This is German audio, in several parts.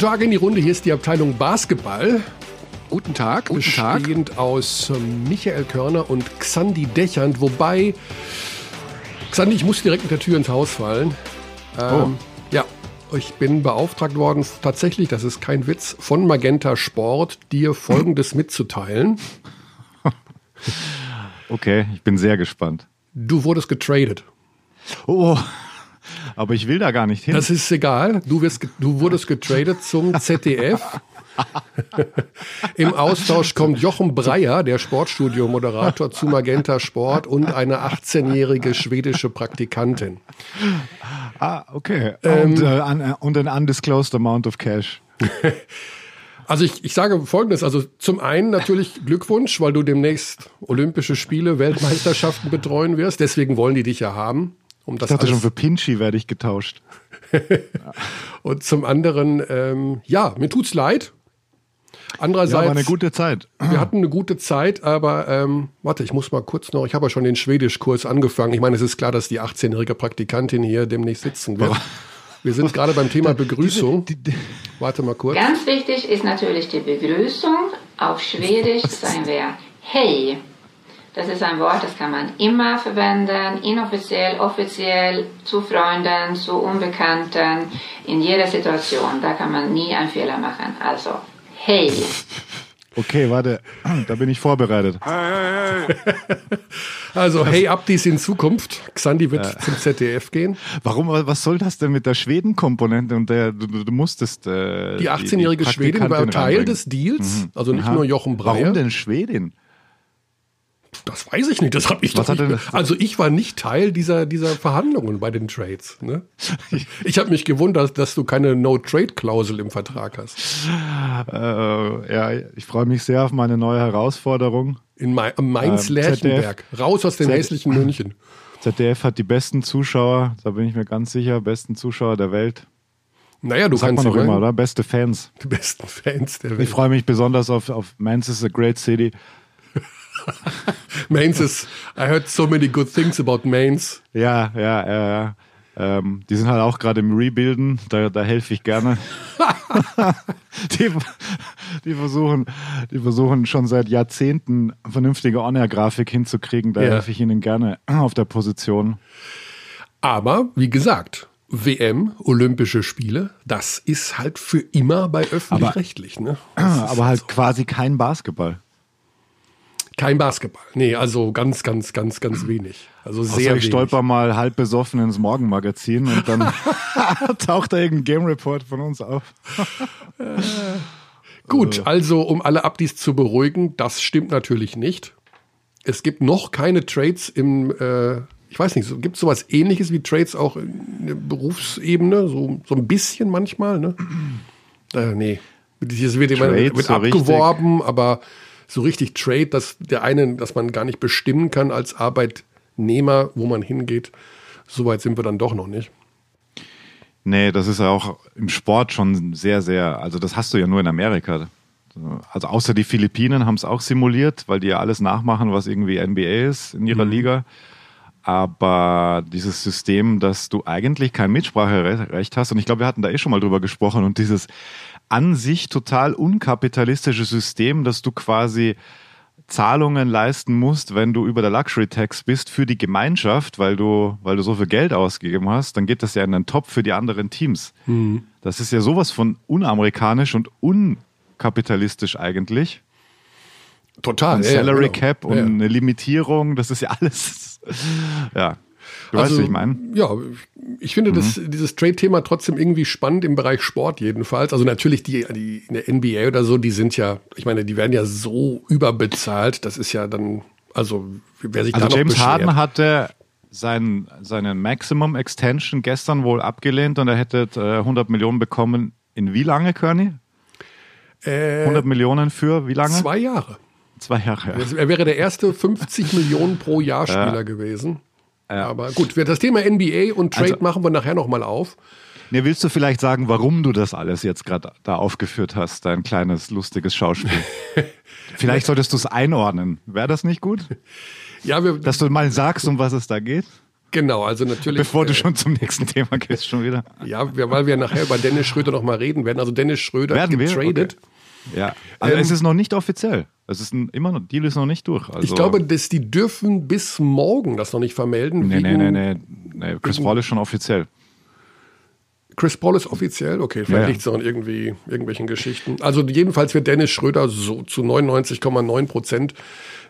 Tag in die Runde. Hier ist die Abteilung Basketball. Guten Tag, guten Tag. Bestehend aus ähm, Michael Körner und Xandi Dächernd. Wobei, Xandi, ich muss direkt mit der Tür ins Haus fallen. Ähm, Ja, ich bin beauftragt worden, tatsächlich, das ist kein Witz, von Magenta Sport dir Folgendes mitzuteilen. Okay, ich bin sehr gespannt. Du wurdest getradet. Oh, aber ich will da gar nicht hin. Das ist egal. Du, wirst, du wurdest getradet zum ZDF. Im Austausch kommt Jochen Breyer, der Sportstudio-Moderator, zu Magenta Sport und eine 18-jährige schwedische Praktikantin. ah, okay. Ähm, und, äh, un, und an undisclosed amount of cash. Also ich, ich sage Folgendes, also zum einen natürlich Glückwunsch, weil du demnächst Olympische Spiele, Weltmeisterschaften betreuen wirst. Deswegen wollen die dich ja haben. Um das Ich dachte schon, für Pinchy werde ich getauscht. Und zum anderen, ähm, ja, mir tut's leid. Ja, Andererseits, war eine gute Zeit. wir hatten eine gute Zeit, aber ähm, warte, ich muss mal kurz noch, ich habe ja schon den Schwedischkurs angefangen. Ich meine, es ist klar, dass die 18-jährige Praktikantin hier demnächst sitzen wird. Wir sind gerade beim Thema Begrüßung. Warte mal kurz. Ganz wichtig ist natürlich die Begrüßung. Auf Schwedisch sagen wir Hej. Das ist ein Wort, das kann man immer verwenden, inoffiziell, offiziell, zu Freunden, zu Unbekannten, in jeder Situation. Da kann man nie einen Fehler machen. Also, Hej. okay, warte, da bin ich vorbereitet. Also, hey, Abdis in Zukunft. Xandi wird zum ZDF gehen. Warum, was soll das denn mit der Schweden-Komponente? Und der, du, du musstest. Äh, Die 18-jährige Schwedin war Teil reinbringen. des Deals, also nicht Aha. nur Jochen Breyer. Warum denn Schwedin? Das weiß ich nicht, das habe ich Was doch nicht. denn- Also ich war nicht Teil dieser, dieser Verhandlungen bei den Trades. Ne? Ich habe mich gewundert, dass du keine No-Trade-Klausel im Vertrag hast. Äh, ja, ich freue mich sehr auf meine neue Herausforderung. In Ma Mainz-Lerchenberg. Raus aus dem ZDF. hässlichen München. ZDF hat die besten Zuschauer, da bin ich mir ganz sicher, besten Zuschauer der Welt. Naja, du Sagt kannst man doch immer, oder? Beste Fans. die besten Fans der Ich Welt. freue mich besonders auf, auf Mainz is a great city. Mainz ist, I heard so many good things about Mainz. Ja, ja, ja, ja. Ähm, die sind halt auch gerade im Rebuilden, da, da helfe ich gerne. die, die, versuchen, die versuchen schon seit Jahrzehnten vernünftige On-Air-Grafik hinzukriegen, da Ja. helfe ich ihnen gerne auf der Position. Aber, wie gesagt, WM, Olympische Spiele, das ist halt für immer bei öffentlich-rechtlich. Ne? Aber halt quasi kein Basketball. Kein Basketball. Nee, also ganz, ganz, ganz, ganz wenig. Also Außer sehr ich wenig. stolper mal halb besoffen ins Morgenmagazin und dann taucht da irgendein Game Report von uns auf. Gut, also um alle Abdis zu beruhigen, das stimmt natürlich nicht. Es gibt noch keine Trades im, äh, ich weiß nicht, gibt es sowas ähnliches wie Trades auch in der Berufsebene? So, so ein bisschen manchmal, ne? Äh, nee. Es wird immer wird so abgeworben, aber so richtig Trade, dass der eine, dass man gar nicht bestimmen kann als Arbeitnehmer, wo man hingeht. So weit sind wir dann doch noch nicht. Nee, das ist ja auch im Sport schon sehr, sehr, also das hast du ja nur in Amerika. Also außer die Philippinen haben es auch simuliert, weil die ja alles nachmachen, was irgendwie NBA ist in ihrer Liga. Aber dieses System, dass du eigentlich kein Mitspracherecht hast, und ich glaube, wir hatten da eh schon mal drüber gesprochen, und dieses an sich total unkapitalistische System, dass du quasi Zahlungen leisten musst, wenn du über der Luxury Tax bist für die Gemeinschaft, weil du, weil du so viel Geld ausgegeben hast, dann geht das ja in den Topf für die anderen Teams. Das ist ja sowas von unamerikanisch und unkapitalistisch eigentlich. Total. Ein ja, ja, Salary genau. Cap und Ja, ja. eine Limitierung, das ist ja alles. ja. Du weißt, Also, was ich meine? Ja, ich finde das, dieses Trade-Thema trotzdem irgendwie spannend im Bereich Sport jedenfalls. Also natürlich die, die in der NBA oder so, die sind ja, ich meine, die werden ja so überbezahlt. Das ist ja dann, also wer sich Also da noch James beschwert. Harden hatte sein, seine Maximum Extension gestern wohl abgelehnt und er hätte äh, 100 Millionen bekommen. In wie lange, Körny? 100 Millionen für wie lange? Äh, Zwei Jahre. Zwei Jahre. Also Er wäre der erste 50 Millionen pro Jahr Spieler gewesen. Aber gut, wir- das Thema NBA und Trade Also- machen wir nachher nochmal auf. Nee, willst du vielleicht sagen, warum du das alles jetzt gerade da aufgeführt hast, dein kleines, lustiges Schauspiel? vielleicht solltest du es einordnen. Wäre das nicht gut? Ja, wir, Dass du mal sagst, um was es da geht? Genau, also natürlich. Bevor du äh, schon zum nächsten Thema gehst, schon wieder. Ja, weil wir nachher über Dennis Schröder noch mal reden werden. Also Dennis Schröder werden getradet. Okay. Ja, also ähm, es ist noch nicht offiziell. Es ist ein, immer noch, Deal ist noch nicht durch. Also ich glaube, dass die dürfen bis morgen das noch nicht vermelden. Nee, nee, nee, nee, nee. Chris Paul ist schon offiziell. Chris Paul ist offiziell, okay, vielleicht ja, liegt es an irgendwie irgendwelchen Geschichten. Also jedenfalls wird Dennis Schröder so zu 99,9 Prozent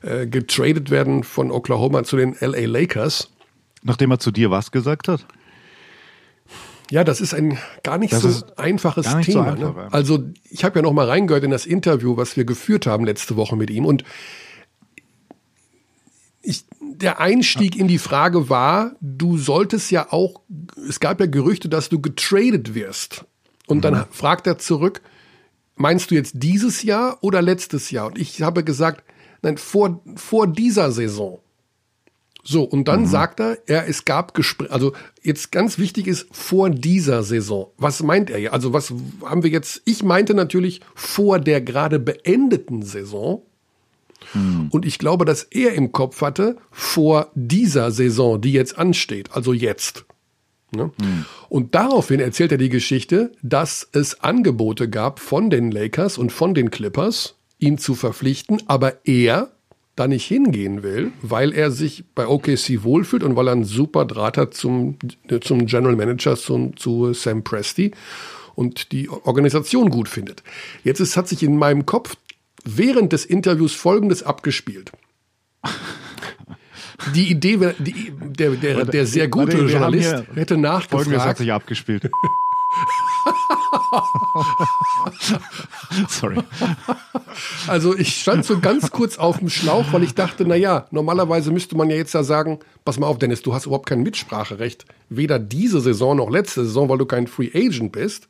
äh, getradet werden von Oklahoma zu den LA Lakers. Nachdem er zu dir was gesagt hat? Ja, das ist ein gar nicht das so einfaches nicht Thema. So einfach, ne? Also ich habe ja noch mal reingehört in das Interview, was wir geführt haben letzte Woche mit ihm und ich, der Einstieg in die Frage war, du solltest ja auch, es gab ja Gerüchte, dass du getradet wirst. Und mhm. dann fragt er zurück, meinst du jetzt dieses Jahr oder letztes Jahr? Und ich habe gesagt, nein, vor, vor dieser Saison. So, und dann mhm. sagt er, er, es gab Gespräche, also jetzt ganz wichtig ist, vor dieser Saison. Was meint er? Also was haben wir jetzt, ich meinte natürlich vor der gerade beendeten Saison. Mhm. Und ich glaube, dass er im Kopf hatte, vor dieser Saison, die jetzt ansteht, also jetzt. Ne? Mhm. Und daraufhin erzählt er die Geschichte, dass es Angebote gab von den Lakers und von den Clippers, ihn zu verpflichten, aber er da nicht hingehen will, weil er sich bei OKC wohlfühlt und weil er einen super Draht hat zum, zum General Manager, zum, zu Sam Presti und die Organisation gut findet. Jetzt ist, hat sich in meinem Kopf während des Interviews Folgendes abgespielt. Die Idee, die, der, der, der sehr gute Journalist hätte nachgefragt. Folgendes hat sich abgespielt. Sorry. Also ich stand so ganz kurz auf dem Schlauch, weil ich dachte, na ja, normalerweise müsste man ja jetzt ja sagen, pass mal auf, Dennis, du hast überhaupt kein Mitspracherecht, weder diese Saison noch letzte Saison, weil du kein Free Agent bist.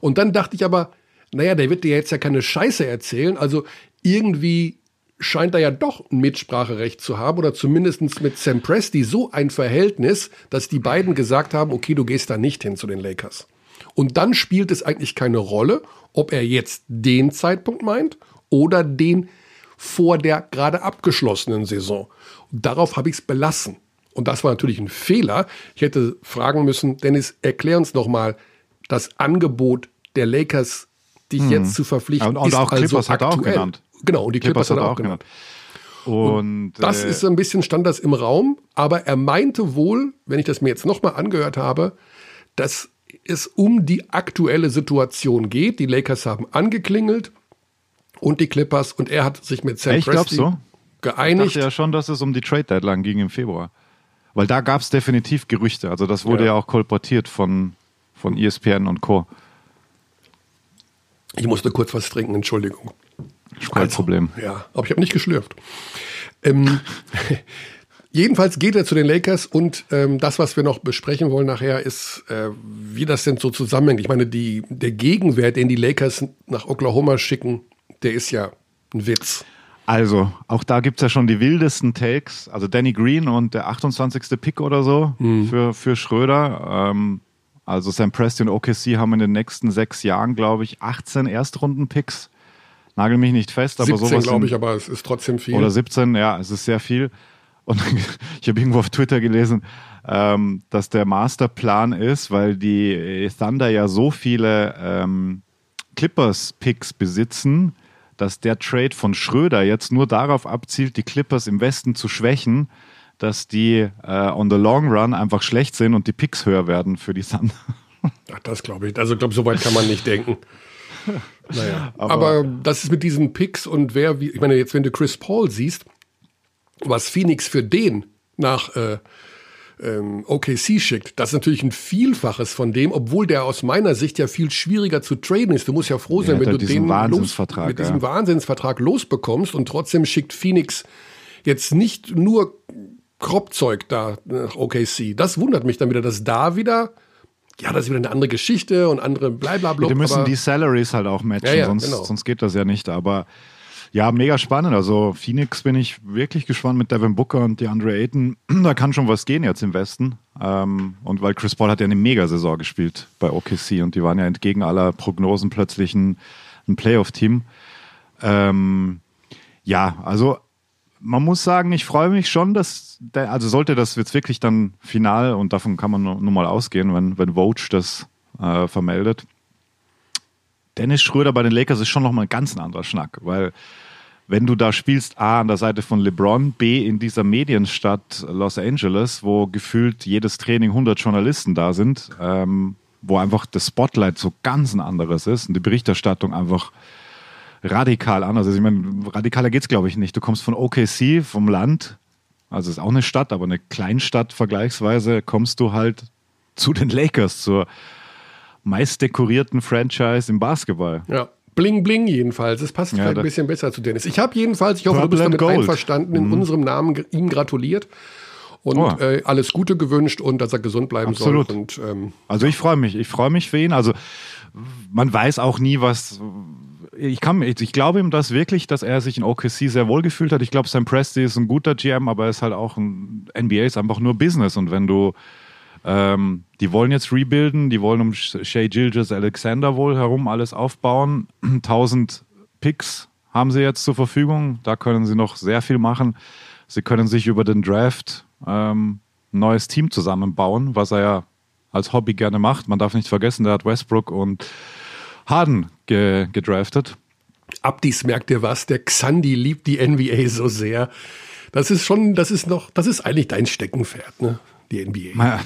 Und dann dachte ich aber, naja, der wird dir jetzt ja keine Scheiße erzählen, also irgendwie scheint er ja doch ein Mitspracherecht zu haben oder zumindest mit Sam Presti so ein Verhältnis, dass die beiden gesagt haben, okay, du gehst da nicht hin zu den Lakers. Und dann spielt es eigentlich keine Rolle, ob er jetzt den Zeitpunkt meint oder den vor der gerade abgeschlossenen Saison. Und darauf habe ich es belassen. Und das war natürlich ein Fehler. Ich hätte fragen müssen, Dennis, erklär uns noch mal das Angebot der Lakers, dich hm. jetzt zu verpflichten. Und, und ist auch also Clippers aktuell. hat er auch genannt. Genau, und die Clippers, Clippers hat er auch genannt. genannt. Und, und das äh, ist ein bisschen stand das im Raum, aber er meinte wohl, wenn ich das mir jetzt nochmal angehört habe, dass es um die aktuelle Situation geht. Die Lakers haben angeklingelt und die Clippers und er hat sich mit Sam ich Presti so. geeinigt. Ich dachte ja schon, dass es um die Trade Deadline ging im Februar. Weil da gab es definitiv Gerüchte. Also das wurde ja, ja auch kolportiert von, von ESPN und Co. Ich musste kurz was trinken, Entschuldigung. Kein also, Problem. Ja, aber ich habe nicht geschlürft. Ähm, Jedenfalls geht er zu den Lakers und ähm, das, was wir noch besprechen wollen nachher, ist, äh, wie das denn so zusammenhängt. Ich meine, die, der Gegenwert, den die Lakers nach Oklahoma schicken, der ist ja ein Witz. Also, auch da gibt es ja schon die wildesten Takes. Also Danny Green und der 28. Pick oder so mhm. für, für Schröder. Ähm, also Sam Preston und OKC haben in den nächsten sechs Jahren, glaube ich, 18 Erstrunden-Picks. Nagel mich nicht fest, aber 17, sowas. glaube ich, aber es ist trotzdem viel. Oder 17, ja, es ist sehr viel. Und ich habe irgendwo auf Twitter gelesen, ähm, dass der Masterplan ist, weil die Thunder ja so viele ähm, Clippers-Picks besitzen, dass der Trade von Schröder jetzt nur darauf abzielt, die Clippers im Westen zu schwächen, dass die äh, on the long run einfach schlecht sind und die Picks höher werden für die Thunder. Ach, das glaube ich. Also ich glaube, so weit kann man nicht denken. Naja. Aber, Aber, das ist mit diesen Picks und wer, wie, ich meine, jetzt, wenn du Chris Paul siehst, was Phoenix für den nach äh, ähm, OKC schickt, das ist natürlich ein Vielfaches von dem, obwohl der aus meiner Sicht ja viel schwieriger zu traden ist. Du musst ja froh sein, ja, wenn du den los, mit diesem ja. Wahnsinnsvertrag losbekommst und trotzdem schickt Phoenix jetzt nicht nur Kropfzeug da nach OKC. Das wundert mich dann wieder, dass da wieder ja, das ist wieder eine andere Geschichte und andere blablabla. Die müssen die Salaries halt auch matchen, ja, ja, sonst, genau. sonst geht das ja nicht. Aber ja, mega spannend. Also Phoenix bin ich wirklich gespannt mit Devin Booker und DeAndre Ayton. Da kann schon was gehen jetzt im Westen. Ähm, und weil Chris Paul hat ja eine Mega-Saison gespielt bei OKC und die waren ja entgegen aller Prognosen plötzlich ein, ein Playoff-Team. Ähm, ja, also man muss sagen, ich freue mich schon, dass, der, also sollte das jetzt wirklich dann final und davon kann man nur, mal ausgehen, wenn, wenn Vogue das äh, vermeldet. Dennis Schröder bei den Lakers ist schon nochmal ein ganz anderer Schnack, weil wenn du da spielst, A, an der Seite von LeBron, B, in dieser Medienstadt Los Angeles, wo gefühlt jedes Training 100 Journalisten da sind, ähm, wo einfach das Spotlight so ganz ein anderes ist und die Berichterstattung einfach radikal anders ist. Ich meine, radikaler geht's glaube ich nicht. Du kommst von OKC, vom Land, also ist auch eine Stadt, aber eine Kleinstadt vergleichsweise, kommst du halt zu den Lakers, zur meist dekorierten Franchise im Basketball. Ja. Bling Bling jedenfalls. Es passt Ja, vielleicht ein bisschen besser zu Dennis. Ich habe jedenfalls, ich hoffe, du Purple bist and damit Gold. Mhm. einverstanden, in unserem Namen ihm gratuliert und Oh. äh, alles Gute gewünscht und dass er gesund bleiben Absolut. soll. Und ähm, Also ich freue mich, ich freue mich für ihn. Also man weiß auch nie, was. Ich, kann, ich, ich glaube ihm das wirklich, dass er sich in OKC sehr wohl gefühlt hat. Ich glaube, Sam Presti ist ein guter GM, aber er ist halt auch ein NBA ist einfach nur Business. Und wenn du ähm, die wollen jetzt rebuilden, die wollen um Shea Gilgis Alexander wohl herum alles aufbauen. 1000 Picks haben sie jetzt zur Verfügung. Da können sie noch sehr viel machen. Sie können sich über den Draft ähm, ein neues Team zusammenbauen, was er ja als Hobby gerne macht. Man darf nicht vergessen, der hat Westbrook und Harden ge gedraftet. Abdis merkt ihr was, der Xandi liebt die NBA so sehr. Das ist schon, das ist noch, das ist eigentlich dein Steckenpferd, ne? Die NBA.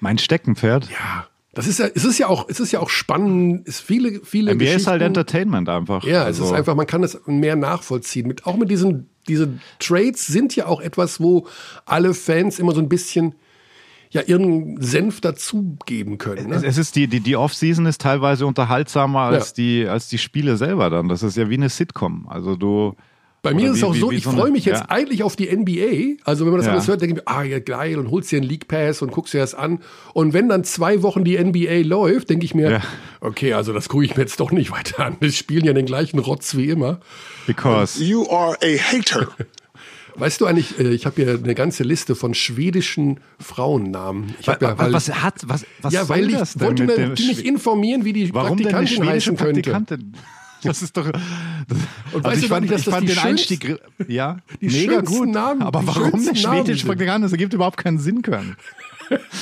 Mein, Steckenpferd. ja. Das ist ja, es ist ja auch, es ist ja auch spannend, es viele, viele NBA ist halt Entertainment einfach. Ja, es Also, ist einfach, man kann es mehr nachvollziehen. Mit, auch mit diesen, diese Trades sind ja auch etwas, wo alle Fans immer so ein bisschen ja ihren Senf dazugeben können. Es, Ne? es ist die, die, die Off-Season ist teilweise unterhaltsamer als, Ja. die, als die Spiele selber dann. Das ist ja wie eine Sitcom. Also du. Bei mir oder ist es auch wie- so, wie ich so freue mich jetzt ja. eigentlich auf die NBA. Also wenn man das Ja. alles hört, denke ich mir, ah ja geil und holst dir einen League Pass und guckst dir das an. Und wenn dann zwei Wochen die NBA läuft, denke ich mir, Ja. okay, also das gucke ich mir jetzt doch nicht weiter an. Wir spielen ja den gleichen Rotz wie immer. Because. You are a hater. Weißt du eigentlich, äh, ich habe hier eine ganze Liste von schwedischen Frauennamen. Ich hab ja, weil, was hat, was, was ja, soll weil ich das denn wollte mit mir Schwe- informieren, wie die Warum Praktikantin schwedische heißen könnte. Praktikantin? Das ist doch. Das, Und also weißt ich du fand, nicht, ich das fand den Einstieg. Ja, die mega gut. Namen- aber warum Namen schwedische sind. Praktikantin? Das ergibt überhaupt keinen Sinn können.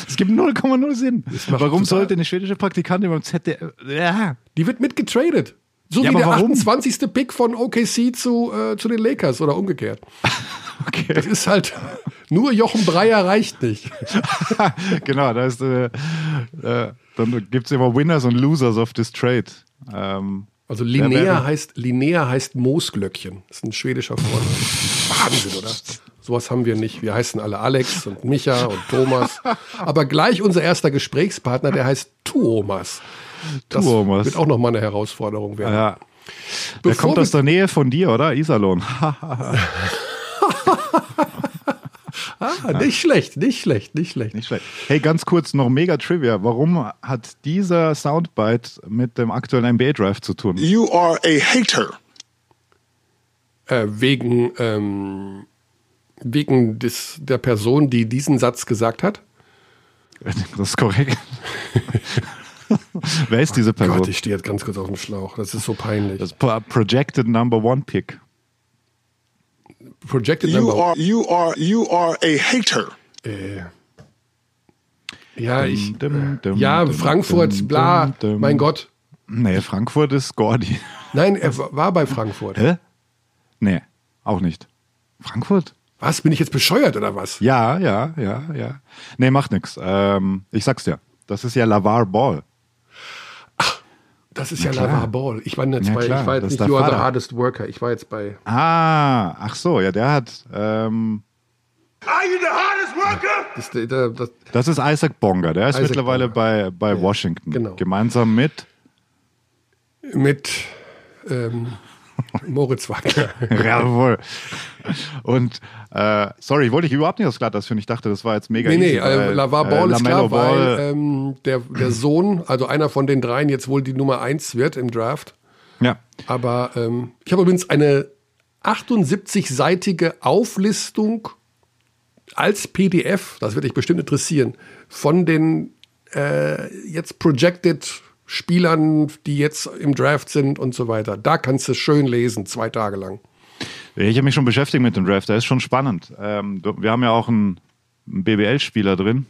Es gibt 0,0 Sinn. Warum sollte eine schwedische Praktikantin beim ZDF. Ja. Die wird mitgetradet. So Ja, wie der warum? 28. Pick von OKC zu, äh, zu den Lakers oder umgekehrt. Okay. Das ist halt, nur Jochen Breyer reicht nicht. genau, da ist, äh, äh, dann gibt es immer Winners und Losers of this Trade. Ähm, Also Linnea wäre- heißt, Linnea heißt Moosglöckchen. Das ist ein schwedischer Vorname. Wahnsinn, oder? Sowas haben wir nicht. Wir heißen alle Alex und Micha und Thomas. Aber gleich unser erster Gesprächspartner, der heißt Tuomas. Das Tuomas. wird auch nochmal eine Herausforderung werden. ja. Der kommt aus der Nähe von dir, oder? Iserlohn. Ah, nicht schlecht, nicht schlecht, nicht schlecht. Nicht schlecht. Hey, ganz kurz noch mega Trivia. Warum hat dieser Soundbite mit dem aktuellen NBA Draft zu tun? You are a hater. Äh, wegen ähm, wegen des, der Person, die diesen Satz gesagt hat. Das ist korrekt. Wer ist diese Person? Gott, ich stehe jetzt ganz kurz auf dem Schlauch. Das ist so peinlich. das Pro- Projected Number One Pick. Projected You Number. are you are you are a hater. Äh, ja, ich. Dum, dum, Ja, dum, Frankfurt, dum, bla. dum, dum. Mein Gott. Nee, Frankfurt ist Gordy. Nein, er wa- war bei Frankfurt. Hä? Nee, auch nicht. Frankfurt? Was? Bin ich jetzt bescheuert oder was? Ja, ja, ja, ja. Nee, macht nix. Ähm, ich sag's dir. Das ist ja Lavar Ball. Das ist ja klar. Lavar Ball. Ich war jetzt Ja, bei, klar, ich war jetzt nicht der You are the hardest worker. Ich war jetzt bei. Ah, ach so, ja, der hat. Ähm, Are you the hardest worker? Das, der, der, das, das ist Isaac Bonga. Der ist Isaac mittlerweile bei, bei Washington. genau. Gemeinsam mit. mit ähm, Moritz Wagner. Jawohl. Und äh, sorry, wollte ich überhaupt nicht glatt das finden. Ich dachte, das war jetzt mega Nee, nee, äh, weil, Lavar Ball äh, ist klar, weil Ball, ähm, der, der Sohn, also einer von den dreien, jetzt wohl die Nummer eins wird im Draft. ja. Aber ähm, ich habe übrigens eine 78-seitige Auflistung als PDF, das wird dich bestimmt interessieren, von den äh, jetzt projected Spielern, die jetzt im Draft sind und so weiter. Da kannst du schön lesen, zwei Tage lang. Ich habe mich schon beschäftigt mit dem Draft, der ist schon spannend. Ähm, wir haben ja auch einen, einen BBL-Spieler drin,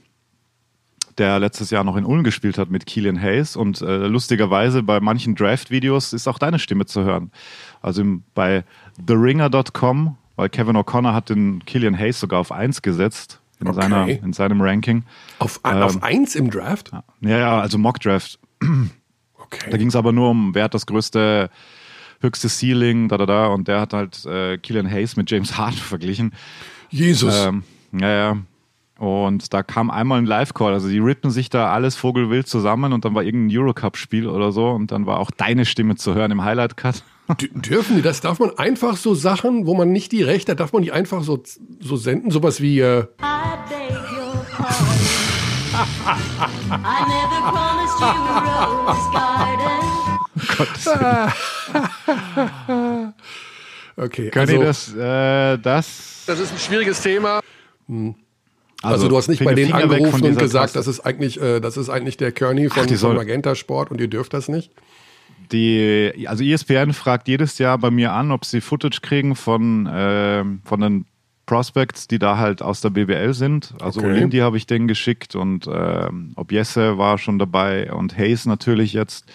der letztes Jahr noch in Ulm gespielt hat mit Keelan Hayes und äh, lustigerweise bei manchen Draft-Videos ist auch deine Stimme zu hören. Also im, bei TheRinger.com, weil Kevin O'Connor hat den Killian Hayes sogar auf 1 gesetzt in, Okay. seiner, in seinem Ranking. Auf, Ähm, auf eins im Draft? Ja, ja, also Mock-Draft. Da Okay. ging es aber nur um, wer hat das größte, höchste Ceiling, da, da, da. Und der hat halt äh, Killian Hayes mit James Harden verglichen. Jesus. Ähm, ja, ja. Und da kam einmal ein Live-Call. Also die rippen sich da alles vogelwild zusammen und dann war irgendein Eurocup-Spiel oder so und dann war auch deine Stimme zu hören im Highlight-Cut. Dürfen die das? Darf man einfach so Sachen, wo man nicht die Rechte hat, darf man die einfach so, so senden? Sowas wie, äh, I beg your pardon. I never promised you a rose garden. okay. Kann also, das, äh, das? das ist ein schwieriges Thema. Also, du hast nicht bei denen Finger angerufen und gesagt, Taste. das ist eigentlich, äh, das ist eigentlich der Kearney von, soll- von Magenta Sport und ihr dürft das nicht. Die, also ESPN fragt jedes Jahr bei mir an, ob sie Footage kriegen von, ähm, von den Prospects, die da halt aus der BBL sind. Also Okay. Olindi habe ich denen geschickt und ähm, ob Jesse war schon dabei und Hayes natürlich jetzt.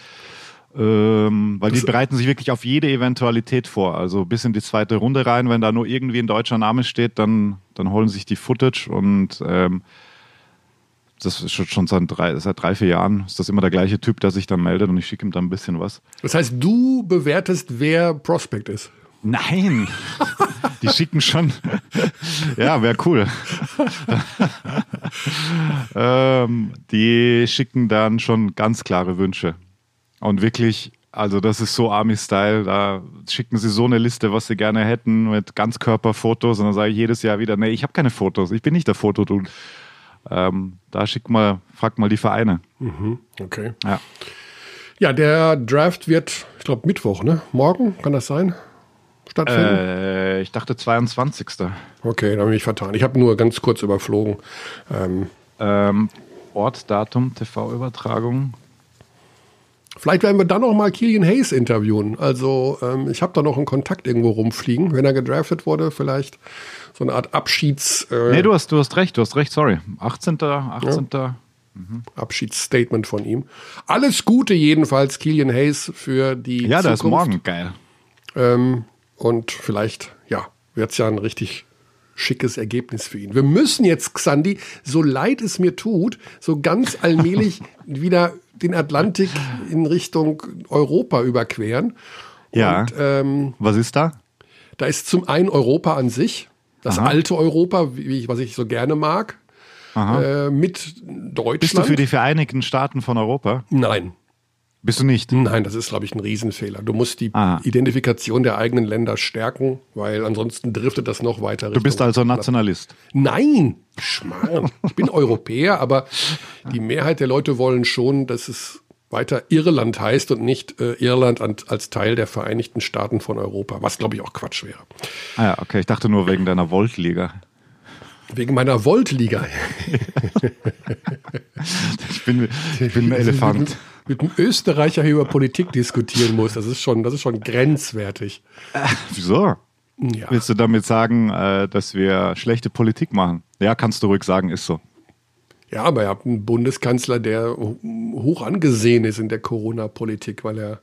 Ähm, weil die bereiten sich wirklich auf jede Eventualität vor. Also bis in die zweite Runde rein, wenn da nur irgendwie ein deutscher Name steht, dann, dann holen sich die Footage und ähm, das ist schon- schon seit drei, seit drei, vier Jahren ist das immer der gleiche Typ, der sich dann meldet und ich schicke ihm dann ein bisschen was. Das heißt, du bewertest, wer Prospect ist. Nein, die schicken schon. Ja, wäre cool. ähm, die schicken dann schon ganz klare Wünsche. Und wirklich, also das ist so Army-Style, da schicken sie so eine Liste, was sie gerne hätten mit Ganzkörperfotos und dann sage ich jedes Jahr wieder, nee, ich habe keine Fotos, ich bin nicht der Fotodude. Ähm, da schickt mal, fragt mal die Vereine. Okay. Ja. Ja, der Draft wird, ich glaube, Mittwoch, ne? Morgen, kann das sein? Stattfinden? Äh, ich dachte 22. Okay, da habe ich mich vertan. Ich habe nur ganz kurz überflogen. Ähm, Ähm, Ort, Datum, TV-Übertragung. vielleicht werden wir dann noch mal Killian Hayes interviewen. Also ähm, ich habe da noch einen Kontakt irgendwo rumfliegen, wenn er gedraftet wurde, vielleicht so eine Art Abschieds, äh, Nee, du hast, du hast recht, du hast recht, sorry. 18. 18. Abschiedsstatement von ihm. Alles Gute jedenfalls, Killian Hayes, für die Ja, da ist Zukunft. morgen geil. Ähm, und vielleicht, ja, wird es ja ein richtig schickes Ergebnis für ihn. Wir müssen jetzt, Xandi, so leid es mir tut, so ganz allmählich wieder den Atlantik in Richtung Europa überqueren. Ja. Und ähm, Was ist da? da ist zum einen Europa an sich, das Aha. alte Europa, wie ich, was ich so gerne mag, äh, mit Deutschland. Bist du für die Vereinigten Staaten von Europa? Nein, Bist du nicht? Nein, das ist, glaube ich, ein Riesenfehler. Du musst die Ah. Identifikation der eigenen Länder stärken, weil ansonsten driftet das noch weiter. Du bist also Nationalist. Nein, Schmarrn. Ich bin Europäer, aber die Mehrheit der Leute wollen schon, dass es weiter Irland heißt und nicht äh, Irland an, als Teil der Vereinigten Staaten von Europa, was, glaube ich, auch Quatsch wäre. Ah ja, okay, ich dachte nur wegen deiner Voltliga. Wegen meiner Voltliga. Ich bin, ich bin ein Elefant. Mit einem Österreicher hier über Politik diskutieren muss, das ist schon, das ist schon grenzwertig. Wieso? Ja. Willst du damit sagen, äh, dass wir schlechte Politik machen? Ja, kannst du ruhig sagen, ist so. Ja, aber ihr habt einen Bundeskanzler, der hoch angesehen ist in der Corona-Politik, weil er.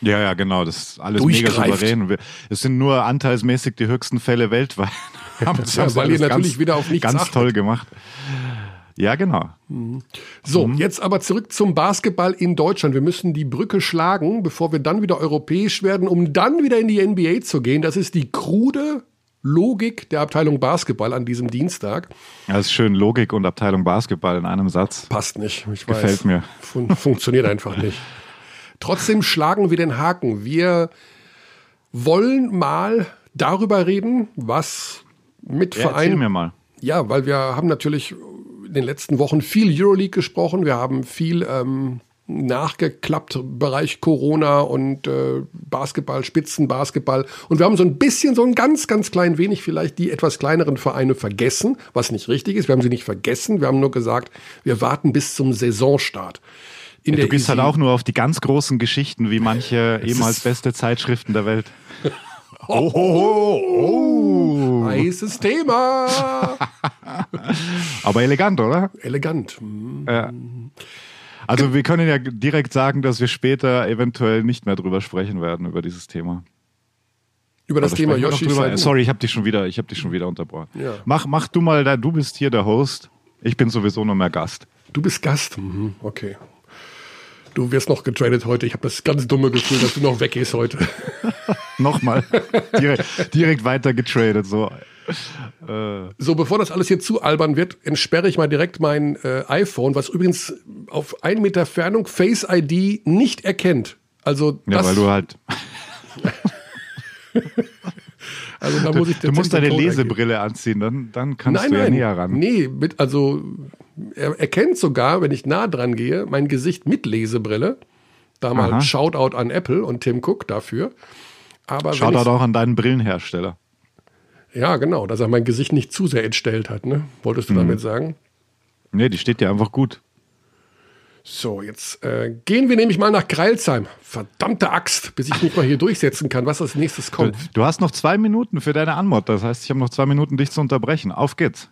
Ja, ja, genau. Das ist alles mega souverän. Es sind nur anteilsmäßig die höchsten Fälle weltweit. Das Ja, weil ihr natürlich ganz, wieder auf nichts Ganz achtet. toll gemacht. Ja, genau. So, Mhm. jetzt aber zurück zum Basketball in Deutschland. Wir müssen die Brücke schlagen, bevor wir dann wieder europäisch werden, um dann wieder in die NBA zu gehen. Das ist die krude Logik der Abteilung Basketball an diesem Dienstag. Das ist schön Logik und Abteilung Basketball in einem Satz. Passt nicht. Ich Gefällt weiß. mir. Fun funktioniert einfach nicht. Trotzdem schlagen wir den Haken. Wir wollen mal darüber reden, was mit Ja, erzähl Vereinen mir mal. Ja, weil wir haben natürlich in den letzten Wochen viel Euroleague gesprochen. Wir haben viel ähm, nachgeklappt Bereich Corona und äh, Basketball, Spitzenbasketball. Und wir haben so ein bisschen, so ein ganz, ganz klein wenig vielleicht die etwas kleineren Vereine vergessen, was nicht richtig ist. Wir haben sie nicht vergessen. Wir haben nur gesagt, wir warten bis zum Saisonstart. In Du gehst halt Easy- auch nur auf die ganz großen Geschichten, wie manche ehemals beste Zeitschriften der Welt. Oh, oh, oh. Heißes Thema. Aber elegant, oder? Elegant. Hm. Also wir können ja direkt sagen, dass wir später eventuell nicht mehr drüber sprechen werden, über dieses Thema. Über das Oder Thema Yoshi. Sorry, ich habe dich schon wieder, ich habe dich schon wieder unterbrochen. Ja. Mach, mach du mal da, du bist hier der Host. Ich bin sowieso nur mehr Gast. Du bist Gast. Mhm, okay. Du wirst noch getradet heute. Ich habe das ganz dumme Gefühl, dass du noch weggehst heute. Nochmal. direkt, direkt weiter getradet. So. So, bevor das alles hier zu albern wird, entsperre ich mal direkt mein äh, iPhone, was übrigens auf einen Meter Fernung Face ID nicht erkennt. Also, Ja, weil du halt. also da muss ich Du musst deine Lesebrille anziehen, dann, dann kannst Nein, du ja nein. näher ran. Nee, mit, also er erkennt sogar, wenn ich nah dran gehe, mein Gesicht mit Lesebrille. Da mal Aha. Shoutout an Apple und Tim Cook dafür. Aber Schaut ich, auch an deinen Brillenhersteller. ja, genau, dass er mein Gesicht nicht zu sehr entstellt hat, ne? Wolltest Mhm. du damit sagen? Nee, die steht dir einfach gut. So, jetzt äh, gehen wir nämlich mal nach Greilsheim. Verdammte Axt, bis ich mich mal hier durchsetzen kann, was als nächstes kommt. Du hast noch zwei Minuten für deine Anmod. Das heißt, ich habe noch zwei Minuten, dich zu unterbrechen. Auf geht's.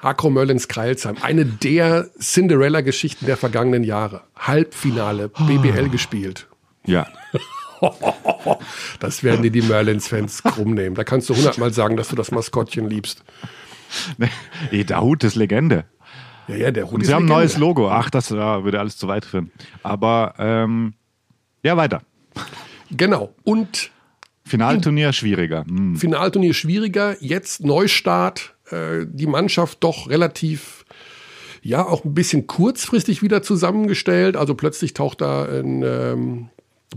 Hakro Möllens Kreilsheim, eine der Cinderella-Geschichten der vergangenen Jahre. Halbfinale, BBL gespielt. Ja. Das werden dir die Merlins-Fans krumm nehmen. Da kannst du hundertmal sagen, dass du das Maskottchen liebst. Ey, der Hut ist Legende. Ja, ja, der Hund Und ist sie haben ein neues Logo. Ach, das ja, würde alles zu weit führen. Aber ähm, ja, weiter. Genau. Und Finalturnier schwieriger. Hm. Finalturnier schwieriger. Jetzt Neustart. Äh, die Mannschaft doch relativ, ja, auch ein bisschen kurzfristig wieder zusammengestellt. Also plötzlich taucht da ein ähm,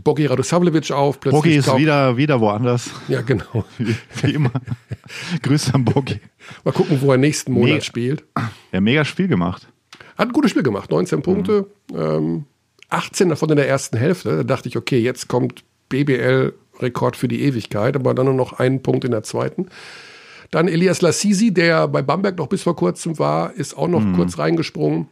Bogi Radosavljevic auf. Plötzlich Bogi ist taucht, wieder, wieder woanders. Ja, genau. Wie, wie immer. Grüße an Bogi. Mal gucken, wo er nächsten Monat Nee. spielt. Ja, mega Spiel gemacht. Hat ein gutes Spiel gemacht, 19 Punkte, ähm, 18 davon in der ersten Hälfte. Da dachte ich, okay, jetzt kommt BBL-Rekord für die Ewigkeit, aber dann nur noch einen Punkt in der zweiten. Dann Elias Lassisi, der bei Bamberg noch bis vor kurzem war, ist auch noch kurz reingesprungen.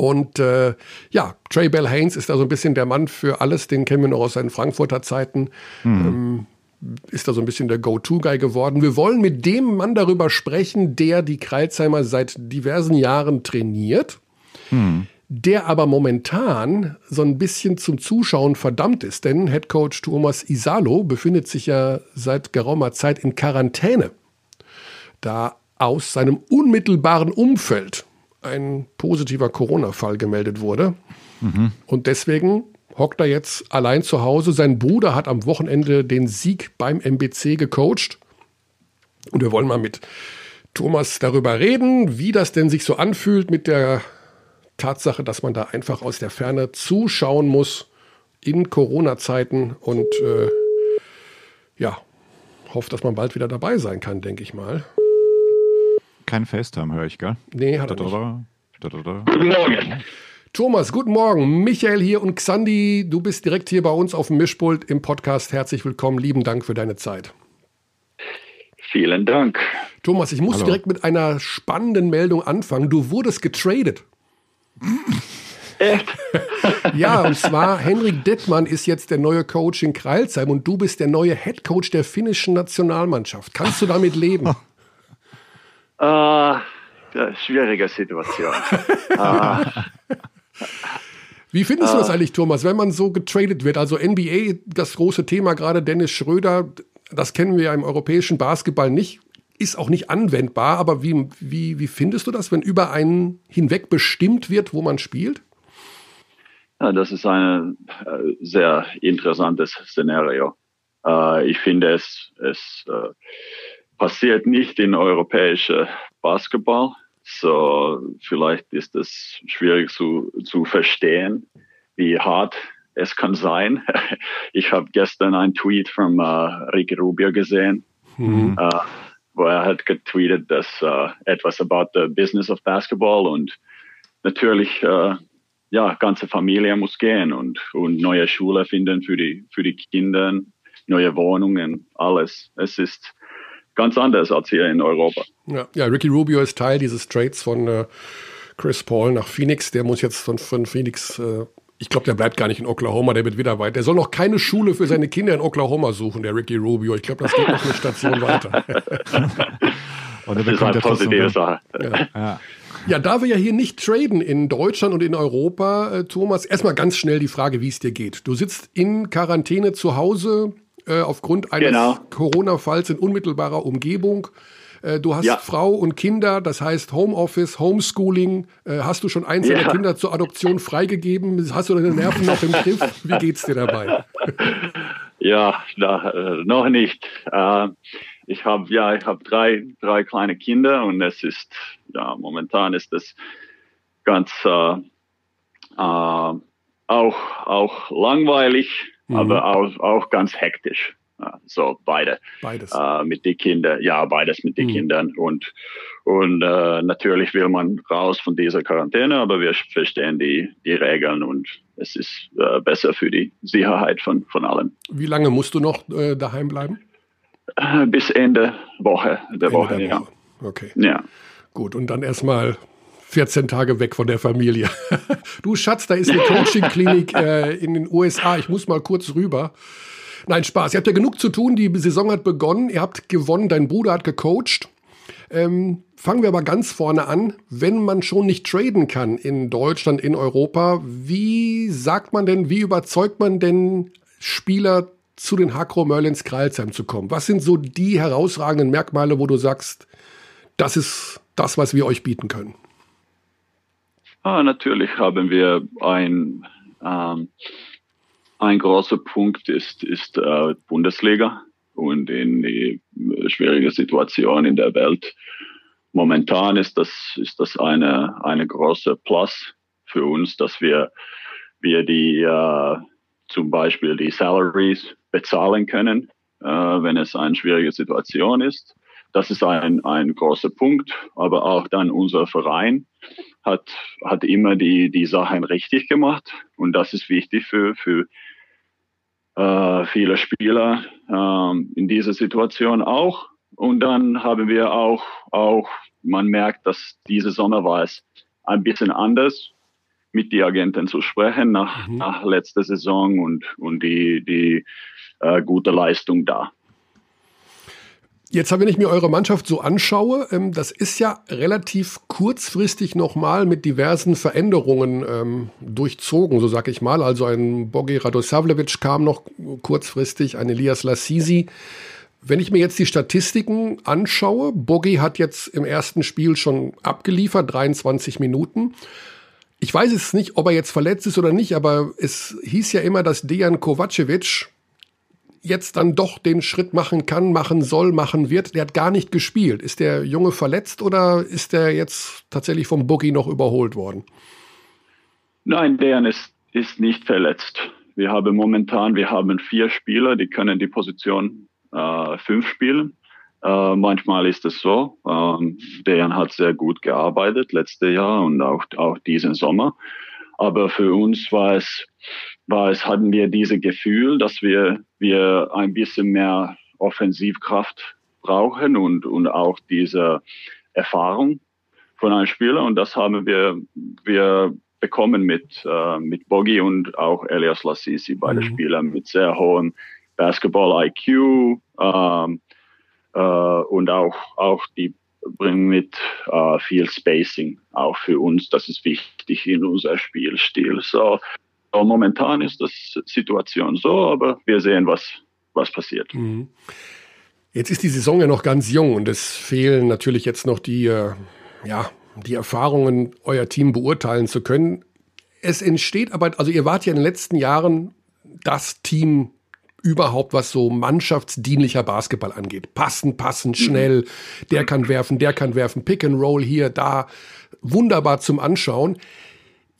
Und äh, ja, Trey Bell Haynes ist da so ein bisschen der Mann für alles, den kennen wir noch aus seinen Frankfurter Zeiten. Ähm, ist da so ein bisschen der Go-To-Guy geworden. Wir wollen mit dem Mann darüber sprechen, der die Kreilsheimer seit diversen Jahren trainiert, der aber momentan so ein bisschen zum Zuschauen verdammt ist, denn Head Coach Thomas Isalo befindet sich ja seit geraumer Zeit in Quarantäne, da aus seinem unmittelbaren Umfeld ein positiver Corona-Fall gemeldet wurde. Und deswegen hockt er jetzt allein zu Hause. Sein Bruder hat am Wochenende den Sieg beim MBC gecoacht. Und wir wollen mal mit Thomas darüber reden, wie das denn sich so anfühlt mit der Tatsache, dass man da einfach aus der Ferne zuschauen muss in Corona-Zeiten und äh, ja, hofft, dass man bald wieder dabei sein kann, denke ich mal. Kein FaceTime höre ich, gell? Nee, hat er nicht. Da-da-da. Da-da-da. Guten Morgen. Thomas, guten Morgen. Michael hier und Xandi, du bist direkt hier bei uns auf dem Mischpult im Podcast. Herzlich willkommen. Lieben Dank für deine Zeit. Vielen Dank. Thomas, ich muss Hallo. direkt mit einer spannenden Meldung anfangen. Du wurdest getradet. Echt? Ja, und zwar Henrik Dettmann ist jetzt der neue Coach in Kreilsheim und du bist der neue Head Coach der finnischen Nationalmannschaft. Kannst du damit leben? Ja, schwierige Situation. Wie findest du das eigentlich, Thomas, wenn man so getradet wird? Also NBA, das große Thema gerade, Dennis Schröder, das kennen wir ja im europäischen Basketball nicht, ist auch nicht anwendbar. Aber wie, wie, wie findest du das, wenn über einen hinweg bestimmt wird, wo man spielt? Ja, das ist ein äh, sehr interessantes Szenario. Äh, ich finde, es, es äh, passiert nicht in europäischer Basketball. So vielleicht ist es schwierig zu, zu verstehen, wie hart es kann sein. Ich habe gestern einen Tweet von äh, Ricky Rubio gesehen, äh, wo er hat getweetet, dass äh, etwas about the business of basketball und natürlich ja, ganze Familie muss gehen und, und neue Schule finden für die, für die Kinder, neue Wohnungen, alles. Es ist ganz anders als hier in Europa. Ja, ja Ricky Rubio ist Teil dieses Trades von äh, Chris Paul nach Phoenix. Der muss jetzt von, von Phoenix äh, Ich glaube, der bleibt gar nicht in Oklahoma, der wird wieder weit. Der soll noch keine Schule für seine Kinder in Oklahoma suchen, der Ricky Rubio. Ich glaube, das geht noch eine Station weiter. Oder Das ist bekommt eine trotzdem positive? Sache. Ja. Ja, da wir ja hier nicht traden in Deutschland und in Europa, äh, Thomas, erstmal ganz schnell die Frage, wie es dir geht. Du sitzt in Quarantäne zu Hause äh, aufgrund eines Genau. Corona-Falls in unmittelbarer Umgebung. Äh, du hast Ja. Frau und Kinder, das heißt Homeoffice, Homeschooling. Äh, hast du schon einzelne Ja. Kinder zur Adoption freigegeben? Hast du deine Nerven noch im Griff? Wie geht's dir dabei? Ja, da, noch nicht. Ich habe ja, ich habe drei, drei kleine Kinder und es ist ja momentan ist es ganz auch auch langweilig, aber auch auch ganz hektisch. Ja, so beide Beides. äh, mit den Kindern, ja beides mit den Mhm. Kindern und und äh, natürlich will man raus von dieser Quarantäne, aber wir verstehen die die Regeln und es ist äh, besser für die Sicherheit von von allem. Wie lange musst du noch äh, daheim bleiben? Äh, Bis Ende Woche der Ende Woche, der ja. Woche. Okay. Ja. Gut, und dann erstmal 14 Tage weg von der Familie. Du Schatz, da ist eine Coaching-Klinik äh, in den USA. Ich muss mal kurz rüber. Nein, Spaß. Ihr habt ja genug zu tun. Die Saison hat begonnen. Ihr habt gewonnen. Dein Bruder hat gecoacht. Ähm, fangen wir aber ganz vorne an. Wenn man schon nicht traden kann in Deutschland, in Europa, wie sagt man denn, wie überzeugt man denn Spieler zu den Hakro Merlins Kreilsheim zu kommen? Was sind so die herausragenden Merkmale, wo du sagst, das ist das, was wir euch bieten können? Ah, natürlich haben wir ein, ähm, ein großer Punkt ist, ist äh, Bundesliga und in die schwierige Situation in der Welt. Momentan ist das, ist das eine, eine große Plus für uns, dass wir, wir die, äh, zum Beispiel die Salaries bezahlen können, äh, wenn es eine schwierige Situation ist. Das ist ein, ein großer Punkt, aber auch dann unser Verein hat, hat immer die, die Sachen richtig gemacht und das ist wichtig für, für äh, viele Spieler ähm, in dieser Situation auch. Und dann haben wir auch, auch, man merkt, dass diese Sommer war es ein bisschen anders, mit den Agenten zu sprechen nach, Mhm. nach letzter Saison und, und die, die äh, gute Leistung da. Jetzt, wenn ich mir eure Mannschaft so anschaue, ähm, das ist ja relativ kurzfristig nochmal mit diversen Veränderungen ähm, durchzogen, so sag ich mal. Also ein Bogi Radosavljevic kam noch kurzfristig, ein Elias Lassisi. Wenn ich mir jetzt die Statistiken anschaue, Bogi hat jetzt im ersten Spiel schon abgeliefert, 23 Minuten. Ich weiß es nicht, ob er jetzt verletzt ist oder nicht, aber es hieß ja immer, dass Dejan Kovacevic jetzt dann doch den Schritt machen kann, machen soll, machen wird. Der hat gar nicht gespielt. Ist der Junge verletzt oder ist der jetzt tatsächlich vom Boogie noch überholt worden? Nein, Dejan ist, ist nicht verletzt. Wir haben momentan, wir haben vier Spieler, die können die Position äh, fünf spielen. Äh, manchmal ist es so. Ähm, Dejan hat sehr gut gearbeitet letztes Jahr und auch, auch diesen Sommer. Aber für uns war es, war es, hatten wir dieses Gefühl, dass wir, wir ein bisschen mehr Offensivkraft brauchen und, und auch diese Erfahrung von einem Spieler. Und das haben wir, wir bekommen mit, äh, mit Boggy und auch Elias Lassisi, beide Mhm. Spieler mit sehr hohem Basketball-IQ ähm, äh, und auch, auch die bringen mit äh, viel Spacing auch für uns. Das ist wichtig in unser Spielstil. So, so momentan ist das Situation so, aber wir sehen, was, was passiert. Mhm. Jetzt ist die Saison ja noch ganz jung und es fehlen natürlich jetzt noch die, äh, ja, die Erfahrungen, euer Team beurteilen zu können. Es entsteht aber, also ihr wart ja in den letzten Jahren das Team überhaupt, was so mannschaftsdienlicher Basketball angeht. Passen, passen, schnell. Der kann werfen, der kann werfen. Pick and Roll hier, da. Wunderbar zum Anschauen.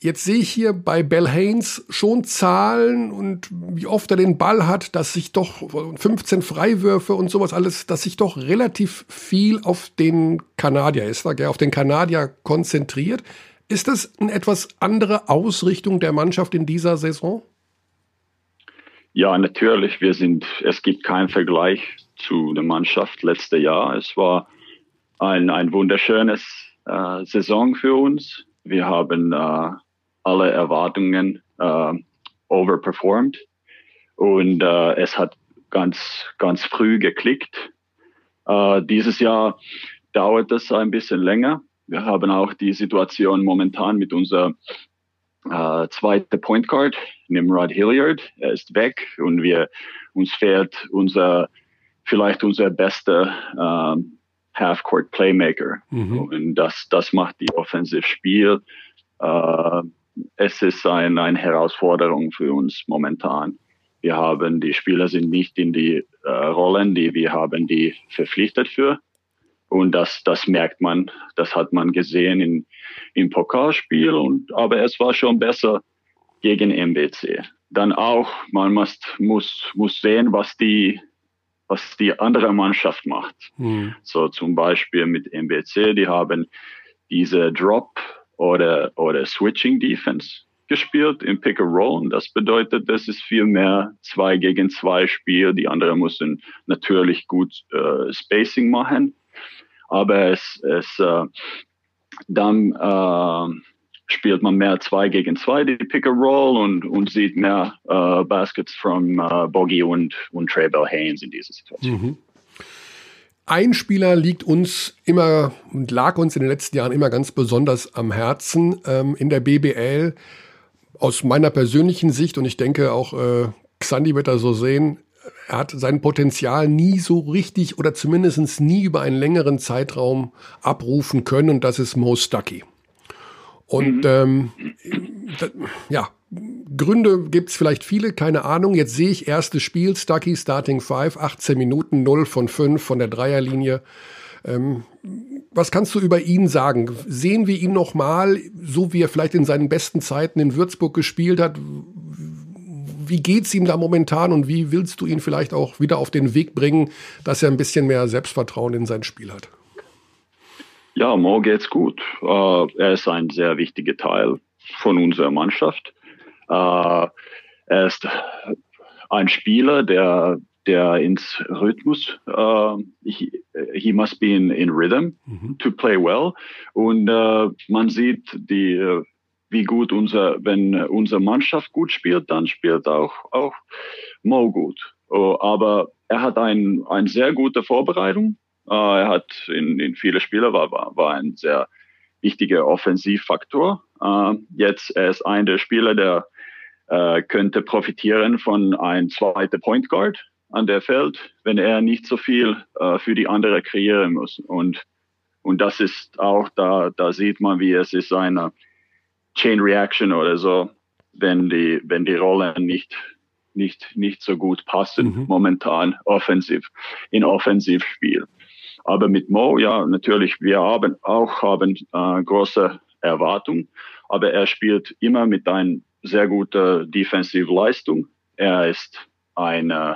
Jetzt sehe ich hier bei Bell Haynes schon Zahlen und wie oft er den Ball hat, dass sich doch 15 Freiwürfe und sowas alles, dass sich doch relativ viel auf den Kanadier ist, auf den Kanadier konzentriert. Ist das eine etwas andere Ausrichtung der Mannschaft in dieser Saison? Ja, natürlich. Wir sind, es gibt keinen Vergleich zu der Mannschaft letztes Jahr. Es war ein, ein wunderschönes äh, Saison für uns. Wir haben äh, alle Erwartungen äh, overperformed und äh, es hat ganz, ganz früh geklickt. Äh, dieses Jahr dauert es ein bisschen länger. Wir haben auch die Situation momentan mit unserer äh, zweite Point Guard, Nimrod Hilliard. Er ist weg und wir uns fehlt unser vielleicht unser bester ähm, Half-Court Playmaker. Mhm. Und das, das macht die Offensivspiel. Äh, es ist ein, eine Herausforderung für uns momentan. Wir haben, die Spieler sind nicht in die äh, Rollen, die wir haben, die verpflichtet für. Und das, das merkt man, das hat man gesehen in, im Pokalspiel. Und, aber es war schon besser gegen MBC. Dann auch, man muss, muss, muss sehen, was die, was die andere Mannschaft macht. Hm. So zum Beispiel mit MBC, die haben diese Drop oder, oder Switching Defense gespielt im Pick and Roll. Und das bedeutet, das ist viel mehr zwei gegen zwei Spiel. Die anderen müssen natürlich gut äh, Spacing machen. Aber es, es äh, dann äh, spielt man mehr zwei gegen zwei die Pick and Roll und, und sieht mehr äh, Baskets von äh, Boggy und, und Bell Haynes in dieser Situation. Ein Spieler liegt uns immer und lag uns in den letzten Jahren immer ganz besonders am Herzen ähm, in der BBL. Aus meiner persönlichen Sicht und ich denke auch äh, Xandi wird das so sehen, er hat sein Potenzial nie so richtig oder zumindest nie über einen längeren Zeitraum abrufen können und das ist Mo Stuckey. Und ähm, da, ja, Gründe gibt's vielleicht viele, keine Ahnung. Jetzt sehe ich erstes Spiel, Stucky Starting 5, 18 Minuten, 0 von 5 von der Dreierlinie. Ähm, was kannst du über ihn sagen? Sehen wir ihn noch mal, so wie er vielleicht in seinen besten Zeiten in Würzburg gespielt hat? Wie geht's ihm da momentan und wie willst du ihn vielleicht auch wieder auf den Weg bringen, dass er ein bisschen mehr Selbstvertrauen in sein Spiel hat? Ja, Mo geht's gut. Äh, er ist ein sehr wichtiger Teil von unserer Mannschaft. Äh, er ist ein Spieler, der, der ins Rhythmus, äh, he, he must be in, in rhythm to play well. Und man sieht die, wie gut unser, wenn unsere Mannschaft gut spielt, dann spielt auch, auch Mo gut. Oh, aber er hat ein, eine sehr gute Vorbereitung. Äh, er hat in, in viele Spiele war, war, war ein sehr wichtiger Offensivfaktor. Äh, jetzt er ist einer der Spieler, der äh, könnte profitieren von einem zweiten Point Guard an der Feld, wenn er nicht so viel äh, für die andere kreieren muss. Und und das ist auch da, da sieht man, wie es ist eine Chain Reaction oder so, wenn die, wenn die Rollen nicht, nicht, nicht so gut passen momentan offensiv, in Offensivspiel. Aber mit Mo, ja, natürlich, wir haben auch haben äh, große Erwartungen, aber er spielt immer mit einer sehr guten Defensive Leistung. Er ist ein äh,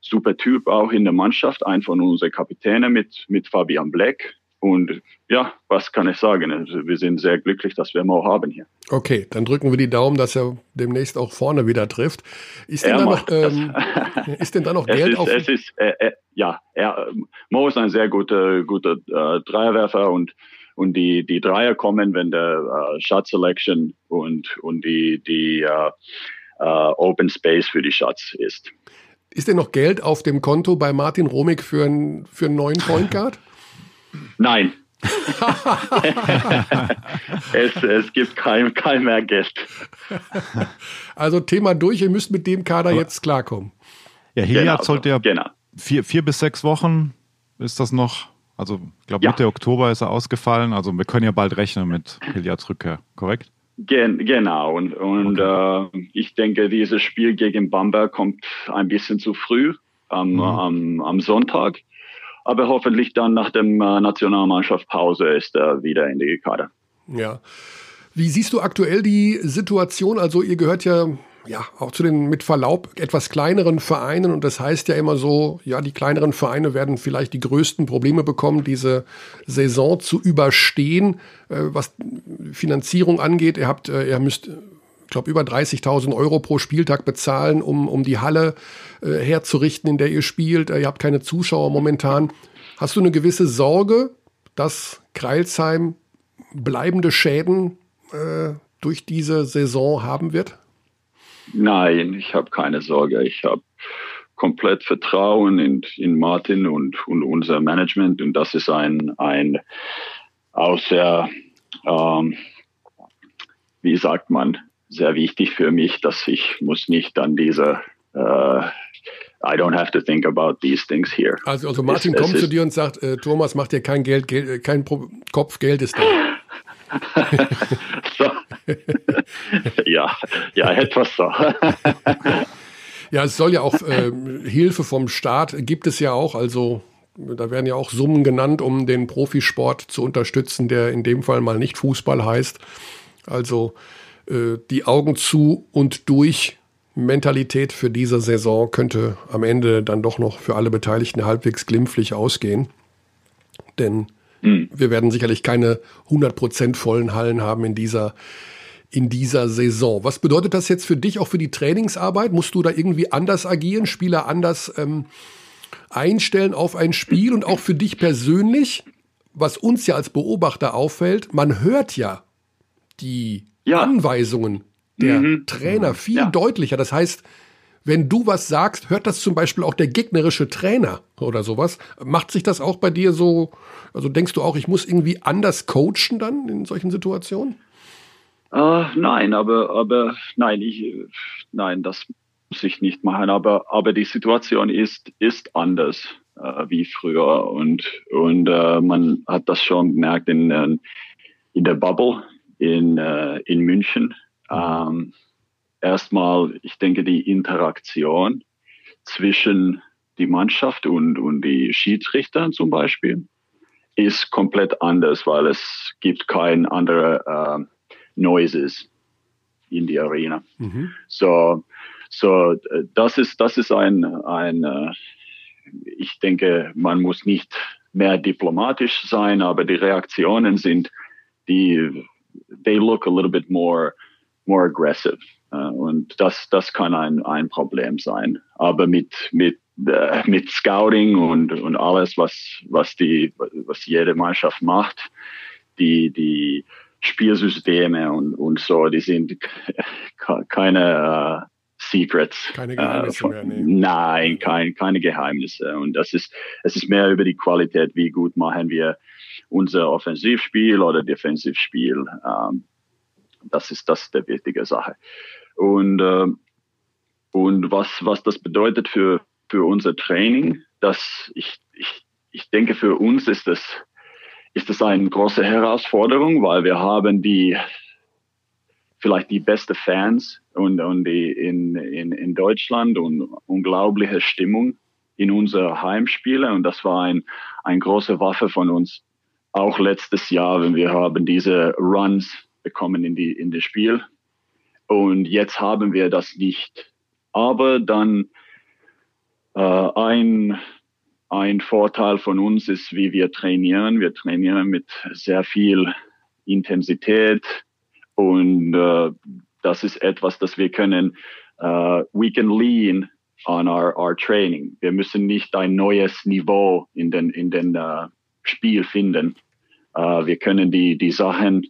super Typ auch in der Mannschaft, ein von unseren Kapitänen mit, mit Fabian Black. Und ja, was kann ich sagen? Also wir sind sehr glücklich, dass wir Mo haben hier. Okay, dann drücken wir die Daumen, dass er demnächst auch vorne wieder trifft. Ist denn da noch, ähm, ist denn da noch Geld ist, auf? es ist äh, äh, ja, er, Mo ist ein sehr guter, guter äh, Dreierwerfer und und die die Dreier kommen, wenn der äh, Shot Selection und und die die äh, äh, Open Space für die Shots ist. Ist denn noch Geld auf dem Konto bei Martin Romig für, einen für einen neuen Point Guard? Nein. es, es gibt kein, kein mehr Geld. Also Thema durch, ihr müsst mit dem Kader jetzt klarkommen. Ja, Hilliard Genau, sollte ja genau. vier, vier bis sechs Wochen ist das noch. Also, ich glaube, Ja. Mitte Oktober ist er ausgefallen. Also, wir können ja bald rechnen mit Hilliards Rückkehr, korrekt? Gen, genau. Und, und äh, ich denke, dieses Spiel gegen Bamberg kommt ein bisschen zu früh am, am, am Sonntag. Aber hoffentlich dann nach dem äh, Nationalmannschaftspause ist er wieder in die Kader. Ja. Wie siehst du aktuell die Situation? Also ihr gehört ja ja auch zu den mit Verlaub etwas kleineren Vereinen und das heißt ja immer so, ja, die kleineren Vereine werden vielleicht die größten Probleme bekommen, diese Saison zu überstehen, äh, was Finanzierung angeht. Ihr habt, äh, ihr müsst glaube, über 30.000 Euro pro Spieltag bezahlen, um, um die Halle äh, herzurichten, in der ihr spielt. Äh, ihr habt keine Zuschauer momentan. Hast du eine gewisse Sorge, dass Kreilsheim bleibende Schäden äh, durch diese Saison haben wird? Nein, ich habe keine Sorge. Ich habe komplett Vertrauen in, in Martin und, und unser Management und das ist ein, ein auch sehr, ähm, wie sagt man, sehr wichtig für mich, dass ich muss nicht an diese äh, I don't have to think about these things here. Also, also Martin Es- es kommt zu ist- dir und sagt, äh, Thomas, mach dir kein Geld, Geld äh, kein Pro Kopf, Geld ist da. Ja, ja, etwas so. Ja, es soll ja auch äh, Hilfe vom Staat gibt es ja auch. Also da werden ja auch Summen genannt, um den Profisport zu unterstützen, der in dem Fall mal nicht Fußball heißt. Also äh, die Augen zu und durch Mentalität für diese Saison könnte am Ende dann doch noch für alle Beteiligten halbwegs glimpflich ausgehen. Denn wir werden sicherlich keine 100% vollen Hallen haben in dieser in dieser Saison. Was bedeutet das jetzt für dich, auch für die Trainingsarbeit? Musst du da irgendwie anders agieren, Spieler anders ähm, einstellen auf ein Spiel und auch für dich persönlich, was uns ja als Beobachter auffällt, man hört ja die Ja. Anweisungen der Trainer viel Ja. deutlicher. Das heißt, wenn du was sagst, hört das zum Beispiel auch der gegnerische Trainer oder sowas. Macht sich das auch bei dir so, also denkst du auch, ich muss irgendwie anders coachen dann in solchen Situationen? Äh, nein, aber, aber nein, ich, nein, das muss ich nicht machen. Aber, aber die Situation ist, ist anders äh, wie früher und, und äh, man hat das schon gemerkt in, in der Bubble in, äh, in München. Ähm, erstmal, ich denke, die Interaktion zwischen die Mannschaft und, und die Schiedsrichter zum Beispiel ist komplett anders, weil es gibt kein andere äh, Noises in die Arena. So, so äh, das ist das ist ein ein äh, ich denke, man muss nicht mehr diplomatisch sein, aber die Reaktionen sind die they look a little bit more more aggressive äh, und das das kann ein ein Problem sein. Aber mit mit äh, mit Scouting und und alles was was die was jede Mannschaft macht, die die Spielsysteme und, und so, die sind ke- keine äh, Secrets. Keine Geheimnisse von- mehr, nee. Nein, kein, keine Geheimnisse. Und das ist, es ist mehr über die Qualität, wie gut machen wir unser Offensivspiel oder Defensivspiel. Ähm, das ist das die wichtige Sache. Und, ähm, und was, was das bedeutet für, für unser Training, dass ich, ich, ich denke, für uns ist das, ist das eine große Herausforderung, weil wir haben die vielleicht die beste Fans und, und die in, in, in Deutschland und unglaubliche Stimmung in unsere Heimspiele und das war ein, ein große Waffe von uns. Auch letztes Jahr, wenn wir haben diese Runs bekommen in die in das Spiel und jetzt haben wir das nicht. Aber dann äh, ein ein Vorteil von uns ist, wie wir trainieren. Wir trainieren mit sehr viel Intensität und äh, das ist etwas, das wir können. Uh, we can lean on our, our training. Wir müssen nicht ein neues Niveau in den in den uh, Spiel finden. Uh, wir können die die Sachen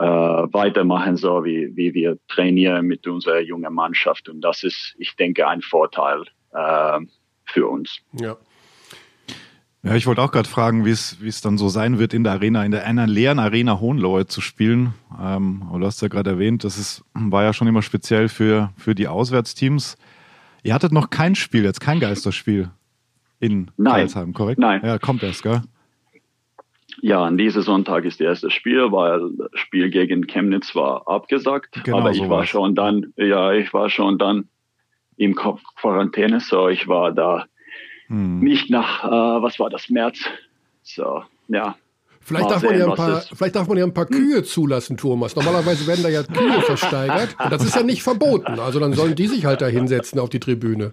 uh, weitermachen, so wie wie wir trainieren mit unserer jungen Mannschaft und das ist, ich denke, ein Vorteil uh, für uns. Ja. Ja, ich wollte auch gerade fragen, wie es wie es dann so sein wird in der Arena, in der einer leeren Arena Hohenlohe zu spielen. Ähm, aber du hast ja gerade erwähnt, das ist, war ja schon immer speziell für, für die Auswärtsteams. Ihr hattet noch kein Spiel, jetzt kein Geisterspiel in Nein. Karlsheim, korrekt? Nein. Ja, kommt erst, gell? Ja, an diesem Sonntag ist das erste Spiel, weil das Spiel gegen Chemnitz war abgesagt. Genau aber ich so war schon dann, ja, ich war schon dann im Quarantäne, so ich war da Hm. nicht nach, äh, was war das, März. So, ja. Vielleicht darf, man sehen, ja paar, vielleicht darf man ja ein paar Kühe zulassen, Thomas. Normalerweise werden da ja Kühe versteigert. Und das ist ja nicht verboten. Also dann sollen die sich halt da hinsetzen auf die Tribüne.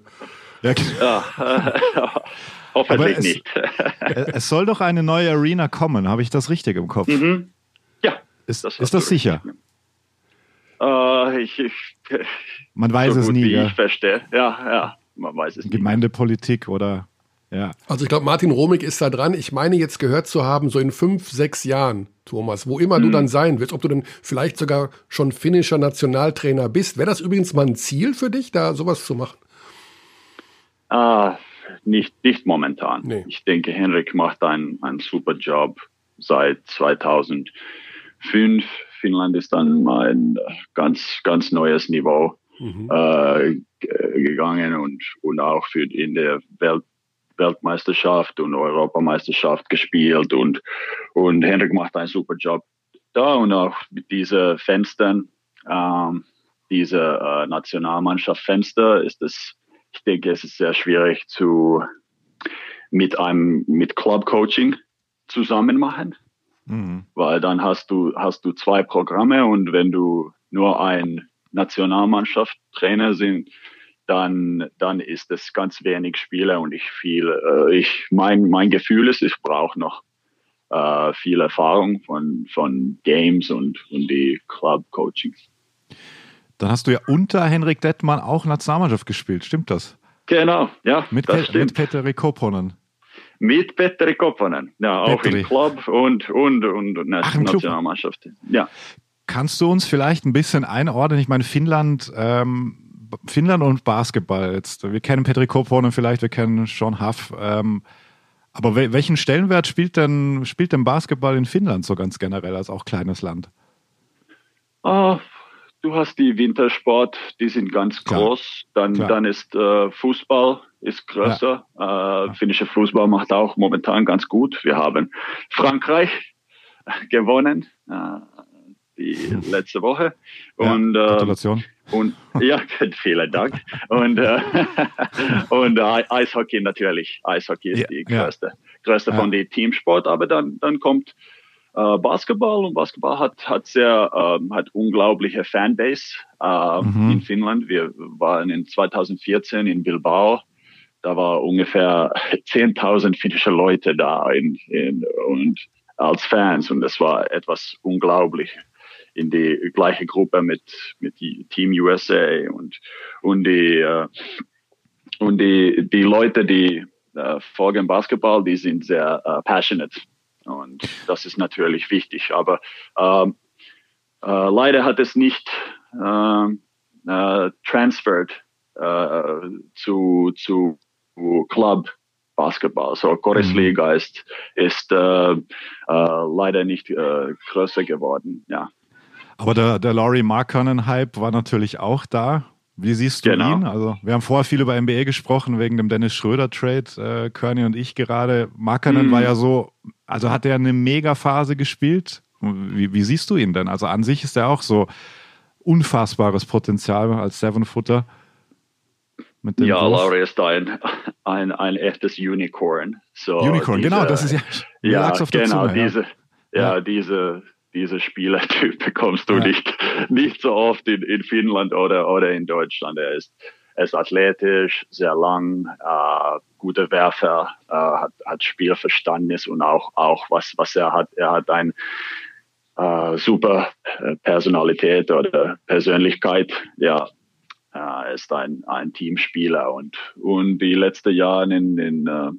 Ja, ja hoffentlich Aber es- nicht. es soll doch eine neue Arena kommen, habe ich das richtig im Kopf? ja. Ist, Das ist das sicher? Äh, ich, ich, Man weiß so es gut nie, wie ich verstehe. Ja, ja, man weiß es nicht. Gemeindepolitik oder Ja. Also ich glaube, Martin Romig ist da dran. Ich meine jetzt gehört zu haben, so in fünf, sechs Jahren, Thomas, wo immer du dann sein wirst, ob du dann vielleicht sogar schon finnischer Nationaltrainer bist. Wäre das übrigens mal ein Ziel für dich, da sowas zu machen? Ah, nicht, nicht momentan. Nee. Ich denke, Henrik macht einen, einen super Job seit 2005. Finnland ist dann mal ein ganz, ganz neues Niveau äh, g- gegangen und, und auch für in der Welt, Weltmeisterschaft und Europameisterschaft gespielt und, und Henrik macht einen super Job da und auch mit diesen Fenstern, ähm, diese äh, Nationalmannschaft Fenster ist es, ich denke, es ist sehr schwierig zu mit einem mit Club Coaching zusammen machen, Mhm. weil dann hast du hast du zwei Programme und wenn du nur ein Nationalmannschaft Trainer sind, dann dann ist es ganz wenig Spieler und ich viel äh, ich mein mein Gefühl ist, ich brauche noch äh, viel Erfahrung von von Games und und die Club Coachings. Dann hast du ja unter Henrik Dettmann auch Nationalmannschaft gespielt, stimmt das? Genau, ja, Mit, das Pe stimmt. mit Petteri Kopponen. Mit Petteri Koppanen. Ja, auch Petteri. im Club und, und, und Na- Ach, im Club. Nationalmannschaft. Ja. Kannst du uns vielleicht ein bisschen einordnen? Ich meine, Finnland, ähm, Finnland und Basketball jetzt. Wir kennen Petri Kopponen vielleicht, wir kennen Sean Huff. Ähm, aber wel welchen Stellenwert spielt denn, spielt denn Basketball in Finnland so ganz generell als auch kleines Land? Ah, du hast die Wintersport, die sind ganz Klar. groß. Dann, Klar. dann ist äh, Fußball ist größer. Äh, finnische Fußball macht auch momentan ganz gut. Wir haben Frankreich gewonnen äh, die letzte Woche. Ja, Und, äh, Gratulation. Und ja, vielen Dank. Und, äh, und äh, Eishockey natürlich. Eishockey ist Ja, die ja. größte, größte Ja. von den Teamsport. Aber dann, dann kommt äh, Basketball und Basketball hat, hat sehr, ähm, hat unglaubliche Fanbase äh, Mhm. in Finnland. Wir waren in 2014 in Bilbao. Da war ungefähr 10.000 finnische Leute da in, in, und als Fans und das war etwas unglaublich in die gleiche Gruppe mit mit Team USA und und die äh, und die die Leute die äh, folgen Basketball die sind sehr äh, passionate und das ist natürlich wichtig aber ähm, äh, leider hat es nicht ähm, äh, transferred äh, zu zu Club Basketball. So Korisliga ist ist äh, äh, leider nicht äh, größer geworden. Ja. Aber der, der Laurie Markkanen-Hype war natürlich auch da. Wie siehst du Genau. ihn? Also, wir haben vorher viel über NBA gesprochen, wegen dem Dennis Schröder-Trade, äh, Kearney und ich gerade. Markkanen Mhm. war ja so, also hat er eine Mega-Phase gespielt. Wie, wie siehst du ihn denn? Also an sich ist er auch so unfassbares Potenzial als Seven-Footer. Ja, Wurf. Laurie ist ein, ein, ein echtes Unicorn. So Unicorn, diese- genau, das ist ja, ja, genau, ja. diese, ja, Ja. diese, diese Spielertyp bekommst du Ja. nicht, nicht so oft in, in Finnland oder, oder in Deutschland. Er ist, er ist athletisch, sehr lang, äh, guter Werfer, äh, hat, hat Spielverständnis und auch, auch was, was er hat. Er hat ein, äh, super äh, Personalität oder Persönlichkeit. Ja, äh, er ist ein, ein Teamspieler und, und die letzten Jahre in, in äh,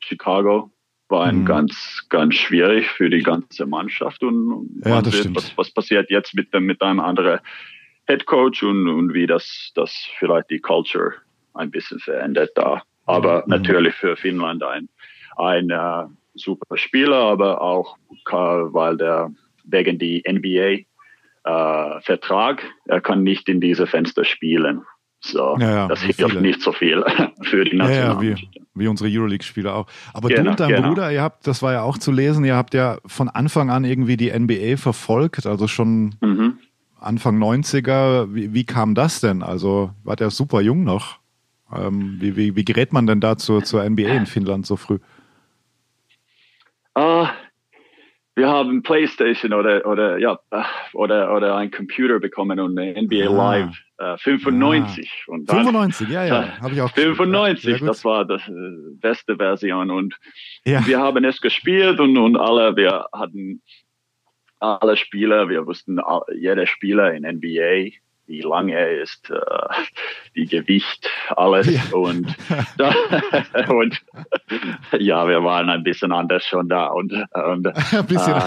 Chicago waren Mhm. ganz, ganz schwierig für die ganze Mannschaft und, Ja, man sieht, stimmt. was, was passiert jetzt mit, dem- mit einem anderen Head Coach und, und wie das, das vielleicht die Culture ein bisschen verändert da. Aber Mhm. natürlich für Finnland ein, ein äh, super Spieler, aber auch weil der wegen die NBA äh, Vertrag, er kann nicht in diese Fenster spielen. So, Ja, ja, das hilft nicht so viel für die Ja, ja, wie, Nationalmannschaft. wie unsere Euroleague-Spieler auch. Aber du Genau, und dein genau. Bruder, ihr habt, das war ja auch zu lesen, ihr habt ja von Anfang an irgendwie die NBA verfolgt, also schon Mhm. Anfang 90er. Wie, wie kam das denn? Also war der super jung noch. Ähm, wie, wie, wie gerät man denn da zur, zur NBA in Finnland so früh? Ah, wir haben PlayStation oder oder ja äh, oder oder ein Computer bekommen und NBA Ah. Live äh, 95 und dann 95, ja, ja, habe ich auch gespielt. 95, Ja, das war das äh, beste Version und Ja. wir haben es gespielt und, und alle, wir hatten alle Spieler, wir wussten all- jeder Spieler in NBA, wie lang er ist, äh, die Gewicht, alles. Und, da, und ja, wir waren ein bisschen anders schon da. Und, und Ein bisschen.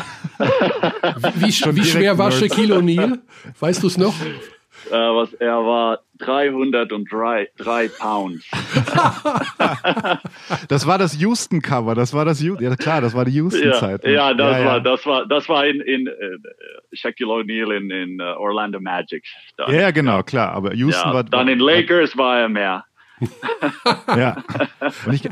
Wie, wie direkt schwer war. Shaquille O'Neal? Weißt du es noch? Äh, was, er war 303 drei Pounds. Das war das Houston-Cover. Das war das ja klar, das war die Ja, Houston-Zeit. ja, das ja, war, das war, das war in, in äh, Shaquille O'Neal in, in äh, Orlando Magic. Dann, Ja, ja, genau, klar. Aber Houston Ja, war. dann in Lakers war er mehr. Ja. Und ich,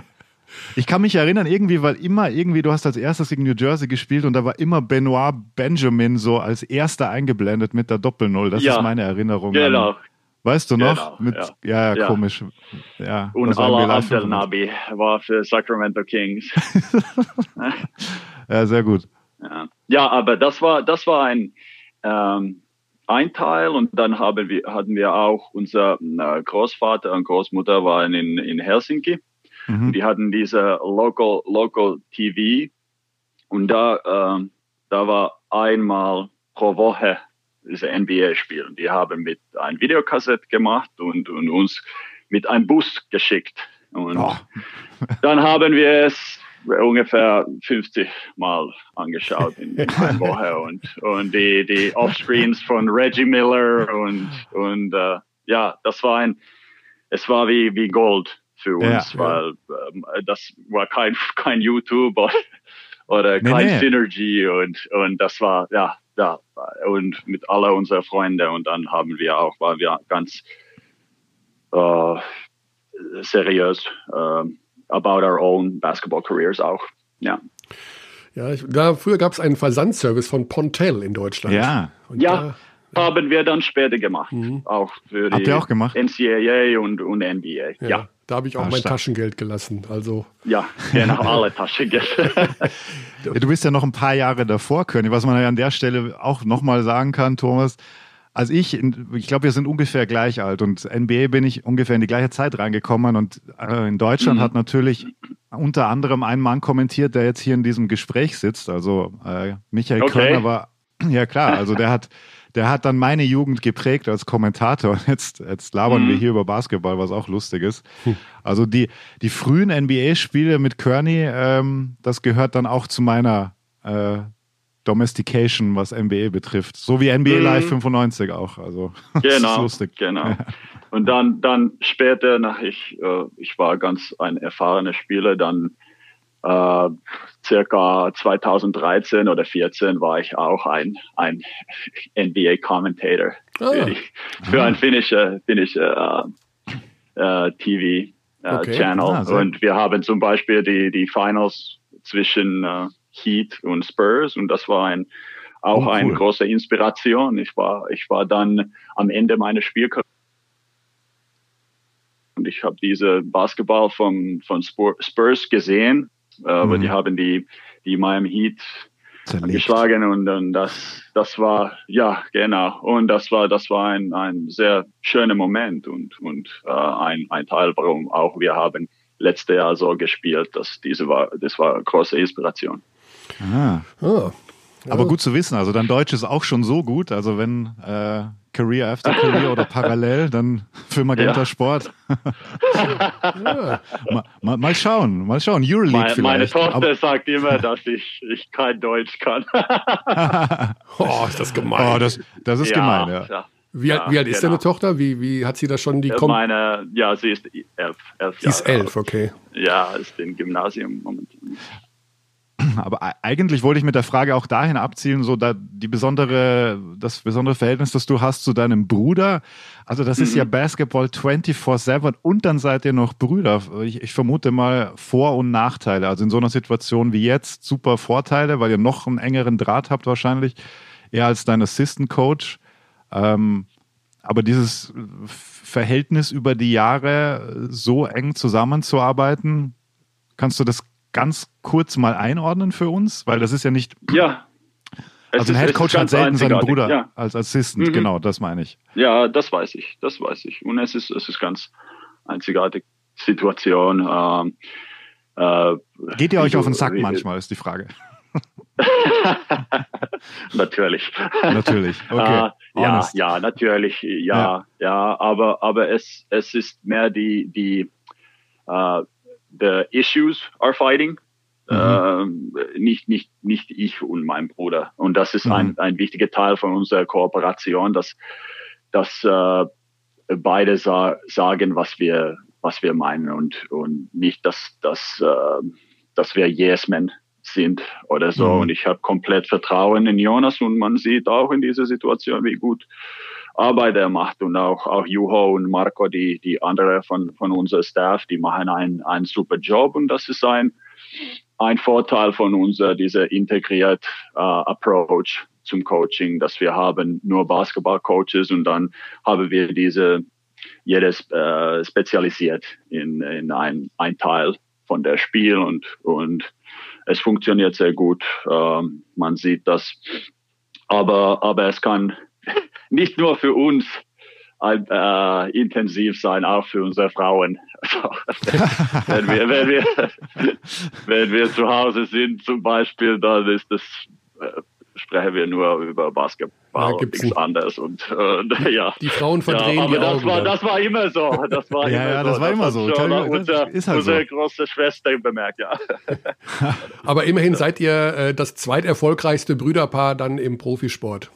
ich kann mich erinnern, irgendwie, weil immer irgendwie, du hast als erstes gegen New Jersey gespielt und da war immer Benoit Benjamin so als erster eingeblendet mit der Doppel-Null. Das Ja, ist meine Erinnerung. Genau. An, weißt du noch? Genau, mit, ja. ja. Ja, komisch. Ja, Und Allah live Abdel Nabi war für Sacramento Kings. Ja, sehr gut. Ja, ja aber das war, das war ein, ähm, ein Teil und dann haben wir, hatten wir auch unser äh, Großvater und Großmutter waren in, in Helsinki. Mhm. Die hatten diese Local, Local TV und da, ähm, da war einmal pro Woche diese NBA-Spiel. Die haben mit ein Videokassett gemacht und, und uns mit einem Bus geschickt. Und Oh. dann haben wir es ungefähr 50 Mal angeschaut in einer Woche und, und die, die Offscreens von Reggie Miller und, und äh, ja, das war ein, es war wie, wie Gold für uns, Ja. weil ähm, das war kein, kein YouTube oder, oder Nee, kein nee. Synergy und, und das war, ja, ja, und mit aller unserer Freunde und dann haben wir auch, waren wir ganz äh, seriös ähm, about our own basketball careers auch. Ja, Ja, ich, da, früher gab es einen Versandservice von Pontel in Deutschland. Ja. Und ja haben wir dann später gemacht, Mhm. auch für die Habt ihr auch gemacht? NCAA und, und NBA. Da, ja, ja, da habe ich auch Ah, mein stark. Taschengeld gelassen. Also genau, alle Taschengeld. Ja, du bist ja noch ein paar Jahre davor, König. Was man ja an der Stelle auch nochmal sagen kann, Thomas, als ich, ich glaube, wir sind ungefähr gleich alt und NBA bin ich ungefähr in die gleiche Zeit reingekommen und äh, in Deutschland Mhm. hat natürlich unter anderem ein Mann kommentiert, der jetzt hier in diesem Gespräch sitzt. Also äh, Michael Okay. Körner war, ja klar, also der hat, der hat dann meine Jugend geprägt als Kommentator. Jetzt, jetzt labern Mhm. wir hier über Basketball, was auch lustig ist. Also die, die frühen NBA-Spiele mit Kearney, ähm, das gehört dann auch zu meiner äh, Domestication, was NBA betrifft. So wie NBA Mhm. Live 95 auch. Also genau, lustig. genau. Und dann, dann später, nach ich, äh, ich war ganz ein erfahrener Spieler, dann äh, circa 2013 oder 14 war ich auch ein, ein NBA-Commentator Ah. für, die- für ein finnischer, finnischer äh, äh, TV äh, Okay. Channel. Ah, und wir haben zum Beispiel die, die Finals zwischen äh, Heat und Spurs und das war ein auch Oh, cool. eine große Inspiration. Ich war, ich war dann am Ende meiner Spielkarriere und ich habe diese Basketball von, von Spur- Spurs gesehen, aber Mhm. die haben die, die Miami Heat Zerlegt. geschlagen und dann das, das war, ja, genau. Und das war, das war ein, ein sehr schöner Moment und, und äh, ein, ein Teil, warum auch wir haben letztes Jahr so gespielt, dass diese war, das war große Inspiration. Ah. ah, Aber gut zu wissen. Also dein Deutsch ist auch schon so gut. Also wenn äh, Career after Career oder parallel, dann für Magenta Ja. Sport. mal, mal, mal schauen, mal schauen. Euroleague Meine, meine vielleicht. Tochter Aber, sagt immer, dass ich, ich kein Deutsch kann. oh, ist das gemein. oh, das, das ist gemein, ja. wie, alt, ja, wie alt ist genau. deine Tochter? Wie, wie hat sie da schon die Äh, Kom Meine, ja, sie ist elf, elf Sie ist elf, okay. Ja, ist im Gymnasium momentan. Aber eigentlich wollte ich mit der Frage auch dahin abzielen, so da die besondere, das besondere Verhältnis, das du hast zu deinem Bruder. Also das ist ja Basketball 24-7 und dann seid ihr noch Brüder. Ich, ich vermute mal Vor- und Nachteile. Also in so einer Situation wie jetzt super Vorteile, weil ihr noch einen engeren Draht habt wahrscheinlich, eher als dein Assistant Coach. Ähm, aber dieses Verhältnis über die Jahre so eng zusammenzuarbeiten, kannst du das ganz kurz mal einordnen für uns? Weil das ist ja nicht, Ja. Also ein ist- es Head ist Coach hat selten seinen. Bruder Ja. als Assistant, Mhm. genau, das meine ich. Ja, das weiß ich, das weiß ich. Und es ist, es ist ganz einzigartige Situation. Ähm, äh, Geht ihr euch auf den Sack manchmal, ist die Frage. natürlich. Natürlich. Okay. Äh, ja, ja, natürlich, ja, Ja. ja, aber, aber es, es ist mehr die, die, äh, the issues are fighting. Ähm, nicht, nicht, nicht ich und mein Bruder. Und das ist ein, ein wichtiger Teil von unserer Kooperation, dass, dass äh, beide sa sagen, was wir, was wir meinen und, und nicht, dass, dass, äh, dass wir Yes-Men sind oder so. Mhm. Und ich habe komplett Vertrauen in Jonas und man sieht auch in dieser Situation, wie gut Arbeit er macht und auch, auch Juho und Marco, die, die andere von, von unserem Staff, die machen einen, einen super Job und das ist ein, ein Vorteil von unser, dieser integriert äh, Approach zum Coaching, dass wir haben nur Basketball-Coaches und dann haben wir diese, jedes äh, spezialisiert in, in ein, ein Teil von der Spiel und, und es funktioniert sehr gut. Ähm, man sieht das. Aber, aber es kann nicht nur für uns ein, äh, intensiv sein, auch für unsere Frauen. Also, wenn, wir, wenn, wir, wenn wir zu Hause sind zum Beispiel, dann ist das, äh, sprechen wir nur über Basketball Ja, und nichts anderes. Und, äh, ja. Die Frauen verdrehen ja, aber die das Augen. War, das war immer so. Das war Ja, immer ja, so. das war immer hat so. schon ich- unser, ist halt unsere so. große Schwester bemerkt, ja. Aber immerhin seid ihr äh, das zweiterfolgreichste Brüderpaar dann im Profisport.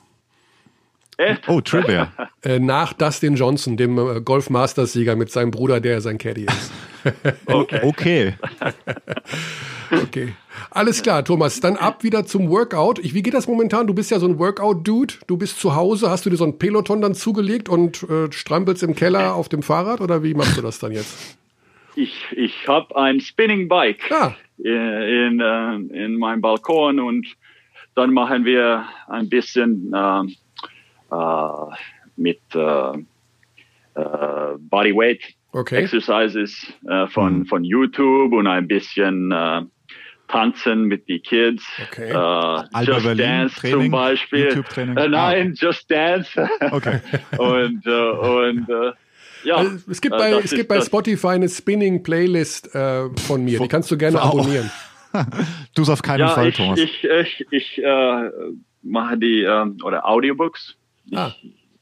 Echt? Oh, Trivia. Äh, nach Dustin Johnson, dem äh, Golf Masters Sieger mit seinem Bruder, der sein Caddy ist. Okay. Okay. Okay. Alles klar, Thomas. Dann ab wieder zum Workout. Ich, wie geht das momentan? Du bist ja so ein Workout-Dude. Du bist zu Hause. Hast du dir so ein Peloton dann zugelegt und äh, strampelst im Keller auf dem Fahrrad? Oder wie machst du das dann jetzt? Ich, ich habe ein Spinning Bike Ah. in, in, äh, in meinem Balkon und dann machen wir ein bisschen äh, mit äh, äh, Bodyweight Okay. Exercises äh, von, von YouTube und ein bisschen äh, Tanzen mit den Kids. Okay. Äh, Alba Just Berlin Dance Training, zum Beispiel. YouTube-Training? Äh, Ah, nein, Just Dance. Okay. und äh, und äh, ja. Also, es gibt äh, bei, es gibt bei Spotify eine Spinning-Playlist äh, von mir. Die kannst du gerne abonnieren. Du es auf keinen Ja, Fall, ich, Thomas. ich, ich, ich äh, mache die ähm, oder Audiobooks. Ich, Ah.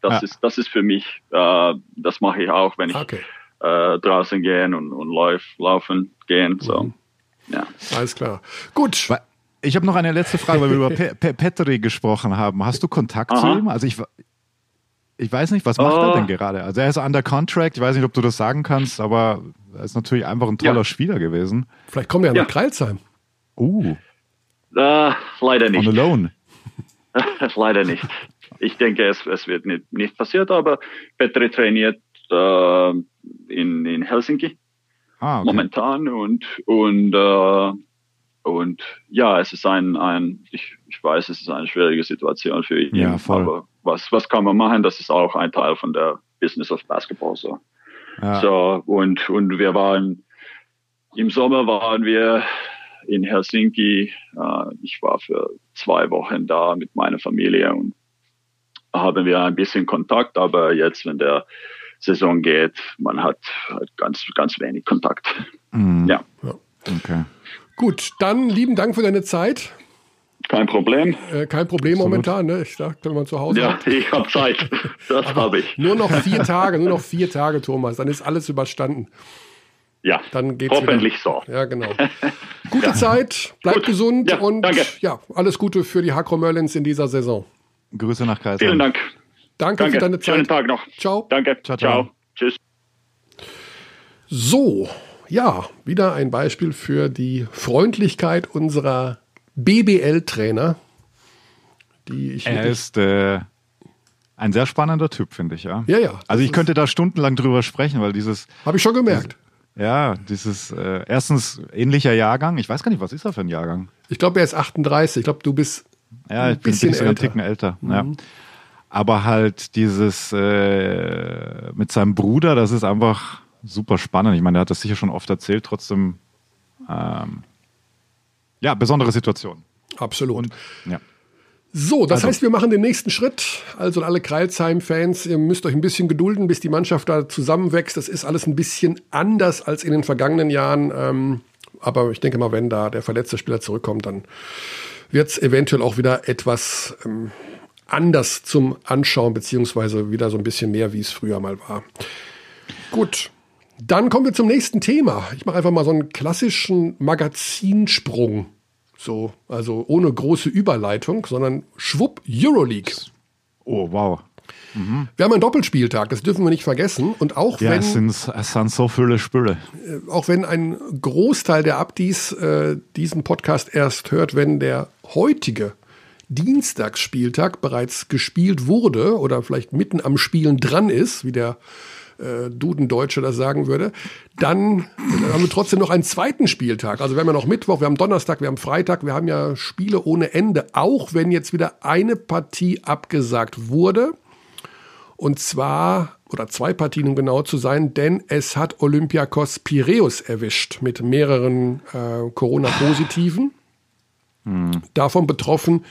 Das Ja. ist das ist für mich. Äh, das mache ich auch, wenn ich Okay. äh, draußen gehen und, und lauf, laufen gehen. So. Mhm. Ja. Alles klar. Gut. Ich habe noch eine letzte Frage, weil wir über Pe Pe Petri gesprochen haben. Hast du Kontakt zu Aha. ihm? Also ich, ich weiß nicht, was macht er Oh. denn gerade? Also er ist under contract. Ich weiß nicht, ob du das sagen kannst, aber er ist natürlich einfach ein toller Ja. Spieler gewesen. Vielleicht kommen wir ja nach Kreilsheim. Uh, Äh, leider on nicht. alone. leider nicht. Ich denke, es, es wird nicht, nicht passiert, aber Petri trainiert äh, in, in Helsinki. Ah, okay. momentan und und äh, und ja, es ist ein ein ich, ich weiß, es ist eine schwierige Situation für ihn, Ja, voll. aber was was kann man machen? Das ist auch ein Teil von der Business of Basketball so. Ja. So und und wir waren im Sommer waren wir in Helsinki. Äh, ich war für zwei Wochen da mit meiner Familie und haben wir ein bisschen Kontakt, aber jetzt, wenn der Saison geht, man hat, hat ganz, ganz wenig Kontakt. Mhm. Ja, Okay. Gut, dann lieben Dank für deine Zeit. kein Problem. Äh, kein Problem momentan. Ne? Ich dachte, wenn man zu Hause Ja, hat. ich habe Zeit. Das habe ich. Nur noch vier Tage, nur noch vier Tage, Thomas. Dann ist alles überstanden. Ja, Dann geht's hoffentlich wieder. so. Ja, genau. Gute Zeit, bleib Gut. gesund Ja, und danke. ja, alles Gute für die Hakro Merlins in dieser Saison. Grüße nach Kreis. Vielen Dank. Danke, für Danke. deine Zeit. Schönen Tag noch. Ciao. Danke. Ciao, ciao. ciao. Tschüss. So, ja, wieder ein Beispiel für die Freundlichkeit unserer BBL-Trainer, die ich Er ist äh, ein sehr spannender Typ, finde ich, ja. Ja, ja. Also ich könnte da stundenlang drüber sprechen, weil dieses, Habe ich schon gemerkt. ja, dieses äh, erstens ähnlicher Jahrgang. Ich weiß gar nicht, was ist er für ein Jahrgang? Ich glaube, er ist 38. Ich glaube, du bist Ja, ich bin, bisschen bin sogar einen älter. Mhm. Ticken älter. Ja. Aber halt dieses äh, mit seinem Bruder, das ist einfach super spannend. Ich meine, er hat das sicher schon oft erzählt, trotzdem ähm, ja, besondere Situation. absolut. Und ja. So, das Also- heißt, wir machen den nächsten Schritt. Also alle Kreilsheim-Fans, ihr müsst euch ein bisschen gedulden, bis die Mannschaft da zusammenwächst. Das ist alles ein bisschen anders als in den vergangenen Jahren. Ähm, aber ich denke mal, wenn da der verletzte Spieler zurückkommt, dann wird es eventuell auch wieder etwas ähm, anders zum Anschauen, beziehungsweise wieder so ein bisschen mehr, wie es früher mal war. Gut. Dann kommen wir zum nächsten Thema. Ich mache einfach mal so einen klassischen Magazinsprung. So, also ohne große Überleitung, sondern schwupp Euroleague. Oh, wow. Wir haben einen Doppelspieltag, das dürfen wir nicht vergessen. Und auch Ja, wenn es sind, es sind so viele Spiele. auch wenn ein Großteil der Abdis äh, diesen Podcast erst hört, wenn der heutige Dienstagsspieltag bereits gespielt wurde oder vielleicht mitten am Spielen dran ist, wie der äh, Dudendeutsche das sagen würde, dann haben wir trotzdem noch einen zweiten Spieltag. Also wir haben ja noch Mittwoch, wir haben Donnerstag, wir haben Freitag, wir haben ja Spiele ohne Ende, auch wenn jetzt wieder eine Partie abgesagt wurde. Und zwar, oder zwei Partien, um genau zu sein, denn es hat Olympiakos Piräus erwischt mit mehreren äh, Corona-Positiven. Davon betroffen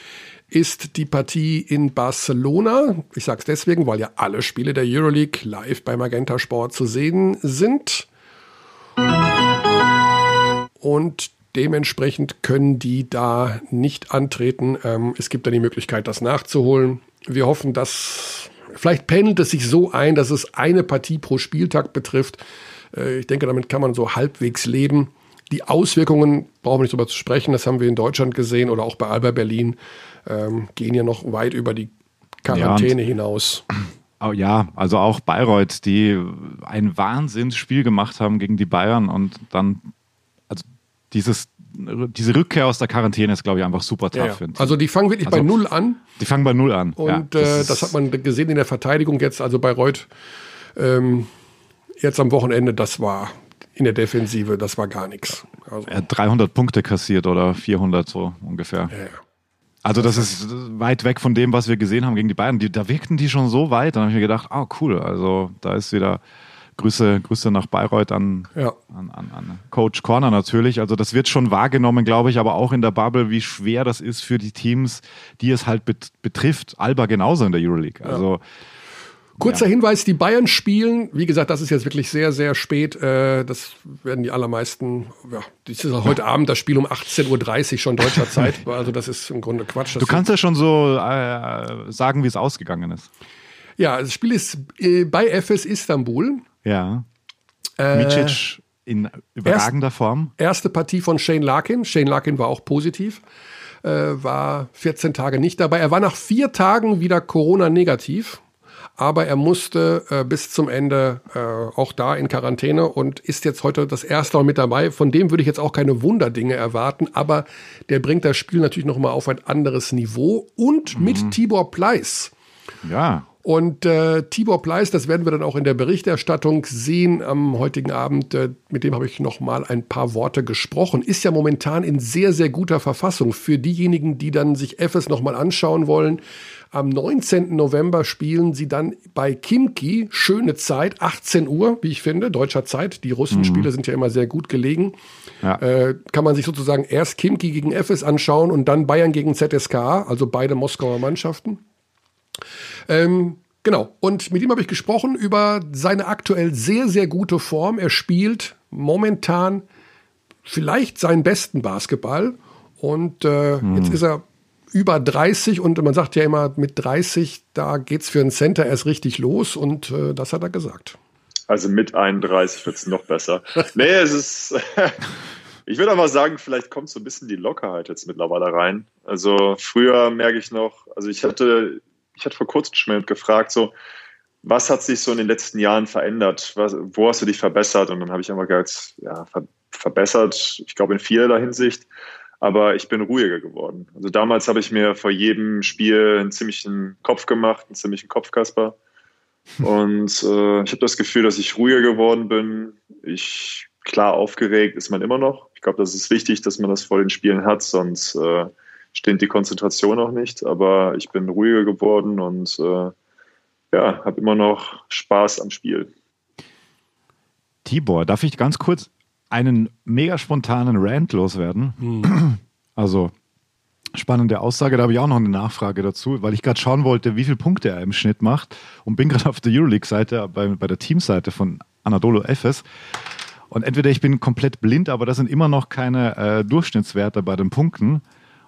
ist die Partie in Barcelona. Ich sage es deswegen, weil ja alle Spiele der Euroleague live bei Magenta Sport zu sehen sind. Und dementsprechend können die da nicht antreten. Ähm, es gibt dann die Möglichkeit, das nachzuholen. Wir hoffen, dass vielleicht pendelt es sich so ein, dass es eine Partie pro Spieltag betrifft. Äh, ich denke, damit kann man so halbwegs leben. Die Auswirkungen, brauchen wir nicht drüber zu sprechen, das haben wir in Deutschland gesehen oder auch bei Alba Berlin, ähm, gehen ja noch weit über die Quarantäne hinaus. Oh, ja, also auch Bayreuth, die ein Wahnsinnsspiel gemacht haben gegen die Bayern und dann, also dieses, diese Rückkehr aus der Quarantäne ist, glaube ich, einfach super tough. Ja, ja. Also die fangen wirklich bei Also- Null an. die fangen bei Null an. Und ja, äh, das, hat man gesehen in der Verteidigung jetzt, also Bayreuth ähm, jetzt am Wochenende, das war in der Defensive, das war gar nichts. Also, Er hat 300 Punkte kassiert oder 400 so ungefähr. ja, ja. Also das ist weit weg von dem, was wir gesehen haben gegen die Bayern. Die, da wirkten die schon so weit. Dann habe ich mir gedacht, ah cool, also da ist wieder Grüße, Grüße nach Bayreuth an, Ja. an, an, an Coach Corner natürlich. Also das wird schon wahrgenommen, glaube ich, aber auch in der Bubble, wie schwer das ist für die Teams, die es halt bet betrifft. Alba genauso in der Euroleague. Also Kurzer Hinweis, die Bayern spielen, wie gesagt, das ist jetzt wirklich sehr, sehr spät. Äh, das werden die allermeisten, ja, das ist heute Abend das Spiel um 18.30 Uhr schon deutscher Zeit. Also das ist im Grunde Quatsch. Das du kannst ja schon so äh, sagen, wie es ausgegangen ist. ja, das Spiel ist äh, bei FS Istanbul. Ja. Äh, Micic in überragender Form. Erste Partie von Shane Larkin. Shane Larkin war auch positiv, äh, war 14 Tage nicht dabei. Er war nach vier Tagen wieder Corona-negativ, aber er musste äh, bis zum Ende äh, auch da in Quarantäne und ist jetzt heute das erste Mal mit dabei. Von dem würde ich jetzt auch keine Wunderdinge erwarten, aber der bringt das Spiel natürlich nochmal auf ein anderes Niveau und mit Tibor Pleiss. Ja. Und äh, Tibor Pleiss, das werden wir dann auch in der Berichterstattung sehen am heutigen Abend, äh, mit dem habe ich noch mal ein paar Worte gesprochen, ist ja momentan in sehr, sehr guter Verfassung. Für diejenigen, die dann sich FS noch mal anschauen wollen, am 19. November spielen sie dann bei Kimki, schöne Zeit, 18 Uhr, wie ich finde, deutscher Zeit. Die Russenspiele sind ja immer sehr gut gelegen. Ja. Äh, kann man sich sozusagen erst Kimki gegen FS anschauen und dann Bayern gegen ZSKA, also beide Moskauer Mannschaften. Ähm, genau. Und mit ihm habe ich gesprochen über seine aktuell sehr, sehr gute Form. Er spielt momentan vielleicht seinen besten Basketball. Und äh, jetzt ist er über 30 und man sagt ja immer, mit 30, da geht's für einen Center erst richtig los und äh, das hat er gesagt. Also mit 31 wird es noch besser. Nee, es ist. ich würde aber sagen, vielleicht kommt so ein bisschen die Lockerheit jetzt mittlerweile rein. Also früher merke ich noch, also ich hatte, ich hatte vor kurzem schon mal gefragt, so, was hat sich so in den letzten Jahren verändert? Was, wo hast du dich verbessert? Und dann habe ich einfach gesagt, ja, ver verbessert, ich glaube in vielerlei Hinsicht, aber ich bin ruhiger geworden. Also damals habe ich mir vor jedem Spiel einen ziemlichen Kopf gemacht, einen ziemlichen Kopfkasper. Und äh, ich habe das Gefühl, dass ich ruhiger geworden bin. Ich klar aufgeregt ist man immer noch. Ich glaube, das ist wichtig, dass man das vor den Spielen hat, sonst äh, stimmt die Konzentration auch nicht. Aber ich bin ruhiger geworden und äh, ja, habe immer noch Spaß am Spiel. Tibor, darf ich ganz kurz einen mega spontanen Rant loswerden? Also, spannende Aussage, da habe ich auch noch eine Nachfrage dazu, weil ich gerade schauen wollte, wie viele Punkte er im Schnitt macht und bin gerade auf der Euroleague-Seite, bei, bei der Teamseite von Anadolu Efes. Und entweder ich bin komplett blind, aber das sind immer noch keine äh, Durchschnittswerte bei den Punkten.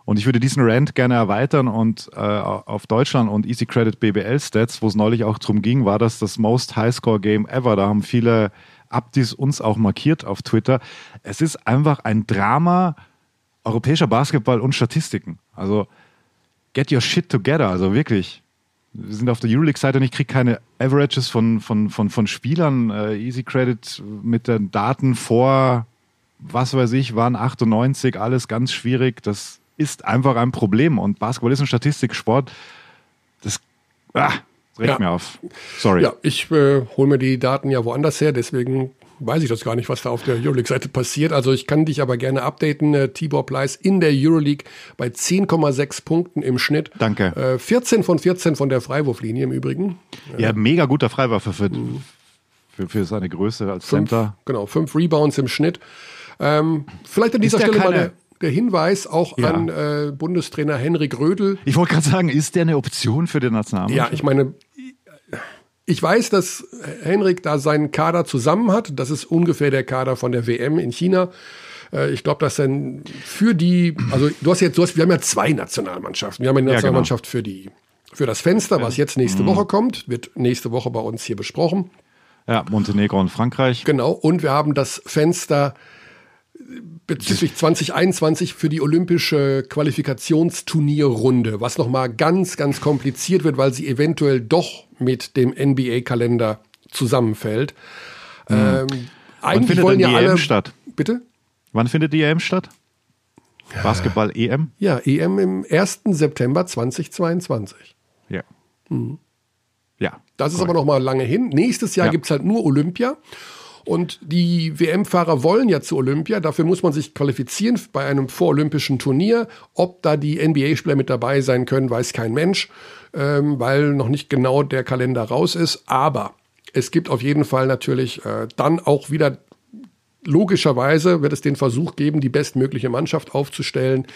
Und ich würde diesen Rant gerne erweitern und äh, auf Deutschland und Easy Credit BBL Stats, wo es neulich auch drum ging, war das das Most High Score Game ever. Da haben viele Abdis uns auch markiert auf Twitter. Es ist einfach ein Drama europäischer Basketball und Statistiken. Also get your shit together, also wirklich. Wir sind auf der Euroleague-Seite und ich kriege keine Averages von, von, von, von Spielern. Äh, Easy Credit mit den Daten vor, was weiß ich, waren 98, alles ganz schwierig. Das ist einfach ein Problem. Und Basketball ist ein Statistiksport. Das, ah, regt Ja. mir auf. Sorry. Ja, ich äh, hole mir die Daten ja woanders her, deswegen weiß ich das gar nicht, was da auf der Euroleague-Seite passiert. Also ich kann dich aber gerne updaten. Äh, Tibor Pleiss in der Euroleague bei 10,6 Punkten im Schnitt. Danke. Äh, 14 von 14 von der Freiwurflinie im Übrigen. Ja, mega guter Freiwürfer für, für, für seine Größe als Fünf, Center. genau, fünf Rebounds im Schnitt. Ähm, vielleicht an dieser Stelle mal keine- der, der Hinweis auch Ja. an äh, Bundestrainer Henrik Rödel. Ich wollte gerade sagen, ist der eine Option für den Nationalmannschaft? Ja, ich meine, ich weiß, dass Henrik da seinen Kader zusammen hat. Das ist ungefähr der Kader von der WM in China. Äh, Ich glaube, dass dann für die, also du hast jetzt, du hast, wir haben ja zwei Nationalmannschaften. Wir haben eine Ja, genau. Nationalmannschaft für die, für das Fenster, was jetzt nächste Mhm. Woche kommt, wird nächste Woche bei uns hier besprochen. Ja, Montenegro und Frankreich. Genau. Und wir haben das Fenster bezüglich 2021 für die olympische Qualifikationsturnierrunde, was nochmal ganz, ganz kompliziert wird, weil sie eventuell doch mit dem NBA-Kalender zusammenfällt. Ähm, Wann findet wollen denn ja die alle. EM statt? Bitte? Wann findet die EM statt? Basketball EM? Ja, EM im 1. September 2022. Ja. Mhm. Ja. Das ist aber noch mal lange hin. Nächstes Jahr Ja. gibt's halt nur Olympia. Und die WM-Fahrer wollen ja zu Olympia. Dafür muss man sich qualifizieren bei einem vorolympischen Turnier. Ob da die NBA-Spieler mit dabei sein können, weiß kein Mensch, ähm, weil noch nicht genau der Kalender raus ist. Aber es gibt auf jeden Fall natürlich äh, dann auch wieder logischerweise wird es den Versuch geben, die bestmögliche Mannschaft aufzustellen.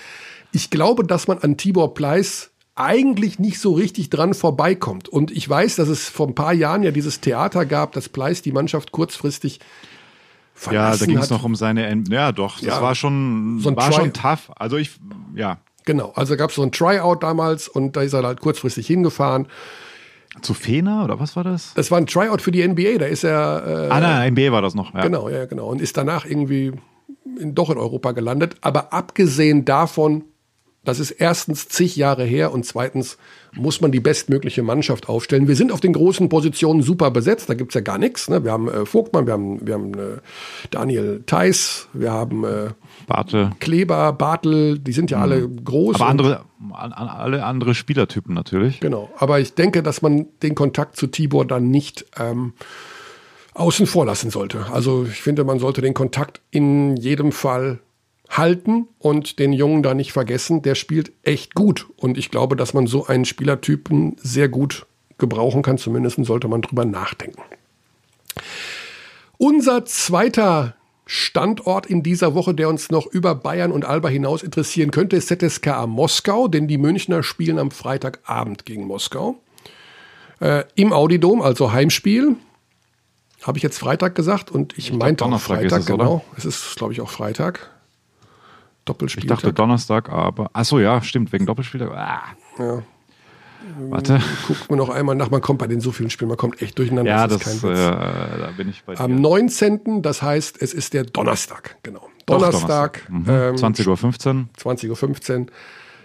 Ich glaube, dass man an Tibor Pleiss eigentlich nicht so richtig dran vorbeikommt. Und ich weiß, dass es vor ein paar Jahren ja dieses Theater gab, dass Pleiss die Mannschaft kurzfristig Ja, verlassen da ging es noch um seine. En ja, doch, das Ja. war schon, So ein war Try- schon tough. Also ich, ja, Genau, also gab es so ein Tryout damals und da ist er halt kurzfristig hingefahren. zu Fena oder was war das? Das war ein Tryout für die NBA, da ist er äh, ah, nein, NBA war das noch. Ja. Genau, ja, genau. Und ist danach irgendwie in, doch in Europa gelandet. Aber abgesehen davon, das ist erstens zig Jahre her und zweitens muss man die bestmögliche Mannschaft aufstellen. Wir sind auf den großen Positionen super besetzt, da gibt's ja gar nichts. Ne? Wir haben äh, Vogtmann, wir haben, wir haben äh, Daniel Theiss, wir haben äh, Bartel. Kleber, Bartel, die sind ja alle groß. Aber andere, an, an, alle andere Spielertypen natürlich. Genau, aber ich denke, dass man den Kontakt zu Tibor dann nicht ähm, außen vor lassen sollte. Also ich finde, man sollte den Kontakt in jedem Fall halten und den Jungen da nicht vergessen. Der spielt echt gut und ich glaube, dass man so einen Spielertypen sehr gut gebrauchen kann. Zumindest sollte man drüber nachdenken. Unser zweiter Standort in dieser Woche, der uns noch über Bayern und Alba hinaus interessieren könnte, ist ZSKA Moskau, denn die Münchner spielen am Freitagabend gegen Moskau. Äh, Im Audidom, also Heimspiel. Habe ich jetzt Freitag gesagt und ich, meinte auch Freitag, es, genau. Es ist, glaube ich, auch Freitag. Ich Doppelspiel. dachte Donnerstag, aber. Ach so, ja, stimmt, wegen Doppelspieltag. Ah. Ja. Warte. Guckt mir noch einmal nach, man kommt bei den so vielen Spielen, man kommt echt durcheinander. Ja, ist das, kein äh, Witz. da bin ich bei dir. Am 19., das heißt, es ist der Donnerstag, genau. Doch, Donnerstag, Mhm. ähm, 20.15 Uhr. 20.15 Uhr.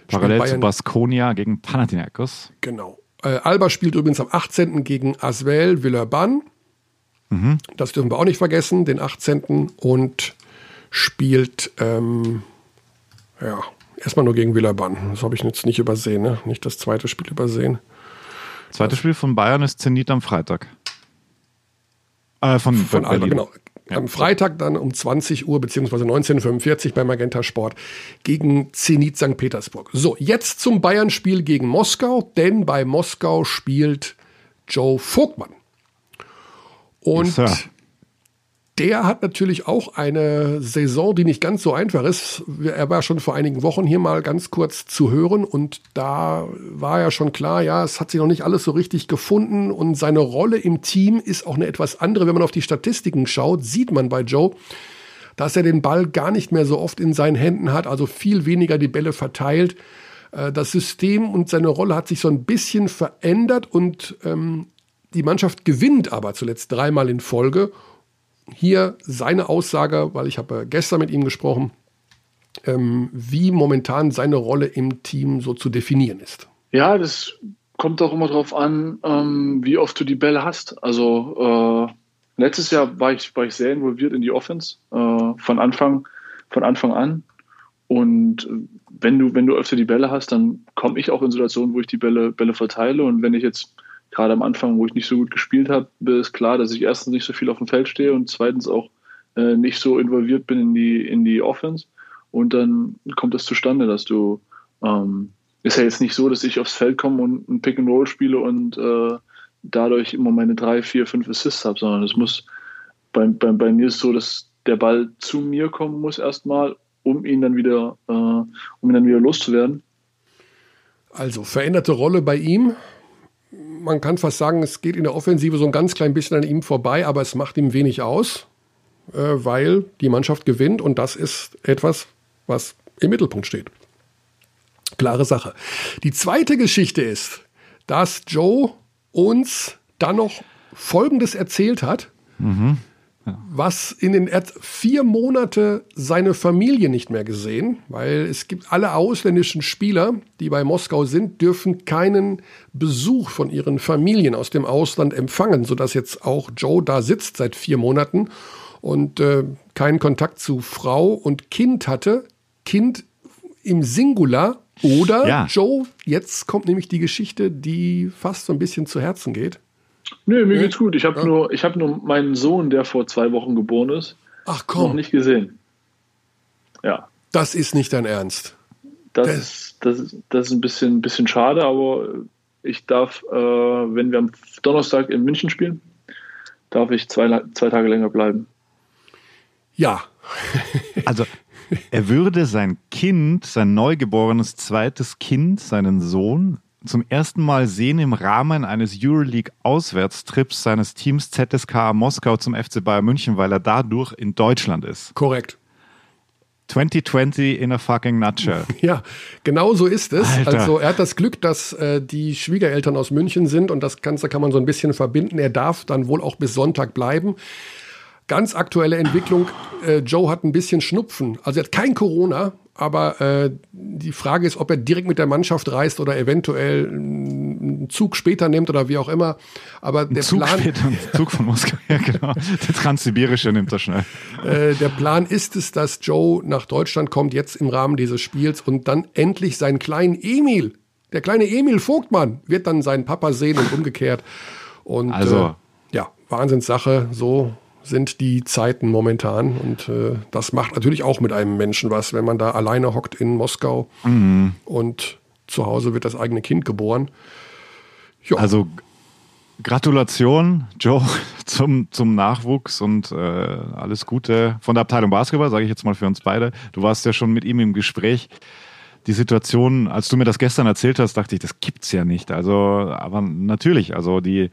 Parallel Bayern- zu Baskonia gegen Panathinaikos. Genau. Äh, Alba spielt übrigens am 18. gegen Asvel Villeurbanne. Mhm. Das dürfen wir auch nicht vergessen, den 18. Und spielt, ähm, ja, erstmal nur gegen Villeurbanne. Das habe ich jetzt nicht übersehen, ne? Nicht das zweite Spiel übersehen. Zweites Spiel von Bayern ist Zenit am Freitag. Äh, von, Von Alba, genau. Am Freitag dann um 20 Uhr beziehungsweise 19.45 Uhr bei Magenta Sport gegen Zenit St. Petersburg. So, jetzt zum Bayern-Spiel gegen Moskau, denn bei Moskau spielt Joe Vogtmann. Und Yes. Der hat natürlich auch eine Saison, die nicht ganz so einfach ist. Er war schon vor einigen Wochen hier mal ganz kurz zu hören und da war ja schon klar, ja, es hat sich noch nicht alles so richtig gefunden und seine Rolle im Team ist auch eine etwas andere. Wenn man auf die Statistiken schaut, sieht man bei Joe, dass er den Ball gar nicht mehr so oft in seinen Händen hat, also viel weniger die Bälle verteilt. Äh, das System und seine Rolle hat sich so ein bisschen verändert und ähm, die Mannschaft gewinnt aber zuletzt dreimal in Folge. Hier seine Aussage, weil ich habe gestern mit ihm gesprochen, ähm, wie momentan seine Rolle im Team so zu definieren ist. Ja, das kommt auch immer darauf an, ähm, wie oft du die Bälle hast. Also äh, letztes Jahr war ich, war ich sehr involviert in die Offense äh, von Anfang von Anfang an. Und wenn du wenn du öfter die Bälle hast, dann komme ich auch in Situationen, wo ich die Bälle Bälle verteile. Und wenn ich jetzt gerade am Anfang, wo ich nicht so gut gespielt habe, ist klar, dass ich erstens nicht so viel auf dem Feld stehe und zweitens auch äh, nicht so involviert bin in die in die Offense. Und dann kommt es zustande, dass du, ähm, ist ja jetzt nicht so, dass ich aufs Feld komme und ein Pick and Roll spiele und äh, dadurch immer meine drei, vier, fünf Assists habe, sondern es muss, bei, bei, bei mir ist so, dass der Ball zu mir kommen muss erstmal, um ihn dann wieder, äh, um ihn dann wieder loszuwerden. Also veränderte Rolle bei ihm. Man kann fast sagen, es geht in der Offensive so ein ganz klein bisschen an ihm vorbei, aber es macht ihm wenig aus, äh, weil die Mannschaft gewinnt und das ist etwas, was im Mittelpunkt steht. Klare Sache. Die zweite Geschichte ist, dass Joe uns dann noch Folgendes erzählt hat, was in den hat vier Monate seine Familie nicht mehr gesehen, weil es gibt alle ausländischen Spieler, die bei Moskau sind, dürfen keinen Besuch von ihren Familien aus dem Ausland empfangen, sodass jetzt auch Joe da sitzt seit vier Monaten und äh, keinen Kontakt zu Frau und Kind hatte. Kind im Singular oder Ja. Joe, jetzt kommt nämlich die Geschichte, die fast so ein bisschen zu Herzen geht. Nö, mir Nee. geht's gut. Ich habe nur, ich habe nur meinen Sohn, der vor zwei Wochen geboren ist, Ach noch komm, nicht gesehen. Ja, das ist nicht dein Ernst. das, Das- ist, das, ist, das ist ein bisschen, bisschen schade, aber ich darf, äh, wenn wir am Donnerstag in München spielen, darf ich zwei, zwei Tage länger bleiben. Ja, Also er würde sein Kind, sein neugeborenes zweites Kind, seinen Sohn, zum ersten Mal sehen im Rahmen eines Euroleague-Auswärtstrips seines Teams ZSK Moskau zum FC Bayern München, weil er dadurch in Deutschland ist. korrekt. 2020 in a fucking nutshell. Ja, genau so ist es. Alter. Also er hat das Glück, dass äh, die Schwiegereltern aus München sind und das Ganze kann man so ein bisschen verbinden. Er darf dann wohl auch bis Sonntag bleiben. Ganz aktuelle Entwicklung, äh, Joe hat ein bisschen Schnupfen. Also er hat kein Corona, aber äh, die Frage ist, ob er direkt mit der Mannschaft reist oder eventuell einen Zug später nimmt oder wie auch immer. Aber der Zug Plan, später, Zug von Moskau, ja genau. Der Transsibirische nimmt er schnell. Äh, der Plan ist es, dass Joe nach Deutschland kommt, jetzt im Rahmen dieses Spiels und dann endlich seinen kleinen Emil, der kleine Emil Vogtmann, wird dann seinen Papa sehen und umgekehrt. Und Also. äh, ja, Wahnsinnssache, so sind die Zeiten momentan. Und äh, das macht natürlich auch mit einem Menschen was, wenn man da alleine hockt in Moskau und zu Hause wird das eigene Kind geboren. Ja, Also Gratulation, Joe, zum, zum Nachwuchs und äh, alles Gute von der Abteilung Basketball, sage ich jetzt mal für uns beide. Du warst ja schon mit ihm im Gespräch. Die Situation, als du mir das gestern erzählt hast, dachte ich, das gibt's ja nicht. Also, aber natürlich, also die,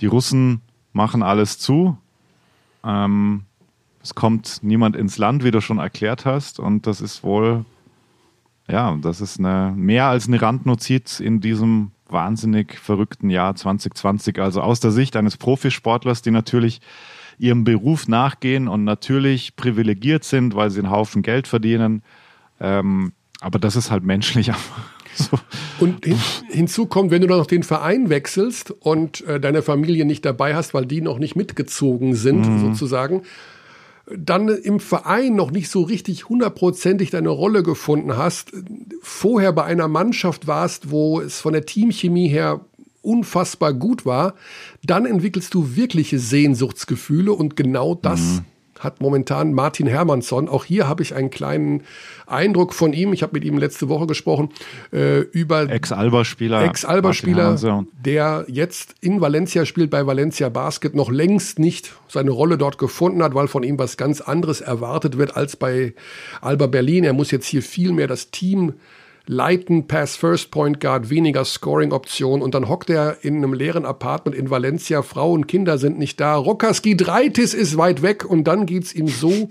die Russen machen alles zu. Ähm, es kommt niemand ins Land, wie du schon erklärt hast. Und das ist wohl, ja, das ist eine, mehr als eine Randnotiz in diesem wahnsinnig verrückten Jahr 2020. Also aus der Sicht eines Profisportlers, die natürlich ihrem Beruf nachgehen und natürlich privilegiert sind, weil sie einen Haufen Geld verdienen. Ähm, aber das ist halt menschlich einfach so. Und hin, hinzu kommt, wenn du dann noch den Verein wechselst und äh, deine Familie nicht dabei hast, weil die noch nicht mitgezogen sind, sozusagen, dann im Verein noch nicht so richtig hundertprozentig deine Rolle gefunden hast, vorher bei einer Mannschaft warst, wo es von der Teamchemie her unfassbar gut war, dann entwickelst du wirkliche Sehnsuchtsgefühle und genau das hat momentan Martin Hermansson. Auch hier habe ich einen kleinen Eindruck von ihm. Ich habe mit ihm letzte Woche gesprochen äh, über Ex-Alba-Spieler. Ex-Alba-Spieler, der jetzt in Valencia spielt, bei Valencia Basket, noch längst nicht seine Rolle dort gefunden hat, weil von ihm was ganz anderes erwartet wird als bei Alba Berlin. Er muss jetzt hier viel mehr das Team leiten, Pass First Point Guard, weniger Scoring-Option und dann hockt er in einem leeren Apartment in Valencia, Frau und Kinder sind nicht da, Rockerski Dreitis ist weit weg und dann geht's ihm so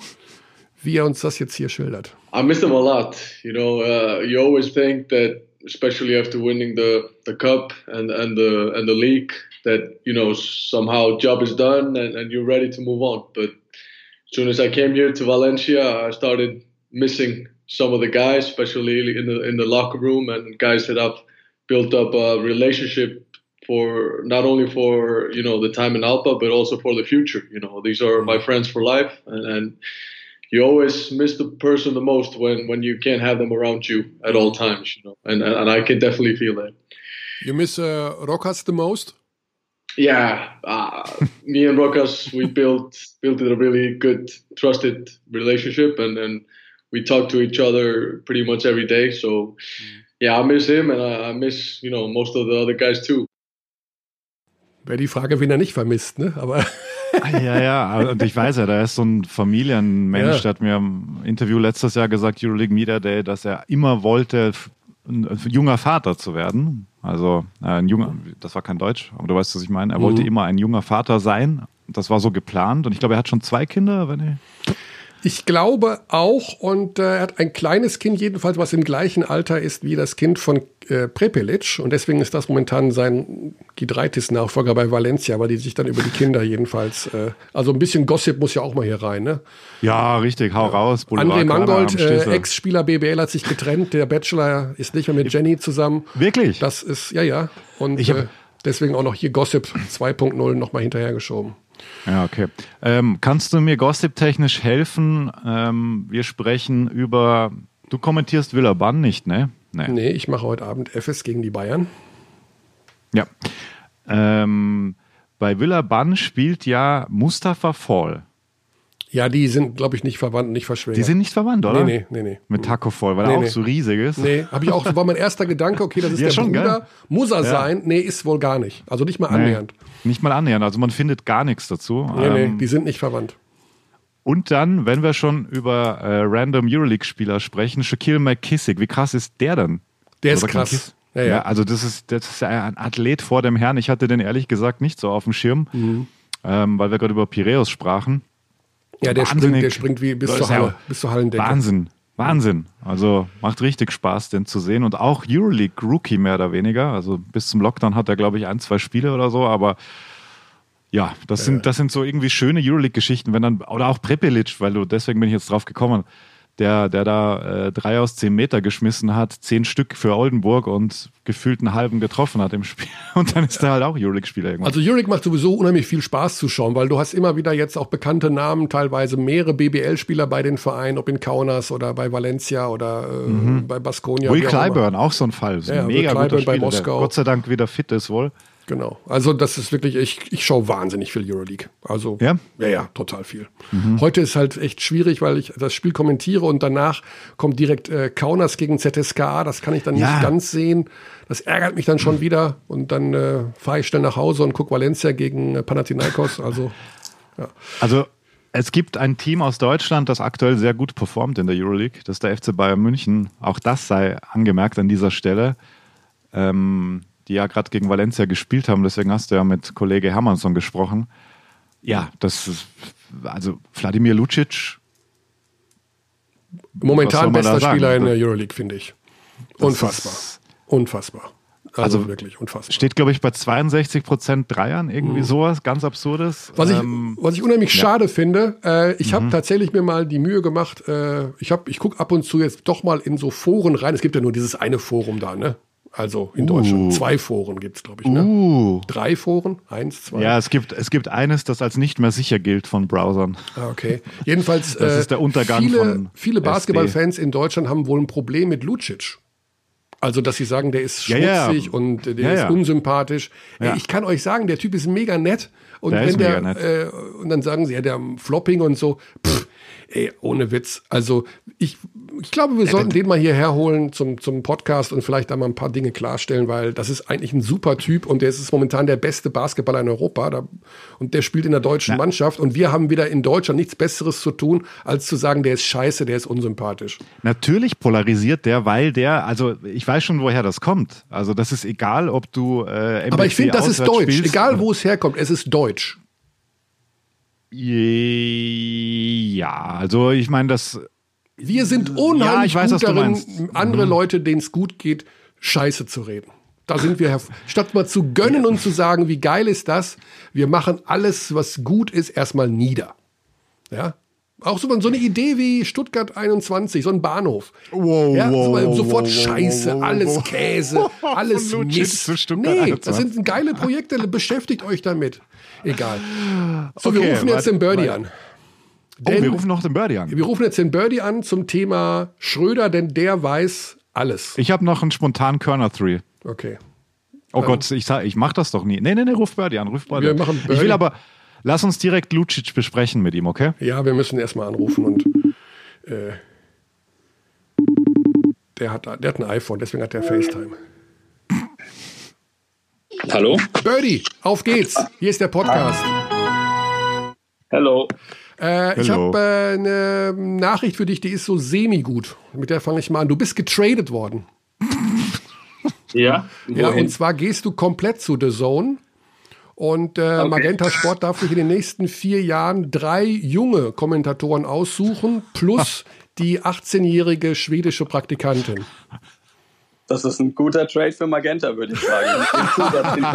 wie er uns das jetzt hier schildert. I miss them a lot. You know, uh, you always think that, especially after winning the, the cup and, and the and the league, that you know somehow job is done and, and you're ready to move on. But as soon as I came here to Valencia, I started missing some of the guys, especially in the in the locker room and guys that I've built up a relationship for not only for you know the time in Alpa, but also for the future. You know, these are my friends for life, and, and you always miss the person the most when when you can't have them around you at all times. You know, and and I can definitely feel that. You miss uh, Rokas the most? Yeah, uh, me and Rokas, we built built a really good, trusted relationship, and and we talk to each other pretty much every day. So, yeah, I miss him, and I, I miss you know most of the other guys too. Wäre die Frage, wen er nicht vermisst, ne? Aber Ja, ja, und ich weiß ja, da ist so ein Familienmensch, Ja. der hat mir im Interview letztes Jahr gesagt, Euroleague Media Day, dass er immer wollte, ein junger Vater zu werden. Also äh, ein junger, das war kein Deutsch, aber du weißt, was ich meine. Er wollte immer ein junger Vater sein. Das war so geplant und ich glaube, er hat schon zwei Kinder, wenn ich. Ich glaube auch, und äh, er hat ein kleines Kind jedenfalls, was im gleichen Alter ist wie das Kind von äh, Prepelic. Und deswegen ist das momentan sein Gidreitis-Nachfolger bei Valencia, weil die sich dann über die Kinder jedenfalls. Äh, also ein bisschen Gossip muss ja auch mal hier rein, ne? Ja, richtig, hau raus. André Boulevard Mangold, Körner am äh. Ex-Spieler BBL, hat sich getrennt. Der Bachelor ist nicht mehr mit Jenny zusammen. Wirklich? Das ist, ja, ja. Und Ich hab- äh, deswegen auch noch hier Gossip 2.0 nochmal hinterhergeschoben. Ja, okay. Ähm, kannst du mir gossip-technisch helfen? Ähm, wir sprechen über. Du kommentierst Villeurbanne nicht, ne? Nee. Nee, ich mache heute Abend FS gegen die Bayern. Ja. Ähm, bei Villeurbanne spielt ja Mustafa Fall. Ja, die sind, glaube ich, nicht verwandt, nicht verschwägert. Die sind nicht verwandt, oder? Nee, nee, nee, nee. Mit Taco Fall, weil Nee, er auch nee. so riesig ist. Nee, habe ich auch, war mein erster Gedanke, okay, das ist Ja, der schon, Bruder. gell? Muss er Ja. sein? Nee, ist wohl gar nicht. Also nicht mal Nee, annähernd. Nicht mal annähernd. Also man findet gar nichts dazu. Nee, nee, Ähm, die sind nicht verwandt. und dann, wenn wir schon über äh, random Euroleague-Spieler sprechen, Shaquille McKissick. Wie krass ist der denn? Der ist krass. Ja, Ja, ja. also das ist, das ist ein Athlet vor dem Herrn. Ich hatte den ehrlich gesagt nicht so auf dem Schirm, Mhm. ähm, weil wir gerade über Piräus sprachen. Ja, der springt, Wahnsinnig. der springt wie bis zur Halle, bis zur Hallendecke. Wahnsinn. Wahnsinn. Also macht richtig Spaß, den zu sehen. Und auch Euroleague Rookie mehr oder weniger. Also bis zum Lockdown hat er, glaube ich, ein, zwei Spiele oder so, aber ja, das sind, das sind so irgendwie schöne Euroleague-Geschichten, wenn dann, oder auch Prepelic, weil du, deswegen bin ich jetzt drauf gekommen, der, der da äh, drei aus zehn Meter geschmissen hat, zehn Stück für Oldenburg und gefühlt einen halben getroffen hat im Spiel. Und dann ist er halt auch Euroleague-Spieler irgendwann. Also Jurek macht sowieso unheimlich viel Spaß zu schauen, weil du hast immer wieder jetzt auch bekannte Namen, teilweise mehrere BBL-Spieler bei den Vereinen, ob in Kaunas oder bei Valencia oder äh, bei Baskonia. Will wie auch. Clyburn, auch so ein Fall. So Ja, ein Will mega guter Clyburn bei Spieler, Moskau. der Gott sei Dank wieder fit ist wohl. Genau. Also das ist wirklich, ich, ich schaue wahnsinnig viel Euroleague. Also Ja? ja, ja, total viel. Heute ist halt echt schwierig, weil ich das Spiel kommentiere und danach kommt direkt äh, Kaunas gegen ZSKA. Das kann ich dann Ja. nicht ganz sehen. Das ärgert mich dann schon wieder und dann äh, fahre ich schnell nach Hause und gucke Valencia gegen äh, Panathinaikos. Also Also es gibt ein Team aus Deutschland, das aktuell sehr gut performt in der Euroleague. Das ist der FC Bayern München. Auch das sei angemerkt an dieser Stelle. Ähm, die ja gerade gegen Valencia gespielt haben. Deswegen hast du ja mit Kollege Hermansson gesprochen. Ja, das ist, also Wladimir Lucic. Momentan bester sagen? Spieler in der Euroleague, finde ich. Unfassbar. Unfassbar. Also, Also wirklich unfassbar. Steht, glaube ich, bei 62 Prozent Dreiern, irgendwie sowas, ganz absurdes. Was ich, Ähm, was ich unheimlich schade finde, äh, ich Mhm. habe tatsächlich mir mal die Mühe gemacht, äh, ich, hab- ich gucke ab und zu jetzt doch mal in so Foren rein. Es gibt ja nur dieses eine Forum da, ne? Also in Deutschland. Zwei Foren gibt's glaube ich, ne? uh, Drei Foren? Eins, zwei? ja, es gibt, es gibt eines, das als nicht mehr sicher gilt von Browsern. Ah, okay. Jedenfalls, Das äh, ist der Untergang viele, von viele. Basketballfans in Deutschland haben wohl ein Problem mit Lucic. Also, dass sie sagen, der ist Ja, ja. schmutzig und äh, der Ja, ist ja. unsympathisch. Ja. Ich kann euch sagen, der Typ ist mega nett. Und Der wenn ist der, nett. Äh, und dann sagen sie, ja, der Flopping und so, pff, ey, ohne Witz. Also, ich, ich glaube, wir sollten den mal hierher holen zum, zum Podcast und vielleicht da mal ein paar Dinge klarstellen, weil das ist eigentlich ein super Typ und der ist momentan der beste Basketballer in Europa. Da, und der spielt in der deutschen Ja. Mannschaft. Und wir haben wieder in Deutschland nichts Besseres zu tun, als zu sagen, der ist scheiße, der ist unsympathisch. Natürlich polarisiert der, weil der, also ich weiß schon, woher das kommt. Also das ist egal, ob du äh, Aber ich finde, das ist deutsch. spielst. Egal, wo es herkommt, es ist deutsch. Ja, also ich meine, das Wir sind unheimlich ich weiß, gut darin, meinst. Mhm. andere Leute, denen es gut geht, Scheiße zu reden. Da sind wir, statt mal zu gönnen und zu sagen, wie geil ist das, wir machen alles, was gut ist, erstmal nieder. Ja? Auch so, so eine Idee wie Stuttgart 21, so ein Bahnhof. Wow, ja, wow, so, sofort wow, Scheiße, wow, alles. Käse, alles Mist. Nee, das 21. sind geile Projekte, beschäftigt euch damit. Egal. So, wir Okay, rufen jetzt warte, den Birdie warte. an. Oh, Denn- wir rufen noch den Birdie an. Wir rufen jetzt den Birdie an zum Thema Schröder, denn der weiß alles. Ich habe noch einen spontanen Körner 3. Okay. Oh Gott, ich, ich mach das doch nie. Nee, nee, nee, ruf Birdie an, ruf Birdie Wir an. machen Ich Birdie. will aber, lass uns direkt Lucic besprechen mit ihm, okay? Ja, wir müssen erstmal anrufen und äh, der, hat, der hat ein iPhone, deswegen hat der FaceTime. Hallo? Birdie, auf geht's. Hier ist der Podcast. Hallo. Äh, ich habe äh, eine Nachricht für dich, die ist so semi-gut. Mit der fange ich mal an. Du bist getradet worden. Ja? Ja, Wohin? und zwar gehst du komplett zu The Zone. Und äh, Magenta Sport darf sich in den nächsten vier Jahren drei junge Kommentatoren aussuchen, plus die 18-jährige schwedische Praktikantin. Das ist ein guter Trade für Magenta, würde ich sagen.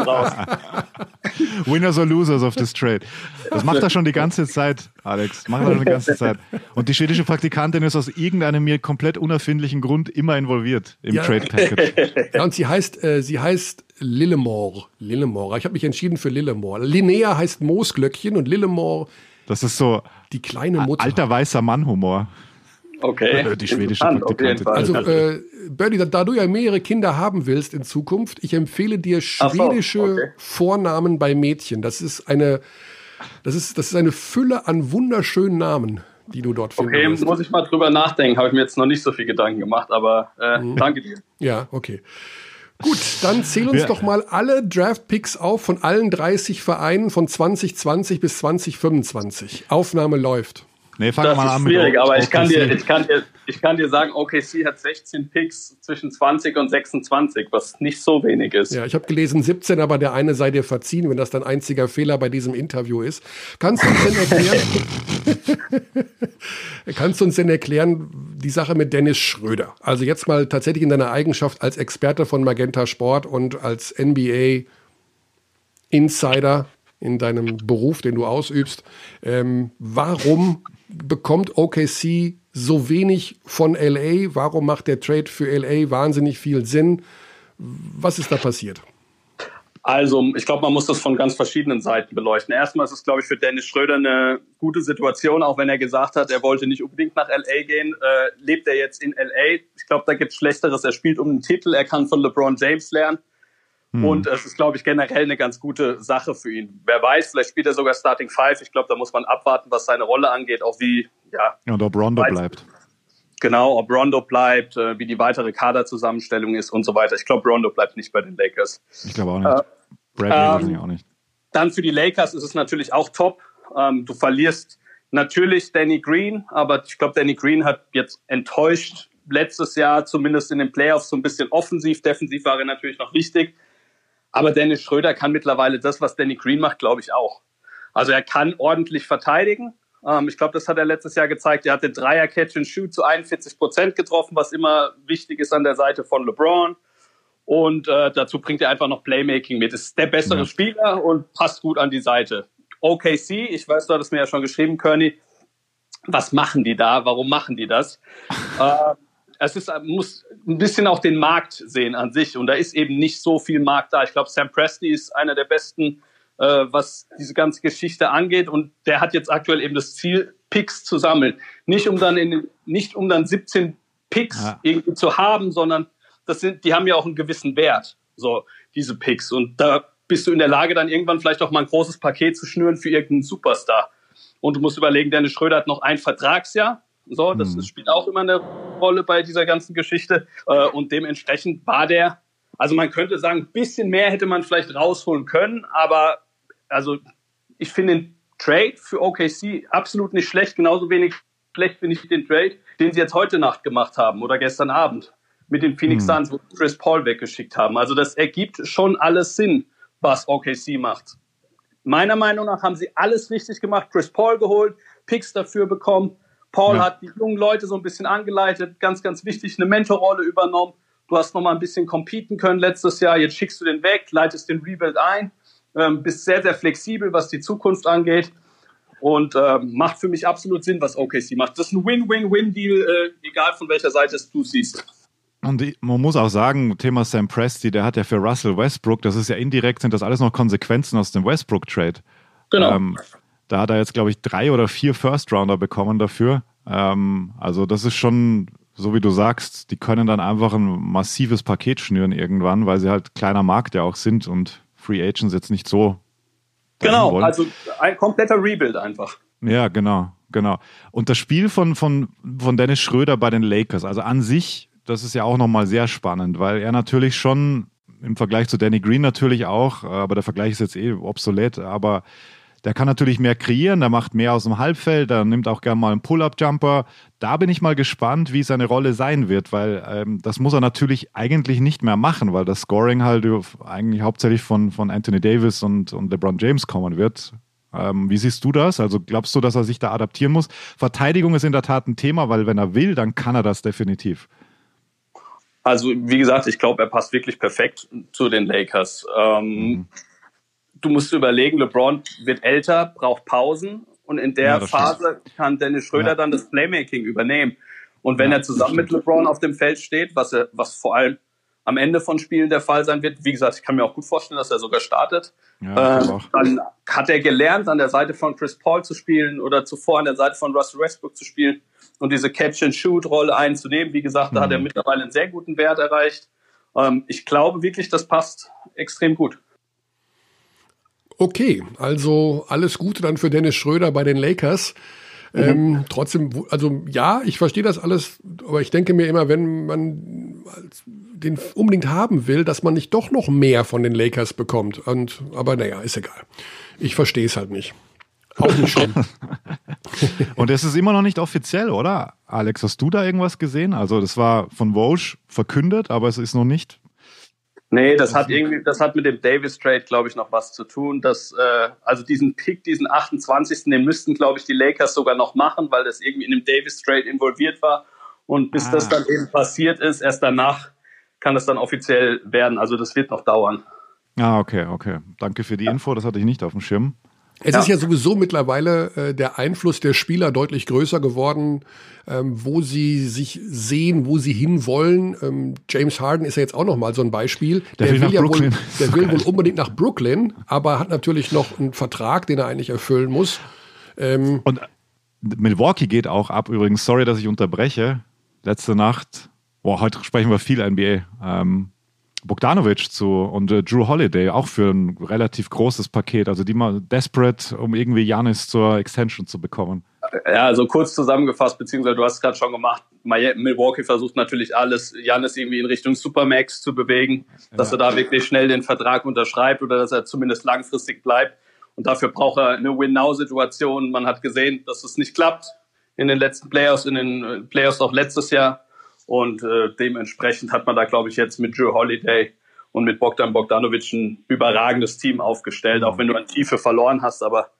Winners or Losers of this trade. Das macht er schon die ganze Zeit, Alex. Macht er schon die ganze Zeit. Und die schwedische Praktikantin ist aus irgendeinem mir komplett unerfindlichen Grund immer involviert im Ja. Trade Package. Ja, und sie heißt, äh, sie heißt Lillemore. Lillemore. Ich habe mich entschieden für Lillemore. Linnea heißt Moosglöckchen und Lillemore Das ist so die kleine Mutter. alter weißer Mann-Humor. Okay. Die schwedische. Fall. Also, äh, Birdie, da, da du ja mehrere Kinder haben willst in Zukunft, ich empfehle dir so, schwedische okay. Vornamen bei Mädchen. Das ist eine, das ist, das ist eine Fülle an wunderschönen Namen, die du dort finden Okay, wirst. muss ich mal drüber nachdenken. Habe ich mir jetzt noch nicht so viel Gedanken gemacht, aber äh, Mhm. danke dir. Ja, okay. Gut, dann zähl uns Wir- doch mal alle Draft-Picks auf von allen 30 Vereinen von 2020 bis 2025. Aufnahme läuft. Nee, fangen wir Das mal ist an mit schwierig, aber ich kann, dir, OKC. ich, kann dir, ich kann dir sagen, OKC hat 16 Picks zwischen 20 und 26, was nicht so wenig ist. Ja, ich habe gelesen 17, aber der eine sei dir verziehen, wenn das dein einziger Fehler bei diesem Interview ist. Kannst du uns denn erklären? kannst du uns denn erklären die Sache mit Dennis Schröder? Also jetzt mal tatsächlich in deiner Eigenschaft als Experte von Magenta Sport und als NBA Insider in deinem Beruf, den du ausübst. Ähm, warum bekommt OKC so wenig von LA? Warum macht der Trade für LA wahnsinnig viel Sinn? Was ist da passiert? Also, ich glaube, man muss das von ganz verschiedenen Seiten beleuchten. Erstmal ist es, glaube ich, für Dennis Schröder eine gute Situation, auch wenn er gesagt hat, er wollte nicht unbedingt nach LA gehen. Äh, lebt er jetzt in LA? Ich glaube, da gibt es Schlechteres. Er spielt um den Titel, er kann von LeBron James lernen. Und es ist, glaube ich, generell eine ganz gute Sache für ihn. Wer weiß, vielleicht spielt er sogar Starting Five. Ich glaube, da muss man abwarten, was seine Rolle angeht, auch wie, ja, Und ob Rondo Weiß- bleibt. genau, ob Rondo bleibt, äh, wie die weitere Kaderzusammenstellung ist und so weiter. Ich glaube, Rondo bleibt nicht bei den Lakers. Ich glaube auch nicht. Äh, Bradley ähm, wahrscheinlich auch nicht. Dann für die Lakers ist es natürlich auch top. Ähm, du verlierst natürlich Danny Green, aber ich glaube, Danny Green hat jetzt enttäuscht letztes Jahr, zumindest in den Playoffs, so ein bisschen offensiv. Defensiv war er natürlich noch wichtig. Aber Dennis Schröder kann mittlerweile das, was Danny Green macht, glaube ich auch. Also er kann ordentlich verteidigen. Ähm, ich glaube, das hat er letztes Jahr gezeigt. Er hat den Dreier Catch and Shoot zu 41 Prozent getroffen, was immer wichtig ist an der Seite von LeBron. Und äh, dazu bringt er einfach noch Playmaking mit. Ist der bessere Ja. Spieler und passt gut an die Seite. OKC, ich weiß, du hattest mir ja schon geschrieben, Kearney. Was machen die da? Warum machen die das? äh, es ist, man muss ein bisschen auch den Markt sehen an sich. Und da ist eben nicht so viel Markt da. Ich glaube, Sam Presti ist einer der besten, äh, was diese ganze Geschichte angeht. Und der hat jetzt aktuell eben das Ziel, Picks zu sammeln. Nicht um dann in, nicht um dann 17 Picks Ja. irgendwie zu haben, sondern das sind, die haben ja auch einen gewissen Wert, so diese Picks. Und da bist du in der Lage, dann irgendwann vielleicht auch mal ein großes Paket zu schnüren für irgendeinen Superstar. Und du musst überlegen, Dennis Schröder hat noch ein Vertragsjahr. So, das Mhm. spielt auch immer eine Rolle bei dieser ganzen Geschichte. Äh, Und dementsprechend war der, also man könnte sagen, ein bisschen mehr hätte man vielleicht rausholen können, aber also ich finde den Trade für OKC absolut nicht schlecht, genauso wenig schlecht finde ich den Trade, den sie jetzt heute Nacht gemacht haben oder gestern Abend mit den Phoenix Suns, wo Chris Paul weggeschickt haben. Also das ergibt schon alles Sinn, was OKC macht. meiner Meinung nach haben sie alles richtig gemacht. Chris Paul geholt, Picks dafür bekommen. Paul Ja. hat die jungen Leute so ein bisschen angeleitet, ganz, ganz wichtig, eine Mentorrolle übernommen. Du hast noch mal ein bisschen competen können letztes Jahr. Jetzt schickst du den weg, leitest den Rebuild ein, ähm, bist sehr, sehr flexibel, was die Zukunft angeht. Und ähm, macht für mich absolut Sinn, was OKC macht. Das ist ein Win-Win-Win-Deal, äh, egal von welcher Seite es du siehst. Und die- man muss auch sagen, Thema Sam Presti, der hat ja für Russell Westbrook, das ist ja indirekt, sind das alles noch Konsequenzen aus dem Westbrook-Trade. Genau. Ähm, da hat er jetzt, glaube ich, drei oder vier First-Rounder bekommen dafür. Ähm, also das ist schon, so wie du sagst, die können dann einfach ein massives Paket schnüren irgendwann, weil sie halt kleiner Markt ja auch sind und Free Agents jetzt nicht so Genau, wollen. also ein kompletter Rebuild einfach. Ja, genau, genau. Und das Spiel von, von, von Dennis Schröder bei den Lakers, also an sich, das ist ja auch nochmal sehr spannend, weil er natürlich schon im Vergleich zu Danny Green natürlich auch, aber der Vergleich ist jetzt eh obsolet, aber der kann natürlich mehr kreieren, der macht mehr aus dem Halbfeld, der nimmt auch gerne mal einen Pull-Up-Jumper. Da bin ich mal gespannt, wie seine Rolle sein wird, weil ähm, das muss er natürlich eigentlich nicht mehr machen, weil das Scoring halt eigentlich hauptsächlich von, von Anthony Davis und, und LeBron James kommen wird. Ähm, wie siehst du das? Also glaubst du, dass er sich da adaptieren muss? Verteidigung ist in der Tat ein Thema, weil wenn er will, dann kann er das definitiv. Also, wie gesagt, ich glaube, er passt wirklich perfekt zu den Lakers. Ähm, Du musst überlegen, LeBron wird älter, braucht Pausen und in der Ja, das stimmt. Phase kann Dennis Schröder Ja. dann das Playmaking übernehmen. Und wenn Ja, er zusammen mit LeBron auf dem Feld steht, was, er, was vor allem am Ende von Spielen der Fall sein wird, wie gesagt, ich kann mir auch gut vorstellen, dass er sogar startet. Äh, dann hat er gelernt, an der Seite von Chris Paul zu spielen oder zuvor an der Seite von Russell Westbrook zu spielen und diese Catch-and-Shoot-Rolle einzunehmen. Wie gesagt, da hat er Mhm. mittlerweile einen sehr guten Wert erreicht. Ähm, ich glaube wirklich, das passt extrem gut. Okay, also alles Gute dann für Dennis Schröder bei den Lakers. Ähm, trotzdem, also ja, ich verstehe das alles, aber ich denke mir immer, wenn man den unbedingt haben will, dass man nicht doch noch mehr von den Lakers bekommt. Und, aber naja, ist egal. Ich verstehe es halt nicht. Auch nicht schlimm. Und es ist immer noch nicht offiziell, oder? Alex, hast du da irgendwas gesehen? Also das war von Woj verkündet, aber es ist noch nicht. Nee, das hat irgendwie, das hat mit dem Davis Trade, glaube ich, noch was zu tun. Dass, äh, also diesen Pick, diesen 28. Den müssten, glaube ich, die Lakers sogar noch machen, weil das irgendwie in dem Davis Trade involviert war. Und bis Ah. das dann eben passiert ist, erst danach kann das dann offiziell werden. Also das wird noch dauern. Ah, okay, okay. Danke für die Info, das hatte ich nicht auf dem Schirm. Es Ja. ist ja sowieso mittlerweile äh, der Einfluss der Spieler deutlich größer geworden, ähm, wo sie sich sehen, wo sie hinwollen. Ähm, James Harden ist ja jetzt auch noch mal so ein Beispiel. Der will nach ja Brooklyn. wohl, der will wohl unbedingt nach Brooklyn, aber hat natürlich noch einen Vertrag, den er eigentlich erfüllen muss. Ähm, Und Milwaukee geht auch ab übrigens. Sorry, dass ich unterbreche. Letzte Nacht, boah, heute sprechen wir viel NBA. Ähm, Bogdanovic zu und äh, Drew Holiday auch für ein relativ großes Paket. Also die mal desperate, um irgendwie Janis zur Extension zu bekommen. Ja, also kurz zusammengefasst, beziehungsweise du hast es gerade schon gemacht. Milwaukee versucht natürlich alles, Janis irgendwie in Richtung Supermax zu bewegen, dass er da wirklich schnell den Vertrag unterschreibt oder dass er zumindest langfristig bleibt. Und dafür braucht er eine Win-Now-Situation. Man hat gesehen, dass es nicht klappt in den letzten Playoffs, in den äh, Playoffs auch letztes Jahr. Und äh, dementsprechend hat man da, glaube ich, jetzt mit Drew Holiday und mit Bogdan Bogdanovic ein überragendes Team aufgestellt, auch wenn du an Tiefe verloren hast, aber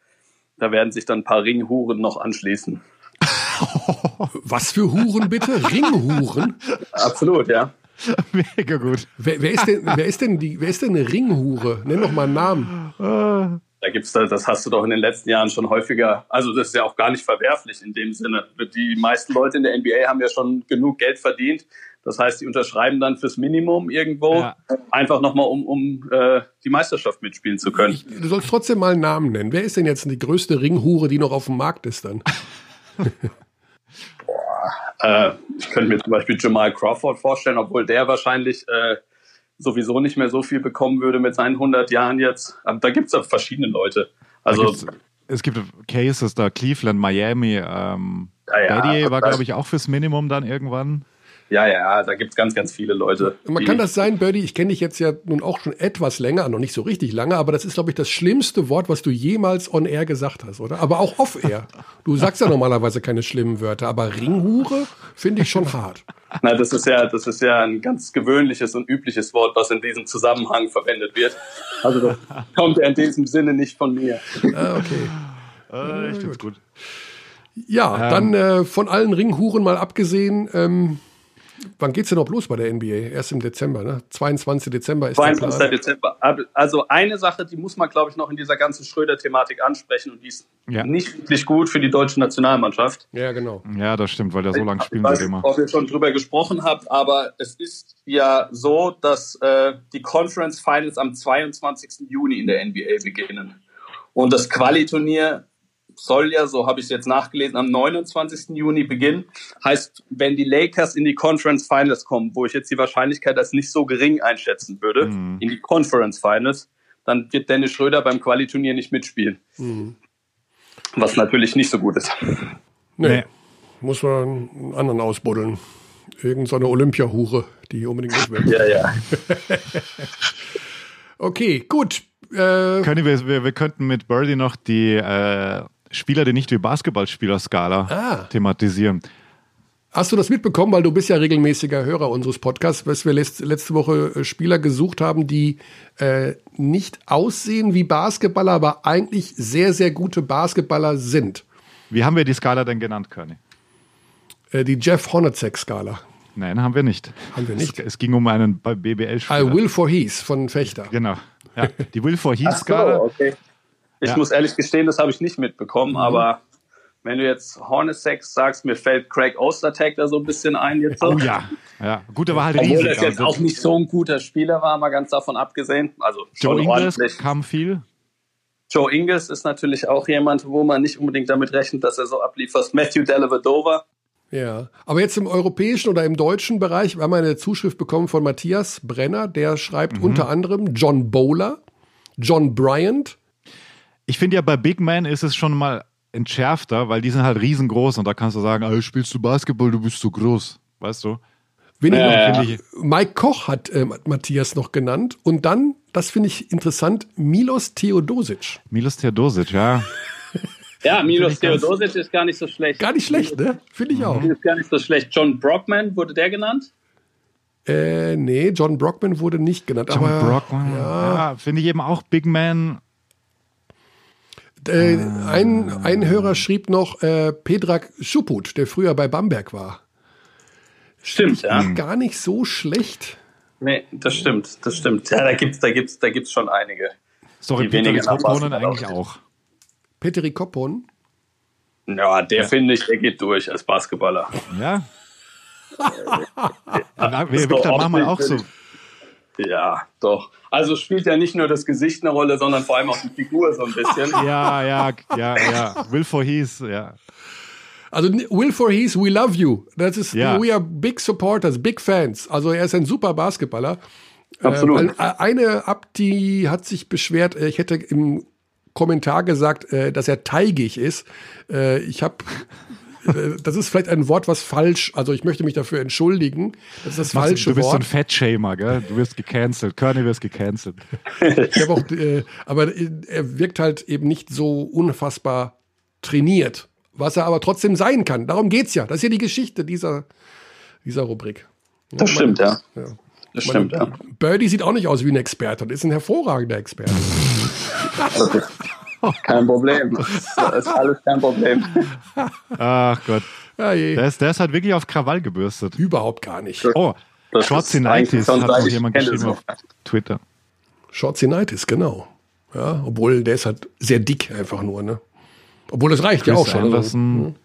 da werden sich dann ein paar Ringhuren noch anschließen. was für Huren bitte? Ringhuren? Absolut, ja. Mega gut. Wer, wer ist denn, wer ist denn die, wer ist denn eine Ringhure? Nenn doch mal einen Namen. Da gibt's da, das hast du doch in den letzten Jahren schon häufiger. Also das ist ja auch gar nicht verwerflich in dem Sinne. Die meisten Leute in der NBA haben ja schon genug Geld verdient. Das heißt, die unterschreiben dann fürs Minimum irgendwo, Ja. einfach nochmal, um, um äh, die Meisterschaft mitspielen zu können. Ich, du sollst trotzdem mal einen Namen nennen. Wer ist denn jetzt die größte Ringhure, die noch auf dem Markt ist dann? Äh, ich könnte mir zum Beispiel Jamal Crawford vorstellen, obwohl der wahrscheinlich äh, sowieso nicht mehr so viel bekommen würde mit seinen 100 Jahren jetzt. Aber da gibt's ja verschiedene Leute. Also es gibt Cases da, Cleveland, Miami, ähm, Ja, ja, Battier war, glaube ich, auch fürs Minimum dann irgendwann. Ja, ja, da gibt's ganz, ganz viele Leute. Man kann das sein, Birdie, ich kenne dich jetzt ja nun auch schon etwas länger, noch nicht so richtig lange, aber das ist, glaube ich, das schlimmste Wort, was du jemals on air gesagt hast, oder? Aber auch off air. Du sagst ja normalerweise keine schlimmen Wörter, aber Ringhure finde ich schon hart. Na, das ist ja, das ist ja ein ganz gewöhnliches und übliches Wort, was in diesem Zusammenhang verwendet wird. Also das kommt ja in diesem Sinne nicht von mir. Ah, okay. Äh, ich find's gut. Ja, dann äh, von allen Ringhuren mal abgesehen, ähm, wann geht's denn noch los bei der NBA? Erst im Dezember, ne? 22. Dezember ist der 22. Plan. Dezember. Also eine Sache, die muss man, glaube ich, noch in dieser ganzen Schröder-Thematik ansprechen und die ist Ja. nicht wirklich gut für die deutsche Nationalmannschaft. Ja, genau. Ja, das stimmt, weil der so lange Ich spielen weiß wird nicht, immer. ob ihr schon drüber gesprochen habt, aber es ist ja so, dass äh, die Conference Finals am 22. Juni in der NBA beginnen. Und das Quali-Turnier soll ja, so habe ich es jetzt nachgelesen, am 29. Juni beginnen. Heißt, wenn die Lakers in die Conference Finals kommen, wo ich jetzt die Wahrscheinlichkeit als nicht so gering einschätzen würde, Mhm. in die Conference Finals, dann wird Dennis Schröder beim Quali-Turnier nicht mitspielen. Was natürlich nicht so gut ist. Nee, Nee. muss man einen anderen ausbuddeln. Irgend so eine Olympiahure, die unbedingt mit will. Ja, ja. Okay, gut. Äh, Können wir, wir, wir könnten mit Birdie noch die äh, Spieler, die nicht wie Basketballspieler-Skala Ah. thematisieren. Hast du das mitbekommen, weil du bist ja regelmäßiger Hörer unseres Podcasts, dass wir letzt, letzte Woche äh, Spieler gesucht haben, die äh, nicht aussehen wie Basketballer, aber eigentlich sehr, sehr gute Basketballer sind. Wie haben wir die Skala denn genannt, Körny? Äh, die Jeff Hornacek-Skala. Nein, haben wir nicht. Haben wir nicht? Es, es ging um einen I BBL-Spieler. Will for Heath von Fechter. Genau. Ja, die Will for Ach so, Heath-Skala. okay. Ich Ja. muss ehrlich gestehen, das habe ich nicht mitbekommen, aber wenn du jetzt Hornacek sagst, mir fällt Craig Ostertag da so ein bisschen ein jetzt. Oh ja. ja. Gut, war halt Obwohl riesig. das jetzt also. auch nicht so ein guter Spieler war, mal ganz davon abgesehen. Also schon Joe Ingles ordentlich. kam viel. Joe Ingles ist natürlich auch jemand, wo man nicht unbedingt damit rechnet, dass er so abliefert. Matthew Dellavedova. Ja, aber jetzt im europäischen oder im deutschen Bereich, wir haben eine Zuschrift bekommen von Matthias Brenner, der schreibt Mhm. unter anderem John Bowler, John Bryant, Ich finde ja, bei Big Man ist es schon mal entschärfter, weil die sind halt riesengroß und da kannst du sagen, ah, spielst du Basketball, du bist so groß. Weißt du? Wen Ja, ja. Finde ich. Mike Koch hat äh, Matthias noch genannt und dann, das finde ich interessant, Milos Theodosic. Milos Theodosic, ja. Ja, Milos Theodosic ist gar nicht so schlecht. Gar nicht schlecht, ne? Finde ich auch. Ist gar nicht so schlecht. John Brockman, wurde der genannt? Äh, nee, John Brockman wurde nicht genannt. John aber, Brockman. Ja, finde ich eben auch Big Man. Äh, ein, ein Hörer schrieb noch äh, Pedrak Schuput, der früher bei Bamberg war. Stimmt, ja. Gar nicht so schlecht. Nee, das stimmt, das stimmt. Ja, da gibt's, da gibt's, da gibt's schon einige. Sorry, Die weniger Peter nach Kopponen Basketball eigentlich auch. Peteri Koppon. Ja, der finde ich, der geht durch als Basketballer. Ja. ja doch Victor, machen wir auch so. Ja, doch. Also spielt ja nicht nur das Gesicht eine Rolle, sondern vor allem auch die Figur so ein bisschen. Ja, ja, ja, ja. Will for Heath, ja. Also Will for Heath, we love you. Das ist, Ja. we are big supporters, big fans. Also er ist ein super Basketballer. Absolut. Äh, eine Abdi hat sich beschwert, äh, ich hätte im Kommentar gesagt, äh, dass er teigig ist. Äh, ich habe, das ist vielleicht ein Wort, was falsch, also ich möchte mich dafür entschuldigen. Das ist das falsche du bist so ein Wort. Fettshamer, gell? Du wirst gecancelt. Körny wirst gecancelt. Auch, äh, aber er wirkt halt eben nicht so unfassbar trainiert, was er aber trotzdem sein kann. Darum geht's ja. Das ist ja die Geschichte dieser, dieser Rubrik. Das stimmt, ja. Ja. Das stimmt, ja. Birdie sieht auch nicht aus wie ein Experte und ist ein hervorragender Experte. Kein Problem. Das ist alles kein Problem. Ach Gott. Ja. Der ist, der ist halt wirklich auf Krawall gebürstet. Überhaupt gar nicht. Oh, schon hat noch jemand geschrieben auf Twitter. Shortsinitis, genau. Ja, obwohl der ist halt sehr dick einfach nur, ne? Obwohl das reicht ja auch Chris schon. Also, Anderson.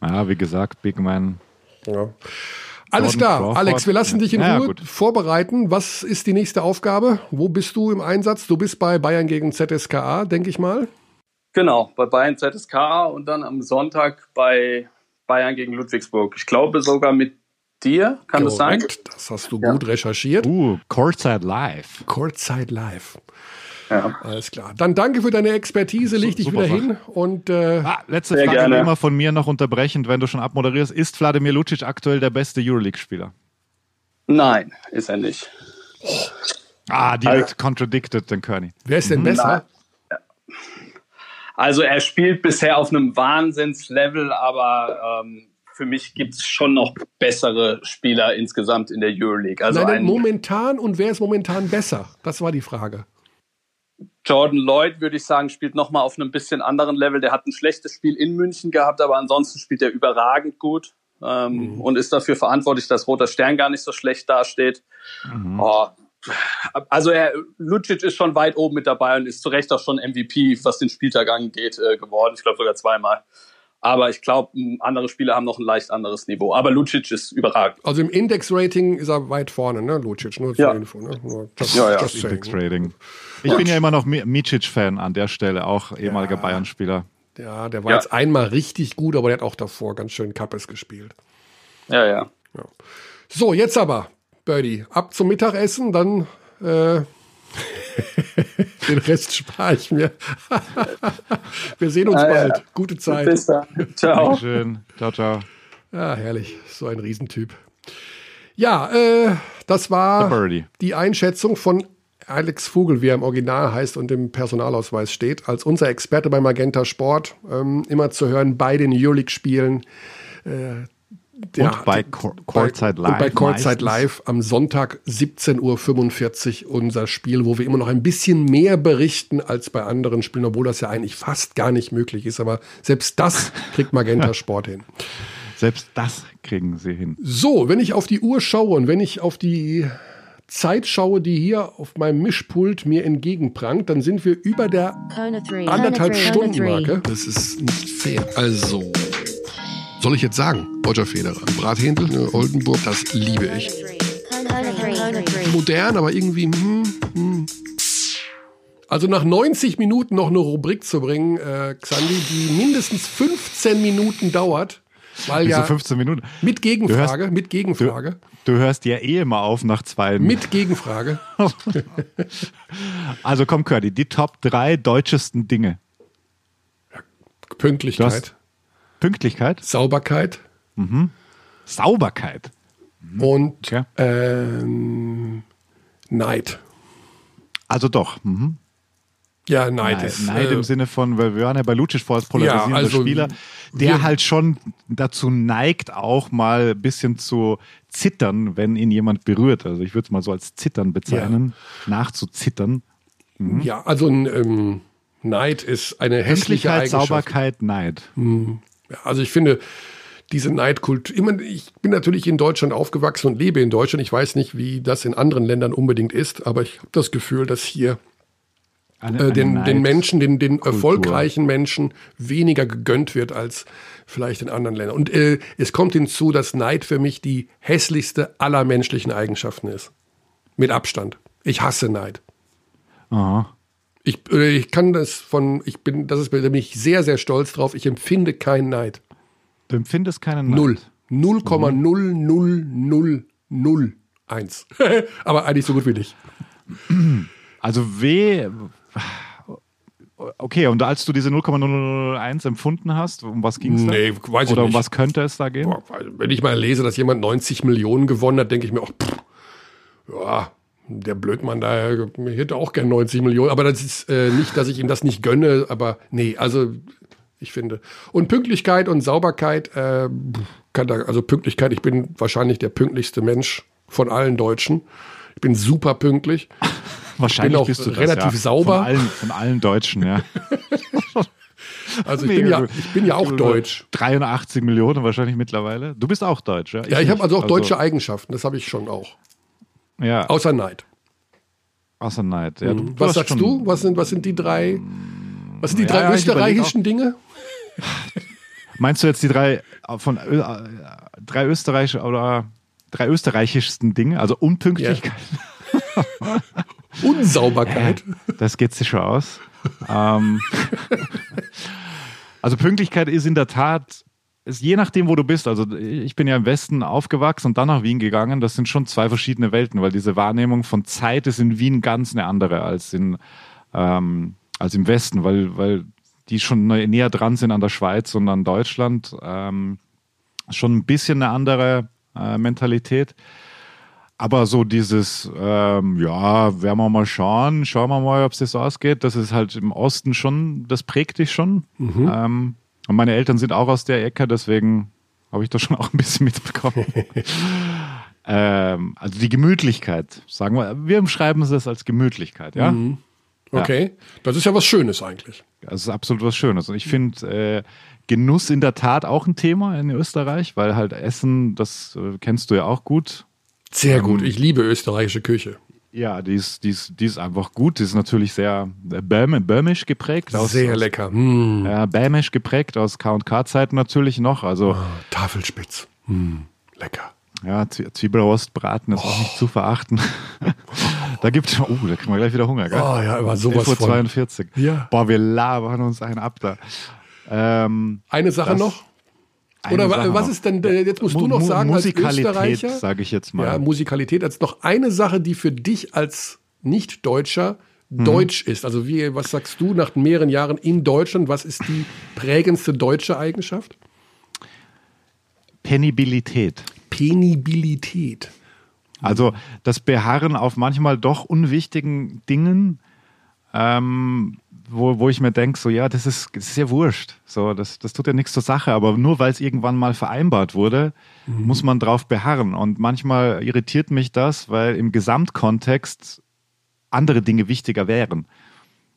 Ja, wie gesagt, Big Man. ja. Alles Jordan klar, Crawford. Alex, wir lassen dich in Ja, ja, Ruhe gut. vorbereiten. Was ist die nächste Aufgabe? Wo bist du im Einsatz? Du bist bei Bayern gegen ZSKA, denke ich mal. Genau, bei Bayern ZSK und dann am Sonntag bei Bayern gegen Ludwigsburg. Ich glaube sogar mit dir, kann das sein? Das hast du gut recherchiert. Uh, Courtside Live. Courtside Live. Ja. Alles klar. Dann danke für deine Expertise, leg dich super wieder Sache. hin und äh, Ah, letzte Frage gerne. wie immer von mir noch unterbrechend, wenn du schon abmoderierst. Ist Wladimir Lucic aktuell der beste Euroleague-Spieler? Nein, ist er nicht. Ah, direkt contradicted den Kearney. wer ist denn besser? Also er spielt bisher auf einem Wahnsinnslevel, aber ähm, für mich gibt es schon noch bessere Spieler insgesamt in der Euroleague. Also Nein, nein, ein momentan und wer ist momentan besser? Das war die Frage. Jordan Lloyd, würde ich sagen, spielt nochmal auf einem bisschen anderen Level. Der hat ein schlechtes Spiel in München gehabt, aber ansonsten spielt er überragend gut ähm, und ist dafür verantwortlich, dass Roter Stern gar nicht so schlecht dasteht. Oh, also er, Lucic ist schon weit oben mit dabei und ist zu Recht auch schon MVP, was den Spieltag angeht, äh, geworden. Ich glaube sogar zweimal. Aber ich glaube, andere Spieler haben noch ein leicht anderes Niveau. Aber Lucic ist überragend. Also im Index-Rating ist er weit vorne, ne, Lucic? Nur zur Ja. Info, ne? Nur just, Ja, ja. just saying. Index Trading. Ich bin ja immer noch Mi- Micic-Fan an der Stelle, auch ehemaliger Bayern-Spieler. Ja, der war Ja. jetzt einmal richtig gut, aber der hat auch davor ganz schön Kappes gespielt. Ja, ja. So, jetzt aber, Birdie, ab zum Mittagessen, dann äh, den Rest spare ich mir. Wir sehen uns Ah, ja. bald. Gute Zeit. Bis dann. Ciao. Schön. Ciao, ciao. Ja, herrlich. So ein Riesentyp. Ja, äh, das war die Einschätzung von Alex Vogel, wie er im Original heißt und im Personalausweis steht, als unser Experte bei Magenta Sport. Ähm, immer zu hören bei den Euroleague-Spielen. Äh, der Und bei Courtside Live Und bei Courtside. Live am Sonntag 17.45 Uhr unser Spiel, wo wir immer noch ein bisschen mehr berichten als bei anderen Spielen, obwohl das ja eigentlich fast gar nicht möglich ist. Aber selbst das kriegt Magenta Sport hin. Selbst das kriegen sie hin. So, wenn ich auf die Uhr schaue und wenn ich auf die Zeit schaue, die hier auf meinem Mischpult mir entgegenprangt, dann sind wir über der Kona 3. anderthalb Stunden Marke. Das ist nicht fair. Also, soll ich jetzt sagen, Roger Federer, Brathändel, ne, Oldenburg, das liebe ich. Kona 3. Modern, aber irgendwie, hm, hm. Also nach 90 Minuten noch eine Rubrik zu bringen, äh, Xandi, die mindestens 15 Minuten dauert, weil Wieso ja 15 Minuten? mit Gegenfrage, Du hörst- mit Gegenfrage, Du hörst ja eh immer auf nach zwei. mit Gegenfrage. Also komm, Curdy, die Top 3 deutschesten Dinge. Du Pünktlichkeit, Pünktlichkeit, Sauberkeit Sauberkeit. und Okay. ähm, Neid. Also doch. Mhm. Ja, Neid, Neid, ist. Neid äh, im Sinne von, weil wir waren ja bei Lucic vor als polarisierender Ja, also Spieler, der wir- halt schon dazu neigt, auch mal ein bisschen zu zittern, wenn ihn jemand berührt. Also ich würde es mal so als Zittern bezeichnen, nachzuzittern. ja, also ein ähm, Neid ist eine hässliche Eigenschaft. Sauberkeit, Neid. Ja, also ich finde diese Neidkultur, ich bin natürlich in Deutschland aufgewachsen und lebe in Deutschland. Ich weiß nicht, wie das in anderen Ländern unbedingt ist, aber ich habe das Gefühl, dass hier Eine, äh, eine den, Neid- den Menschen, den, den erfolgreichen Menschen weniger gegönnt wird als vielleicht in anderen Ländern. Und äh, es kommt hinzu, dass Neid für mich die hässlichste aller menschlichen Eigenschaften ist. Mit Abstand. Ich hasse Neid. Aha. Ich, ich kann das von, ich bin, das ist, da bin ich sehr, sehr stolz drauf. Ich empfinde keinen Neid. Du empfindest keinen Neid. Null. 0,00001. Aber eigentlich so gut wie nicht. Also weh. Okay, und als du diese 0,001 empfunden hast, um was ging es da? Nee, weiß ich Oder um nicht. was könnte es da gehen? Boah, wenn ich mal lese, dass jemand 90 Millionen gewonnen hat, denke ich mir auch, pff, ja, der Blödmann da ich hätte auch gern 90 Millionen. Aber das ist äh, nicht, dass ich ihm das nicht gönne, aber nee, also ich finde. Und Pünktlichkeit und Sauberkeit, äh, kann da, also Pünktlichkeit, ich bin wahrscheinlich der pünktlichste Mensch von allen Deutschen. Ich bin super pünktlich. Wahrscheinlich auch bist du das, relativ ja. sauber. Von allen, von allen Deutschen, ja. Also ich Mega bin, ja, ich bin ja auch deutsch. 83 Millionen wahrscheinlich mittlerweile. Du bist auch deutsch, ja? Ja, ich habe also auch deutsche Eigenschaften, das habe ich schon auch. Ja, Außer Neid. außer Neid. Ja, du, Was hast sagst du? Was sind, was sind die drei, was sind die drei ja, österreichischen Dinge? Meinst du jetzt die drei äh, von äh, drei Österreich oder drei österreichischsten Dinge? Also Unpünktlichkeit, Unsauberkeit. das geht sich schon aus. ähm, also Pünktlichkeit ist in der Tat, ist je nachdem, wo du bist. Also ich bin ja im Westen aufgewachsen und dann nach Wien gegangen. Das sind schon zwei verschiedene Welten, weil diese Wahrnehmung von Zeit ist in Wien ganz eine andere als in ähm, als im Westen, weil, weil die schon nä- näher dran sind an der Schweiz und an Deutschland. Ähm, schon ein bisschen eine andere äh, Mentalität. Aber so dieses, ähm, ja, werden wir mal schauen, schauen wir mal, ob es das ausgeht. Das ist halt im Osten schon, das prägt dich schon. Ähm, und meine Eltern sind auch aus der Ecke, deswegen habe ich da schon auch ein bisschen mitbekommen. ähm, also die Gemütlichkeit, sagen wir, wir beschreiben es das als Gemütlichkeit, ja. Okay. Das ist ja was Schönes eigentlich. Das ist absolut was Schönes. Und ich finde äh, Genuss in der Tat auch ein Thema in Österreich, weil halt Essen, das äh, kennst du ja auch gut. Sehr gut. Ich liebe österreichische Küche. Ja, die ist, die ist, die ist einfach gut. Die ist natürlich sehr äh, böhmisch geprägt. Aus, Sehr lecker. Mm. Ja, bämisch geprägt aus K&K-Zeiten natürlich noch. Also Ah, Tafelspitz. Mm. Lecker. ja, Zwie- Zwiebelrostbraten ist auch nicht zu verachten. da gibt's, oh, da kriegen wir gleich wieder Hunger, gell? Oh ja, aber sowas 11.42 von. Ja. Boah, wir labern uns einen ab da. Ähm, Eine Sache Das- noch? Eine Oder Sache was ist denn, äh, jetzt musst du noch sagen, als Österreicher. sage ich jetzt mal. Ja, Musikalität als noch eine Sache, die für dich als Nicht-Deutscher Mhm. deutsch ist. Also wie, was sagst du nach mehreren Jahren in Deutschland? Was ist die prägendste deutsche Eigenschaft? Penibilität. Penibilität. Also das Beharren auf manchmal doch unwichtigen Dingen, ähm, wo, wo ich mir denke, so ja, das ist, das ist ja wurscht. So, das, das tut ja nichts zur Sache, aber nur weil es irgendwann mal vereinbart wurde, muss man drauf beharren. Und manchmal irritiert mich das, weil im Gesamtkontext andere Dinge wichtiger wären.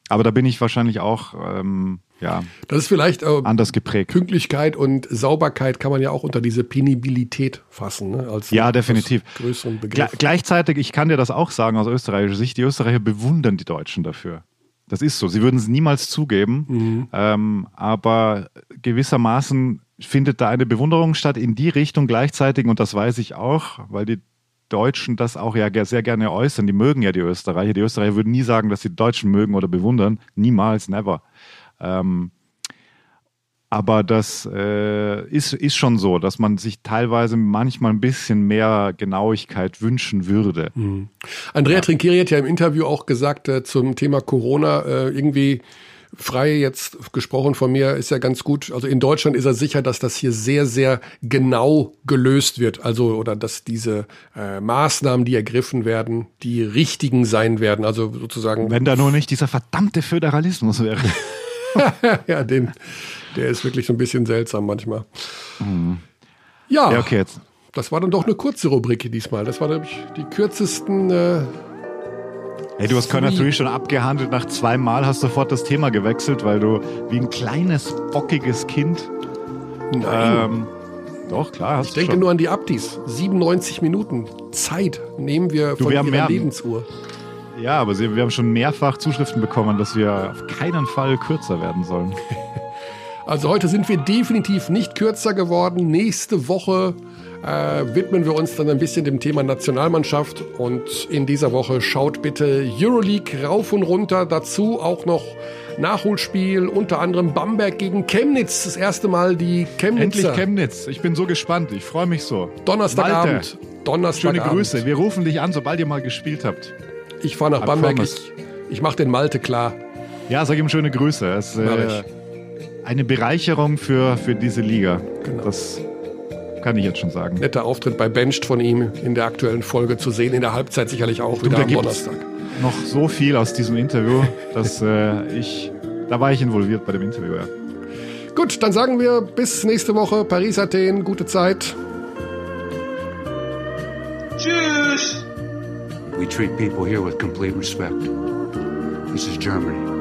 Aber da bin ich wahrscheinlich auch ähm, ja, Das ist vielleicht äh, anders geprägt. Pünktlichkeit und Sauberkeit kann man ja auch unter diese Penibilität fassen. Ne? Als Ja, definitiv. größeren Gle Begriff. gleichzeitig, ich kann dir das auch sagen aus österreichischer Sicht, die Österreicher bewundern die Deutschen dafür. Das ist so. Sie würden es niemals zugeben, ähm, aber gewissermaßen findet da eine Bewunderung statt in die Richtung gleichzeitig, und das weiß ich auch, weil die Deutschen das auch ja sehr gerne äußern. Die mögen ja die Österreicher. Die Österreicher würden nie sagen, dass sie die Deutschen mögen oder bewundern. Niemals, never. Ähm, aber das äh, ist, ist schon so, dass man sich teilweise manchmal ein bisschen mehr Genauigkeit wünschen würde. Andrea Trinkieri hat ja im Interview auch gesagt äh, zum Thema Corona, äh, irgendwie frei jetzt gesprochen von mir, ist ja ganz gut. Also in Deutschland ist er sicher, dass das hier sehr, sehr genau gelöst wird. Also, oder dass diese äh, Maßnahmen, die ergriffen werden, die richtigen sein werden. Also sozusagen, Wenn da nur nicht dieser verdammte Föderalismus wäre. ja, den, der ist wirklich so ein bisschen seltsam manchmal. Ja, Ja, okay, jetzt. das war dann doch eine kurze Rubrik diesmal. Das war nämlich die kürzesten äh, Hey, du hast Kölner 3 schon abgehandelt. Nach zweimal hast du sofort das Thema gewechselt, weil du wie ein kleines, bockiges Kind. Nein. Ähm, doch, klar, hast Ich du denke schon. nur an die Abdis. 97 Minuten Zeit nehmen wir von wir ihrer Lebensuhr. Ja, aber wir haben schon mehrfach Zuschriften bekommen, dass wir auf keinen Fall kürzer werden sollen. Also heute sind wir definitiv nicht kürzer geworden. Nächste Woche äh, widmen wir uns dann ein bisschen dem Thema Nationalmannschaft. Und in dieser Woche schaut bitte Euroleague rauf und runter. Dazu auch noch Nachholspiel, unter anderem Bamberg gegen Chemnitz. Das erste Mal die Chemnitzer. Endlich Chemnitz. Ich bin so gespannt. Ich freue mich so. Donnerstagabend. Malte, Schöne Donnerstagabend. Grüße. Wir rufen dich an, sobald ihr mal gespielt habt. Ich fahre nach I Bamberg. promise. Ich, ich mache den Malte klar. Ja, sag ihm schöne Grüße. Mach äh, eine Bereicherung für, für diese Liga. Genau. Das kann ich jetzt schon sagen. netter Auftritt bei Benched von ihm in der aktuellen Folge zu sehen. In der Halbzeit sicherlich auch wieder da am Donnerstag. Noch so viel aus diesem Interview, dass äh, ich, da war ich involviert bei dem Interview. Ja. Gut, dann sagen wir bis nächste Woche. Paris, Athen, gute Zeit. We treat people here with complete respect. This is Germany.